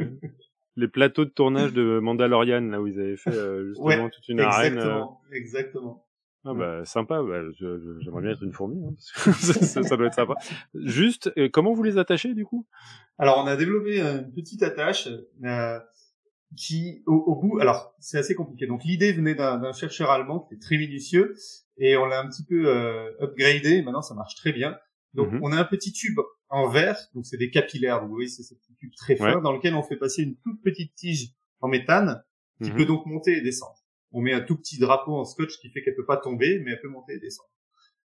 les plateaux de tournage de Mandalorian là où ils avaient fait justement toute une exactement, arène. Exactement. Ah bah sympa, bah, j'aimerais bien être une fourmi, hein, ça, ça, doit être sympa. Juste, comment vous les attachez du coup? Alors on a développé une petite attache qui au, au, bout, alors c'est assez compliqué. Donc l'idée venait d'un chercheur allemand qui est très minutieux et on l'a un petit peu euh, upgradé. Maintenant ça marche très bien. Donc mhm. on a un petit tube en verre, donc c'est des capillaires. Vous voyez c'est ce petit tube très fin dans lequel on fait passer une toute petite tige en méthane qui mhm. peut donc monter et descendre. On met un tout petit drapeau en scotch qui fait qu'elle peut pas tomber, mais elle peut monter et descendre.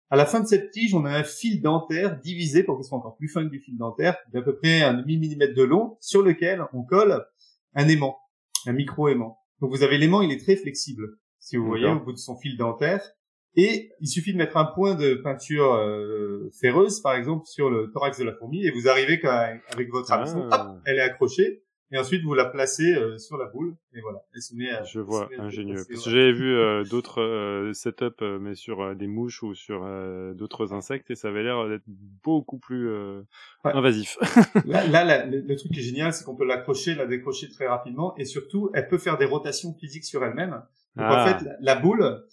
À la fin de cette tige, on a un fil dentaire divisé pour qu'il soit encore plus fin que du fil dentaire, d'à peu près un demi millimètre de long, sur lequel on colle un aimant un micro-aimant. Donc vous avez l'aimant, il est très flexible. si vous voyez, au bout de son fil dentaire. Et il suffit de mettre un point de peinture euh, ferreuse, par exemple, sur le thorax de la fourmi, et vous arrivez avec votre hameçon, ah. hop, elle est accrochée, et ensuite vous la placez euh, sur la boule et voilà. Elle se met je vois ingénieux. parce que j'avais vu euh, d'autres euh, setups euh, mais sur des mouches ou sur d'autres insectes et ça avait l'air d'être beaucoup plus invasif. Là, là le, truc qui est génial c'est qu'on peut l'accrocher la décrocher très rapidement et surtout elle peut faire des rotations physiques sur elle-même. Donc en ah. fait la boule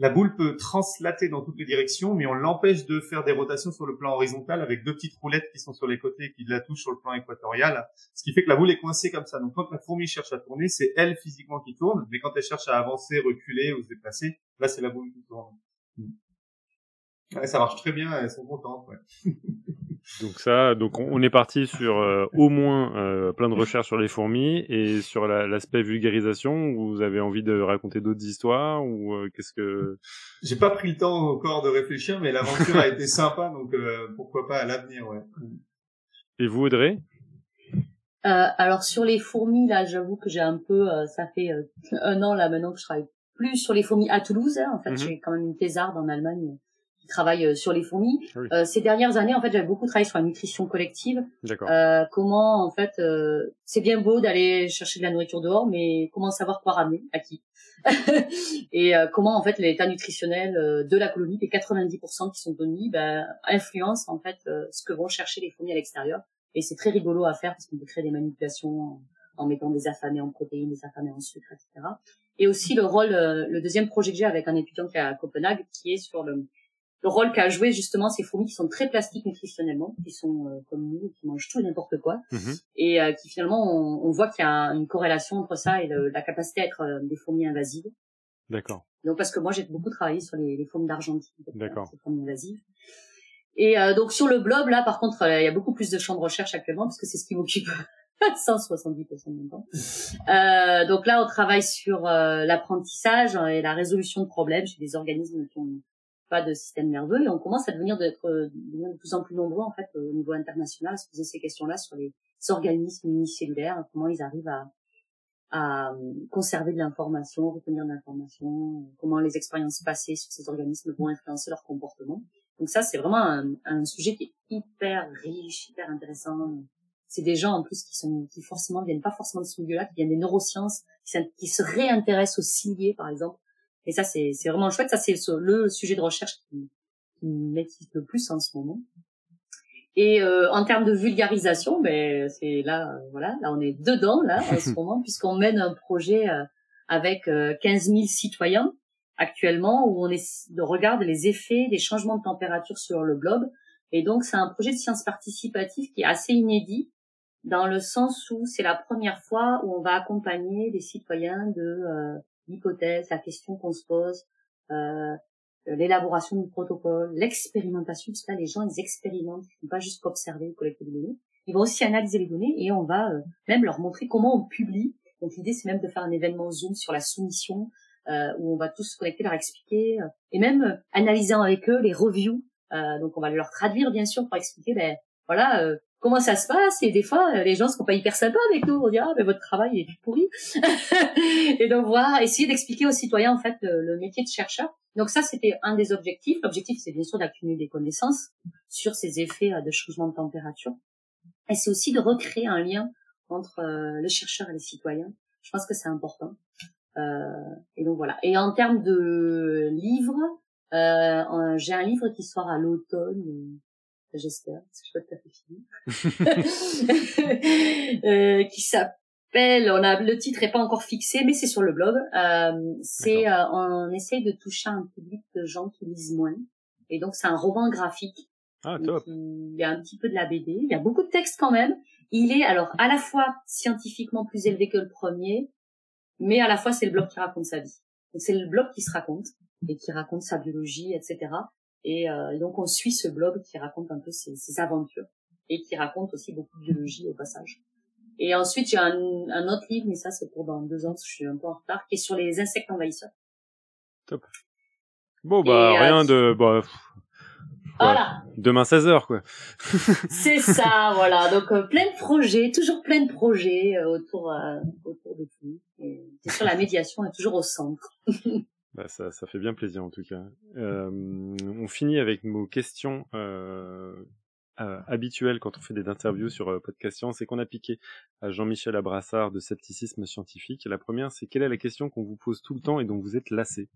la boule peut translater dans toutes les directions, mais on l'empêche de faire des rotations sur le plan horizontal avec deux petites roulettes qui sont sur les côtés et qui la touchent sur le plan équatorial, ce qui fait que la boule est coincée comme ça. Donc quand la fourmi cherche à tourner, c'est elle physiquement qui tourne, mais quand elle cherche à avancer, reculer ou se déplacer, là c'est la boule qui tourne. Ouais, ça marche très bien, elles sont contentes. Ouais. Donc ça, donc on est parti sur euh, au moins euh, plein de recherches sur les fourmis et sur l'aspect vulgarisation. Vous avez envie de raconter d'autres histoires ou euh, qu'est-ce que J'ai pas pris le temps encore de réfléchir, mais l'aventure a été sympa, donc pourquoi pas à l'avenir, ouais. Et vous, Audrey? Alors sur les fourmis, là, j'avoue que j'ai un peu, ça fait un an là maintenant que je travaille plus sur les fourmis à Toulouse. Hein. En fait, mhm. j'ai quand même une thésarde en Allemagne travaille euh, sur les fourmis. Euh, ces dernières années, en fait, j'avais beaucoup travaillé sur la nutrition collective. Euh, comment, en fait, euh, c'est bien beau d'aller chercher de la nourriture dehors, mais comment savoir quoi ramener à qui Et comment, en fait, l'état nutritionnel de la colonie, les 90% qui sont donnés, ben, influence en fait ce que vont chercher les fourmis à l'extérieur. Et c'est très rigolo à faire parce qu'on peut créer des manipulations en, mettant des affamés en protéines, des affamés en sucre, etc. Et aussi le rôle, le deuxième projet que j'ai avec un étudiant qui est à Copenhague, qui est sur le le rôle qu'a joué justement ces fourmis qui sont très plastiques nutritionnellement, qui sont euh, comme nous, qui mangent tout et n'importe quoi, mhm. et euh, qui finalement on, on voit qu'il y a une corrélation entre ça et la capacité à être euh, des fourmis invasives. D'accord. Donc parce que moi j'ai beaucoup travaillé sur les, les fourmis d'Argentine, D'accord. ces fourmis invasives. Et donc sur le blob là par contre il y a beaucoup plus de champs de recherche actuellement parce que c'est ce qui m'occupe 170% de mon temps. Euh, donc là, on travaille sur l'apprentissage et la résolution de problèmes chez des organismes qui ont pas de système nerveux et on commence à devenir d'être de plus en plus nombreux en fait au niveau international à se poser ces questions-là sur les organismes unicellulaires, comment ils arrivent à, à conserver de l'information, retenir de l'information, comment les expériences passées sur ces organismes vont influencer leur comportement. Donc ça, c'est vraiment un, un, sujet qui est hyper riche, hyper intéressant. C'est des gens en plus qui sont qui forcément viennent pas forcément de ce milieu-là, qui viennent des neurosciences, qui, qui se réintéressent aux ciliés par exemple, et ça, c'est vraiment chouette. Ça, c'est le sujet de recherche qui, qui m'excite le plus en ce moment. Et euh, en termes de vulgarisation, ben c'est là, euh, voilà, là on est dedans là en ce moment puisqu'on mène un projet euh, avec 15 000 citoyens actuellement où on, est, on regarde les effets des changements de température sur le globe. Et donc c'est un projet de science participative qui est assez inédit dans le sens où c'est la première fois où on va accompagner des citoyens de l'hypothèse, la question qu'on se pose, euh, l'élaboration du protocole, l'expérimentation, parce que là, les gens, ils expérimentent, ils ne vont pas juste observer, collecter des données. Ils vont aussi analyser les données et on va euh, même leur montrer comment on publie. Donc l'idée, c'est même de faire un événement Zoom sur la soumission, euh, où on va tous se connecter, leur expliquer, euh, et même euh, analyser avec eux les reviews. donc on va leur traduire, bien sûr, pour expliquer, ben voilà, comment ça se passe et des fois euh, les gens sont pas hyper sympas avec nous on dit ah mais votre travail est pourri. Et donc voir essayer d'expliquer aux citoyens en fait le, métier de chercheur. Donc ça c'était un des objectifs. L'objectif c'est bien sûr d'accumuler des connaissances sur ces effets euh, de changement de température. Et c'est aussi de recréer un lien entre euh, le chercheur et les citoyens. Je pense que c'est important. Et donc voilà. Et en termes de livres j'ai un livre qui sort à l'automne j'espère, parce que je suis pas tout à fait fini, euh, qui s'appelle, on a le titre est pas encore fixé, mais c'est sur le blog. Euh, c'est, euh, on essaye de toucher un public de gens qui lisent moins, et donc c'est un roman graphique. Ah, top. Il y a un petit peu de la BD, il y a beaucoup de textes quand même. Il est alors à la fois scientifiquement plus élevé que le premier, mais à la fois c'est le blog qui raconte sa vie. Donc c'est le blog qui se raconte et qui raconte sa biologie, etc. Euh, et donc on suit ce blog qui raconte un peu ses, ses, aventures et qui raconte aussi beaucoup de biologie au passage. Et ensuite j'ai un, un, autre livre, mais ça c'est pour dans deux ans, je suis un peu en retard, qui est sur les insectes envahisseurs. Top. Bon bah euh, rien de bah, voilà. Demain 16h quoi. c'est ça, voilà. Donc euh, plein de projets, toujours plein de projets autour autour de tout. Et sur la médiation est toujours au centre. Bah ça, ça fait bien plaisir en tout cas. Euh, on finit avec nos questions euh, euh, habituelles quand on fait des interviews sur euh, Podcast Science et qu'on a piqué à Jean-Michel Abrassard de scepticisme scientifique. La première, c'est quelle est la question qu'on vous pose tout le temps et dont vous êtes lassé?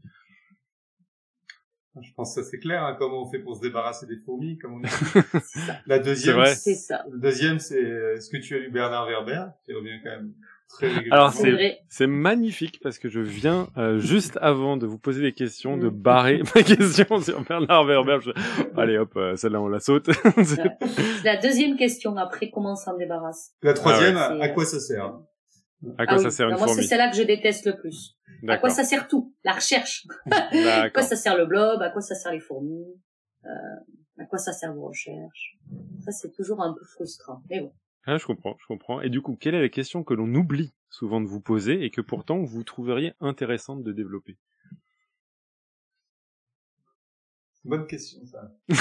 Je pense que ça c'est clair, hein, comment on fait pour se débarrasser des fourmis, comme on dit. La deuxième. C'est ça. le deuxième, c'est est-ce que tu as lu Bernard Werber, qui revient quand même. Alors C'est magnifique parce que je viens euh, juste avant de vous poser des questions de Mm. barrer ma question sur Bernard Werber. Je- Allez hop, euh, celle-là on la saute. C'est la deuxième question après comment on s'en débarrasse. La troisième, Ah ouais, à quoi ça sert à quoi Ah ça oui. sert une Moi, c'est celle-là que je déteste le plus. À quoi ça sert tout? La recherche. À quoi ça sert le blob? À quoi ça sert les fourmis? Euh, À quoi ça sert vos recherches? Ça, c'est toujours un peu frustrant. Mais bon. Ah, je comprends, je comprends. Et du coup, quelle est la question que l'on oublie souvent de vous poser et que pourtant vous trouveriez intéressante de développer? Bonne question, ça.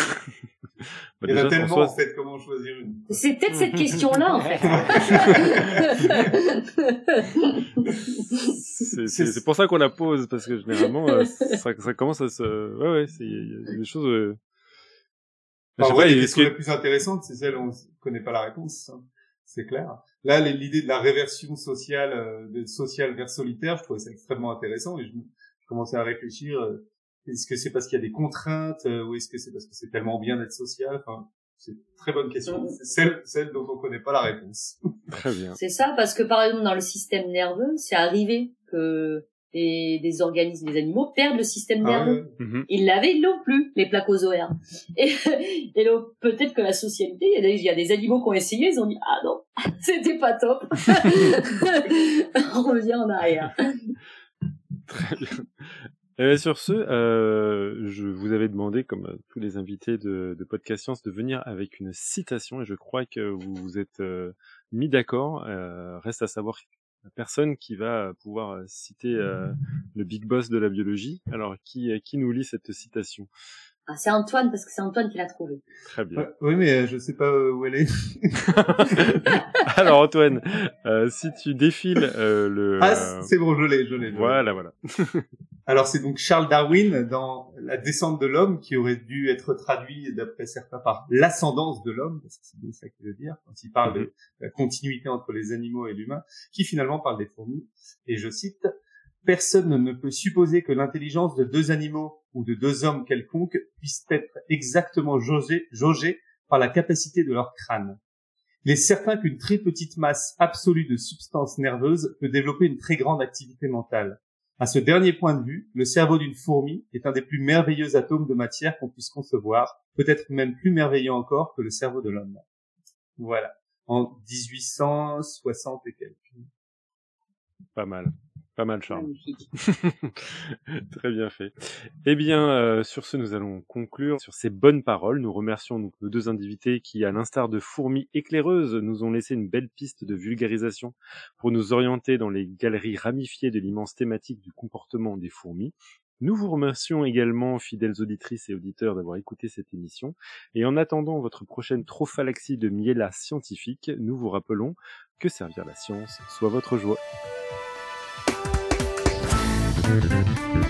Bah, Il y en a tellement, François, en fait, comment choisir une C'est peut-être cette question-là, en fait. c'est pour ça qu'on la pose parce que généralement euh, ça, ça commence à se ouais ouais il y a des choses euh... En vrai, les questions que- les plus intéressantes, c'est celles où on ne connaît pas la réponse. hein. C'est clair. Là, l'idée de la réversion sociale, euh, de social vers solitaire, je trouvais ça extrêmement intéressant et je, je commençais à réfléchir. euh, est-ce que c'est parce qu'il y a des contraintes euh, ou est-ce que c'est parce que c'est tellement bien d'être social? Enfin, c'est une très bonne question. C'est celle, celle dont on connaît pas la réponse. très bien C'est ça, parce que par exemple, dans le système nerveux, c'est arrivé que des, des organismes, des animaux perdent le système Ah nerveux. ouais. Mhm. Ils l'avaient, ils l'ont plus, les placozoaires. Et, et donc, peut-être que la socialité, il y, a des, il y a des animaux qui ont essayé, ils ont dit, ah non, c'était pas top. On revient en arrière. Très bien. Euh, sur ce, euh, je vous avais demandé, comme euh, tous les invités de, de Podcast Science, de venir avec une citation et je crois que vous vous êtes euh, mis d'accord. Euh, reste à savoir personne qui va pouvoir euh, citer euh, le big boss de la biologie. Alors, qui, euh, qui nous lit cette citation? Ah, c'est Antoine, parce que c'est Antoine qui l'a trouvé. Très bien. Oui, mais euh, je sais pas euh, où elle est. Alors Antoine, euh, si tu défiles euh, le... Ah, c'est bon, je l'ai, je l'ai. je l'ai. voilà, voilà. Alors c'est donc Charles Darwin dans La descente de l'homme qui aurait dû être traduit d'après certains par l'ascendance de l'homme, parce que c'est bien ça qu'il veut dire quand il parle de la continuité entre les animaux et l'humain, qui finalement parle des fourmis. Et je cite Personne ne peut supposer que l'intelligence de deux animaux ou de deux hommes quelconques puisse être exactement jaugée, par la capacité de leur crâne. Il est certain qu'une très petite masse absolue de substances nerveuses peut développer une très grande activité mentale. À ce dernier point de vue, le cerveau d'une fourmi est un des plus merveilleux atomes de matière qu'on puisse concevoir, peut-être même plus merveilleux encore que le cerveau de l'homme. Voilà. En 1860 et quelques. Pas mal. Pas mal, Charles. Très bien fait. Eh bien, euh, sur ce, nous allons conclure sur ces bonnes paroles. Nous remercions donc nos deux invités qui, à l'instar de fourmis éclaireuses, nous ont laissé une belle piste de vulgarisation pour nous orienter dans les galeries ramifiées de l'immense thématique du comportement des fourmis. Nous vous remercions également, fidèles auditrices et auditeurs, d'avoir écouté cette émission. Et en attendant votre prochaine trophalaxie de miela scientifique, nous vous rappelons que servir la science soit votre joie. Mm-hmm.